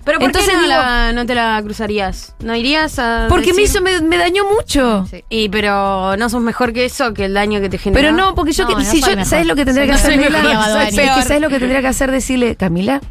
Pero ¿por Entonces qué no, digo- la- no te la cruzarías? ¿No irías a.? Porque me hizo, me, me dañó mucho. Y pero no sos mejor que eso, que el daño que te genera. Pero no, porque yo, que, si yo, ¿sabes lo que tendría que No hacer? Camila? Es que ¿sabes lo que tendría que hacer? Decirle, Camila,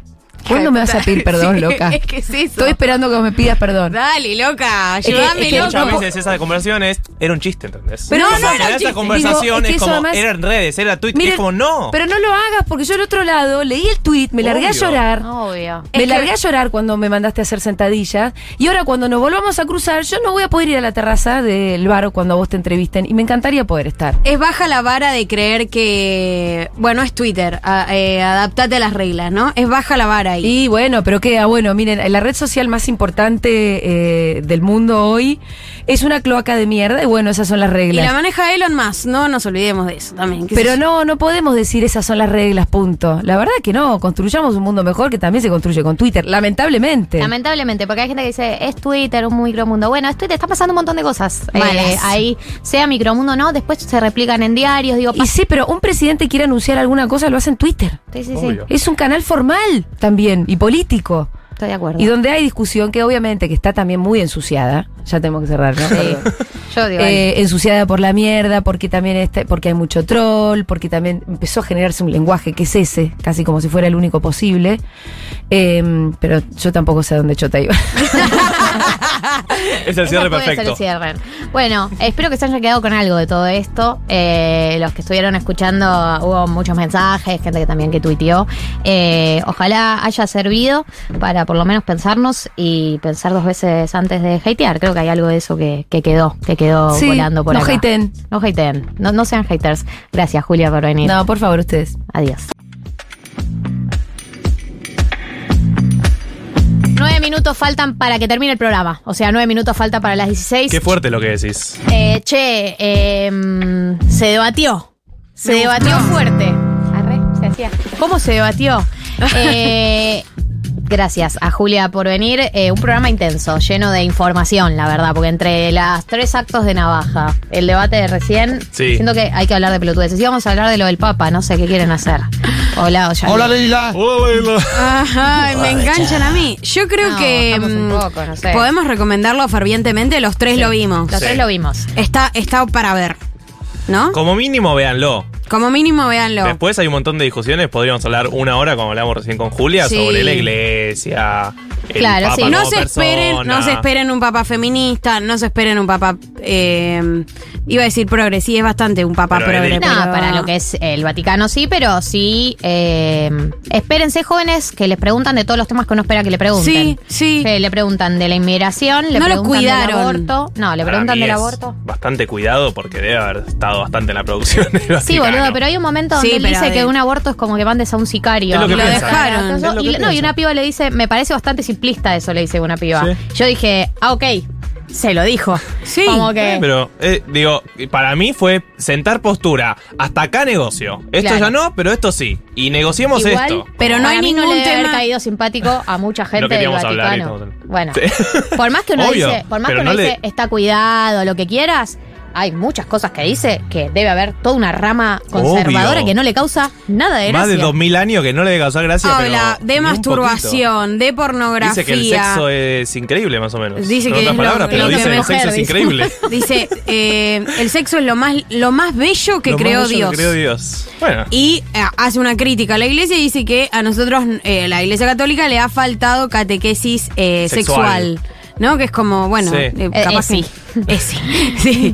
¿cuándo me vas a pedir perdón, (laughs) Sí, loca? Es que es eso. Estoy esperando que me pidas perdón. Dale, loca, Es que- ayúdame, es que loco. Muchas veces esa conversación es, era un chiste, ¿entendés? Pero no, no era un esa conversación Digo, es que es eso como, además- era en redes, era Twitter, y Miren, es como, no. Pero no lo hagas, porque yo al otro lado leí el tweet, me largué a llorar. Obvio. Me Es largué que- a llorar cuando me mandaste a hacer sentadillas. Y ahora cuando nos volvamos a cruzar, yo no voy a poder ir a la terraza del bar cuando a vos te entrevisten. Y me encantaría poder estar. Es baja la vara de creer que. Bueno, es Twitter. a- eh, adaptate a las reglas, ¿no? Es baja la vara ahí. Y bueno, pero queda bueno, miren, la red social más importante eh, del mundo hoy es una cloaca de mierda. Y bueno, esas son las Y reglas. la maneja Elon Musk, no nos olvidemos de eso también. Pero no, no podemos decir esas son las reglas, punto. La verdad que no, construyamos un mundo mejor que también se construye con Twitter, lamentablemente. Lamentablemente, porque hay gente que dice, es Twitter, un micromundo. Bueno, es Twitter, está pasando un montón de cosas. eh, ahí, sea micromundo o no, después se replican en diarios, digo, Y sí, pero un presidente quiere anunciar alguna cosa, lo hace en Twitter. Sí, sí, sí. Es un canal formal también y político. Estoy de acuerdo. Y donde hay discusión que obviamente que está también muy ensuciada. Ya tenemos que cerrar, ¿no? Sí. Yo digo, Eh, ensuciada por la mierda, porque también está, porque hay mucho troll, porque también empezó a generarse un lenguaje que es ese, casi como si fuera el único posible. Eh, pero yo tampoco sé a dónde chota iba. (laughs) (laughs) Es el cierre perfecto. el cierre. Bueno, espero que se hayan quedado con algo de todo esto. Eh, los que estuvieron escuchando, hubo muchos mensajes, gente que también que tuiteó. Eh, ojalá haya servido para por lo menos pensarnos y pensar dos veces antes de hatear. Creo que hay algo de eso que, que quedó, que quedó Sí, volando por no acá. hateen. No hateen. No, no sean haters. Gracias, Julia, por venir. No, por favor, ustedes. Adiós. Nueve minutos faltan para que termine el programa. O sea, nueve minutos falta para las 16. Qué fuerte lo que decís. Eh, che, eh, se debatió. Se Me debatió fuerte. Arre, se hacía. ¿Cómo se debatió? Eh, gracias a Julia por venir. Eh, un programa intenso, lleno de información, la verdad, porque entre las tres actos de navaja, el debate de recién, Sí. siento que hay que hablar de pelotudeces. Y vamos a hablar de lo del Papa, no sé qué quieren hacer. Hola, Ollane. Hola, Leila. Ajá, me enganchan a mí. Yo creo No, que bajamos un mm, poco, no sé. podemos recomendarlo fervientemente. Los tres lo vimos. Los tres lo vimos. Está, está para ver, ¿no? Como mínimo, véanlo. Como mínimo, véanlo. Después hay un montón de discusiones. Podríamos hablar una hora, como hablamos recién con Julia, Sí. sobre la iglesia, el Papa No se esperen, no se esperen un papa feminista, no se esperen un papa eh, iba a decir progre, sí es bastante un papa No, progre. pero- para lo que es el Vaticano sí, pero sí. eh, espérense, jóvenes, que les preguntan de todos los temas que uno espera que le pregunten. Sí, sí. Que le preguntan de la inmigración, le No lo preguntan del cuidaron. aborto. No, le Para preguntan mí del es aborto. Bastante cuidado porque debe haber estado bastante en la producción. del Sí, Vaticano. Pero hay un momento donde Sí, él dice que un aborto es como que mandes a un sicario. Es lo que Y lo dejaron. Es lo que y, no, y una piba le dice, me parece bastante simplista eso, le dice una piba. Sí. Yo dije, ah, ok, se lo dijo. Sí. Como que. Eh, Pero, eh, digo, para mí fue sentar postura. Hasta acá negocio. Esto Claro. ya no, pero esto sí. Y negociemos Igual, esto. Pero no hay ningún le debe haber tema- caído simpático a mucha gente Lo que del hablar Vaticano. estamos- Bueno, Sí. por más que uno (laughs) Obvio, dice, por más que uno no le- dice está cuidado, lo que quieras, hay muchas cosas que dice que debe haber toda una rama conservadora Obvio. que no le causa nada de Más gracia. de 2000 años que no le debe causar gracia. Habla pero de ni un masturbación, de pornografía. Dice que el sexo es increíble, más o menos. Dice que otras es lo- palabras, pero lo que dice el mujer sexo es dice. increíble. (laughs) Dice, eh, el sexo es lo más, lo más bello que Lo más creó bello que Dios. creó Dios. Bueno. Y eh, hace una crítica a la iglesia y dice que a nosotros, eh, la iglesia católica, le ha faltado catequesis eh, Sexual. sexual. ¿No? Que es como, bueno, Sí. eh, Eh, capaz ESI. que. (laughs) ESI. (laughs) Sí.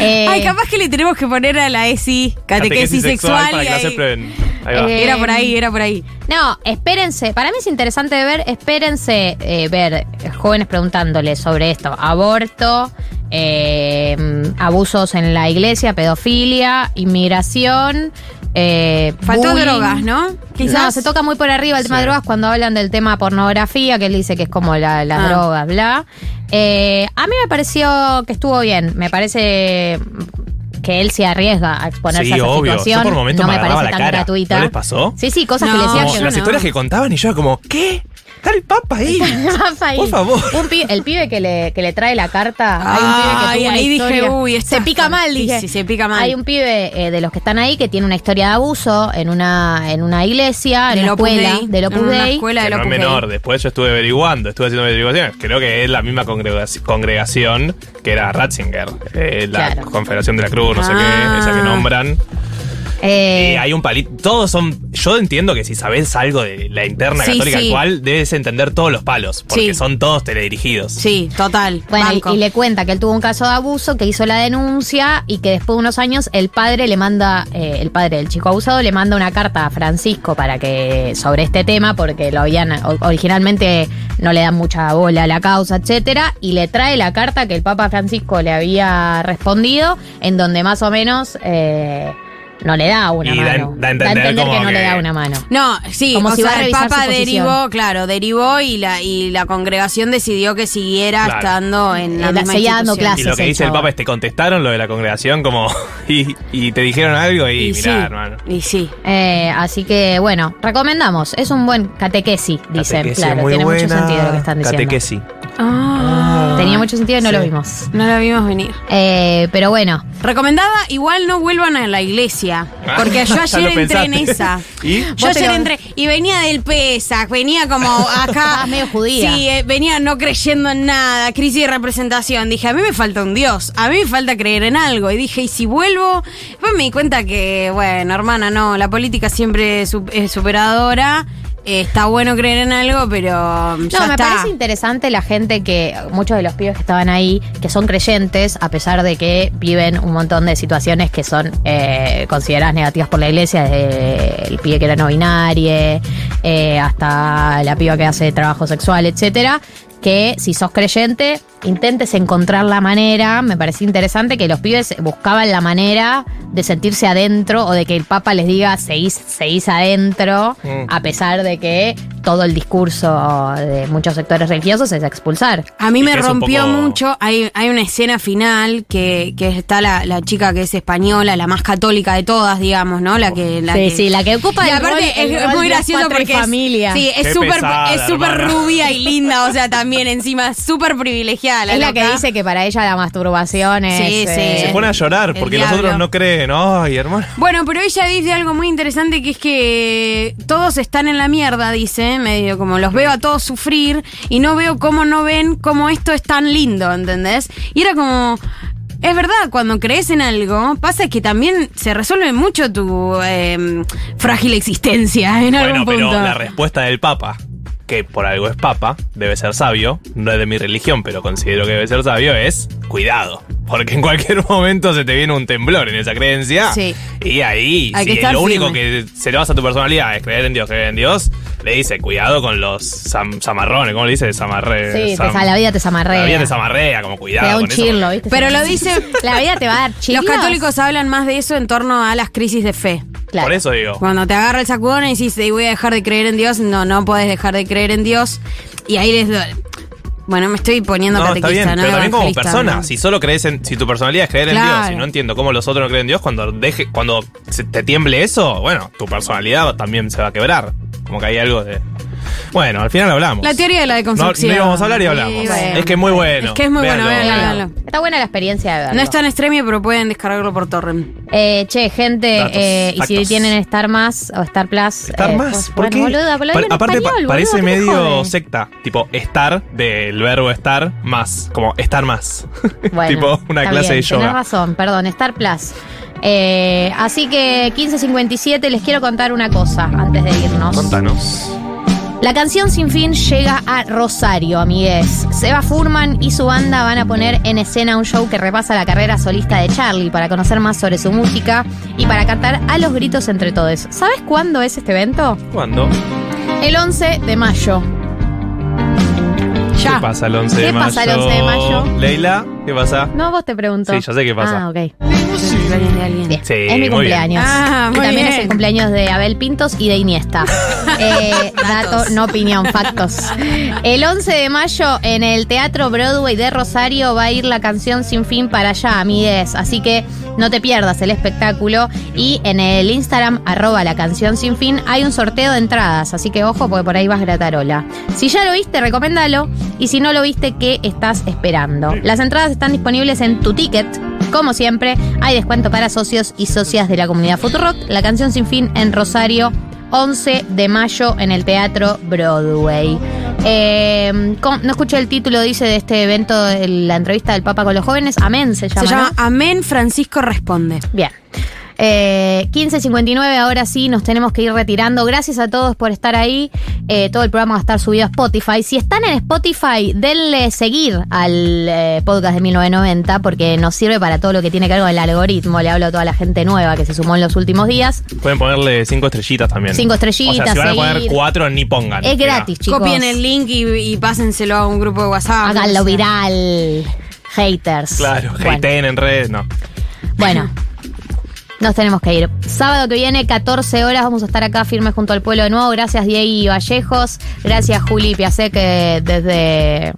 Eh, Ay, capaz que le tenemos que poner a la ESI catequesis, sexual. para y que la ahí- acepten. Ahí va. Eh, Era por ahí, era por ahí. No, espérense. Para mí es interesante de ver, espérense eh, ver eh, jóvenes preguntándole sobre esto: aborto, eh, abusos en la iglesia, pedofilia, inmigración. Eh, Faltó bullying. drogas, ¿no? Quizás. No, se toca muy por arriba el tema Sí. de drogas cuando hablan del tema pornografía, que él dice que es como la, las Ah. drogas, bla. Eh, a mí me pareció que estuvo bien. Me parece que él se arriesga a exponerse Sí, a esa obvio. situación. Yo por momentos no me parece la tan cara. gratuita. ¿No les pasó? Sí, sí, cosas No, que le decían que las no. historias que contaban y yo era como, ¿qué? Está el papa ahí. Ahí. Por favor. Un pibe- el pibe que le, que le trae la carta. hay un pibe que Ay, tuvo una ahí dije, historia- uy, se pica mal, dije. fuertísimo, se pica mal. Hay un pibe eh, de los que están ahí que tiene una historia de abuso en una, en una iglesia, en Del una escuela, Dei. del Opus En una Dei. escuela Que del no es menor. Después yo estuve averiguando, estuve haciendo averiguaciones. Creo que es la misma congregaci- congregación que era Ratzinger, eh, la Claro. Confederación de la Cruz, no sé Ah. qué, esa que nombran. Eh, hay un palito. Todos son. Yo entiendo que si sabes algo de la interna Sí, católica sí. actual, debes entender todos los palos. Porque Sí. son todos teledirigidos. Sí, total. Bueno, y, le cuenta que él tuvo un caso de abuso, que hizo la denuncia y que después de unos años el padre le manda, eh, el padre del chico abusado le manda una carta a Francisco para que sobre este tema, porque lo habían originalmente no le dan mucha bola a la causa, etcétera, y le trae la carta que el Papa Francisco le había respondido, en donde más o menos eh, no le da una Y da- mano. da a entender que como no le que- da una mano. No, sí, Como o si va a sea, el Papa derivó, claro, derivó y la, y la congregación decidió que siguiera Claro. estando en la Eh, misma seguía dando institución. Y lo que el dice el. Papa es: te contestaron lo de la congregación, como. (laughs) Y, y te dijeron algo, y, Y mirá, sí, hermano. Y sí. Eh, así que bueno, recomendamos. Es un buen catequesi, dicen. Claro, muy tiene mucho sentido lo que están diciendo. Catequesis. Ah, Tenía mucho sentido y no Sí. lo vimos. no la vimos venir. Eh, pero bueno, Recomendada, igual no vuelvan a la iglesia. Porque yo (laughs) ayer lo entré en esa. (laughs) ¿Y? Yo ayer lo- entré y venía del PESAC, venía como acá. (laughs) Medio judía. Sí, eh, venía no creyendo en nada, crisis de representación. Dije, a mí me falta un Dios, a mí me falta creer en algo. Y dije, ¿y si vuelvo? Después me di cuenta que, bueno, hermana, no, la política siempre es, su- es superadora. Eh, está bueno creer en algo, pero ya no, me está. parece interesante la gente que, muchos de los pibes que estaban ahí, que son creyentes, a pesar de que viven un montón de situaciones que son eh, consideradas negativas por la iglesia, desde el pibe que era no binario, eh, hasta la piba que hace trabajo sexual, etcétera. Que si sos creyente, intentes encontrar la manera. Me parecía interesante que los pibes buscaban la manera de sentirse adentro o de que el Papa les diga seguís, seguís adentro, Mm. a pesar de que todo el discurso de muchos sectores religiosos es expulsar. A mí me rompió poco- mucho. Hay, hay una escena final que, que está la, la chica que es española, la más católica de todas, digamos, ¿no? La que. La Sí, que- sí, la que ocupa Y el aparte rol- el es, rol muy de gracioso porque. es- familia. Sí, es súper rubia y linda, o sea, también (laughs) encima súper privilegiada. es la que dice que para ella la masturbación es. Sí, sí. eh, Se pone a llorar porque los otros no creen. Ay, hermano. Bueno, pero ella dice algo muy interesante que es que todos están en la mierda, dice, medio como los veo a todos sufrir y no veo cómo no ven cómo esto es tan lindo, ¿entendés? Y era como... Es verdad, cuando crees en algo, pasa que también se resuelve mucho tu eh, frágil existencia en algún Bueno, pero punto. la respuesta del Papa. Que por algo es papa, debe ser sabio, no es de mi religión, pero considero que debe ser sabio, es cuidado. Porque en cualquier (laughs) momento se te viene un temblor en esa creencia. Sí. Y ahí, Hay que si lo único firme. que se le basa a tu personalidad es creer en Dios, creer en Dios, le dice cuidado con los sam- zamarrones, ¿cómo le dice? Zamarre, Sí, te- la vida te zamarrea. La vida te zamarrea, como Te cuidado. da un con eso. chirlo, ¿viste? Pero lo dice. La vida te va a dar (laughs) chirlos. Los católicos hablan más de eso en torno a las crisis de fe. Por eso digo. Cuando te agarra el sacudón y dices, "Ey, voy a dejar de creer en Dios, no, no podés dejar de creer en Dios. Y ahí les doy. Bueno, me estoy poniendo No, está bien, no pero también como persona. ¿no? Si solo crees en. Si tu personalidad es creer en. Dios y no entiendo cómo los otros no creen en Dios, cuando deje, cuando se te tiemble eso, bueno, tu personalidad también se va a quebrar. Como que hay algo de. Bueno, al final hablamos. La teoría de la No, deconstrucción. no íbamos a hablar y hablamos. Sí, bueno. Es que es muy bueno. Es que es muy bueno, Véanlo. véanlo, véanlo. Está buena la experiencia de verlo. No es tan extremio, pero pueden descargarlo por torrent. Eh, che, gente, Datos, eh, y si tienen Star Más o Star Plus. Estar eh, más. pues, ¿Por bueno, qué? boluda, pero lo Pa- digo en aparte, pa- parece boludo, ¿qué te medio jode? secta. Tipo, estar del verbo estar más. Como estar más. (laughs) Bueno, tipo, una está clase bien, de yoga. Tenés razón, perdón, Star Plus. Eh, así que 15.57 les quiero contar una cosa antes de irnos. Contanos. La canción Sin Fin llega a Rosario, amigues. Seba Furman y su banda van a poner en escena un show que repasa la carrera solista de Charlie para conocer más sobre su música y para cantar a los gritos entre todos. ¿Sabes cuándo es este evento? ¿Cuándo? El 11 de mayo. ¿Qué pasa el 11 de ¿Qué mayo? pasa el 11 de mayo? Leila, ¿qué pasa? No, vos te pregunto. Sí, yo sé qué pasa. Ah, ok. de alguien. Bien. Sí, es mi muy cumpleaños. bien. Ah, y muy también es el cumpleaños de Abel Pintos y de Iniesta. (laughs) Eh, dato, no opinión, factos. El 11 de mayo en el Teatro Broadway de Rosario va a ir la canción Sin Fin para allá, amigues. Así que no te pierdas el espectáculo. Y en el Instagram, arroba la canción Sin Fin, hay un sorteo de entradas. Así que ojo, porque por ahí vas gratarola. Si ya lo viste, recomendalo. Y si no lo viste, ¿qué estás esperando? Las entradas están disponibles en tu ticket. Como siempre, hay descuento para socios y socias de la comunidad Futurock. La canción Sin Fin en Rosario. 11 de mayo en el Teatro Broadway. Eh, ¿cómo? no escuché el título, dice, de este evento, de la entrevista del Papa con los jóvenes. Amén se llama. Se llama ¿no? Amén Francisco Responde. Bien. Eh, 15.59, ahora sí, nos tenemos que ir retirando. Gracias a todos por estar ahí. Eh, todo el programa va a estar subido a Spotify. Si están en Spotify, denle seguir al eh, podcast de 1990 porque nos sirve para todo lo que tiene que ver con el algoritmo. Le hablo a toda la gente nueva que se sumó en los últimos días. Pueden ponerle cinco estrellitas también. Cinco estrellitas, O sea, si van a poner seguir. cuatro, ni pongan. Es Mira. gratis, chicos. Copien el link y, y pásenselo a un grupo de WhatsApp. Háganlo viral. Haters. Claro, Bueno. hateen en redes, no. Bueno, (laughs) nos tenemos que ir. Sábado que viene, 14 horas, vamos a estar acá firmes junto al pueblo de nuevo. Gracias, Diego Vallejos. Gracias, Juli Piasek, que desde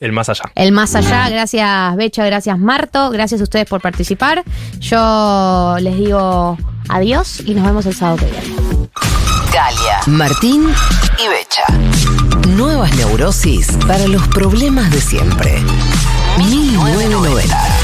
El más allá. el más allá. Gracias, Becha. Gracias, Marto. Gracias a ustedes por participar. Yo les digo adiós y nos vemos el sábado que viene. Galia, Martín y Becha. Nuevas neurosis para los problemas de siempre. 1990.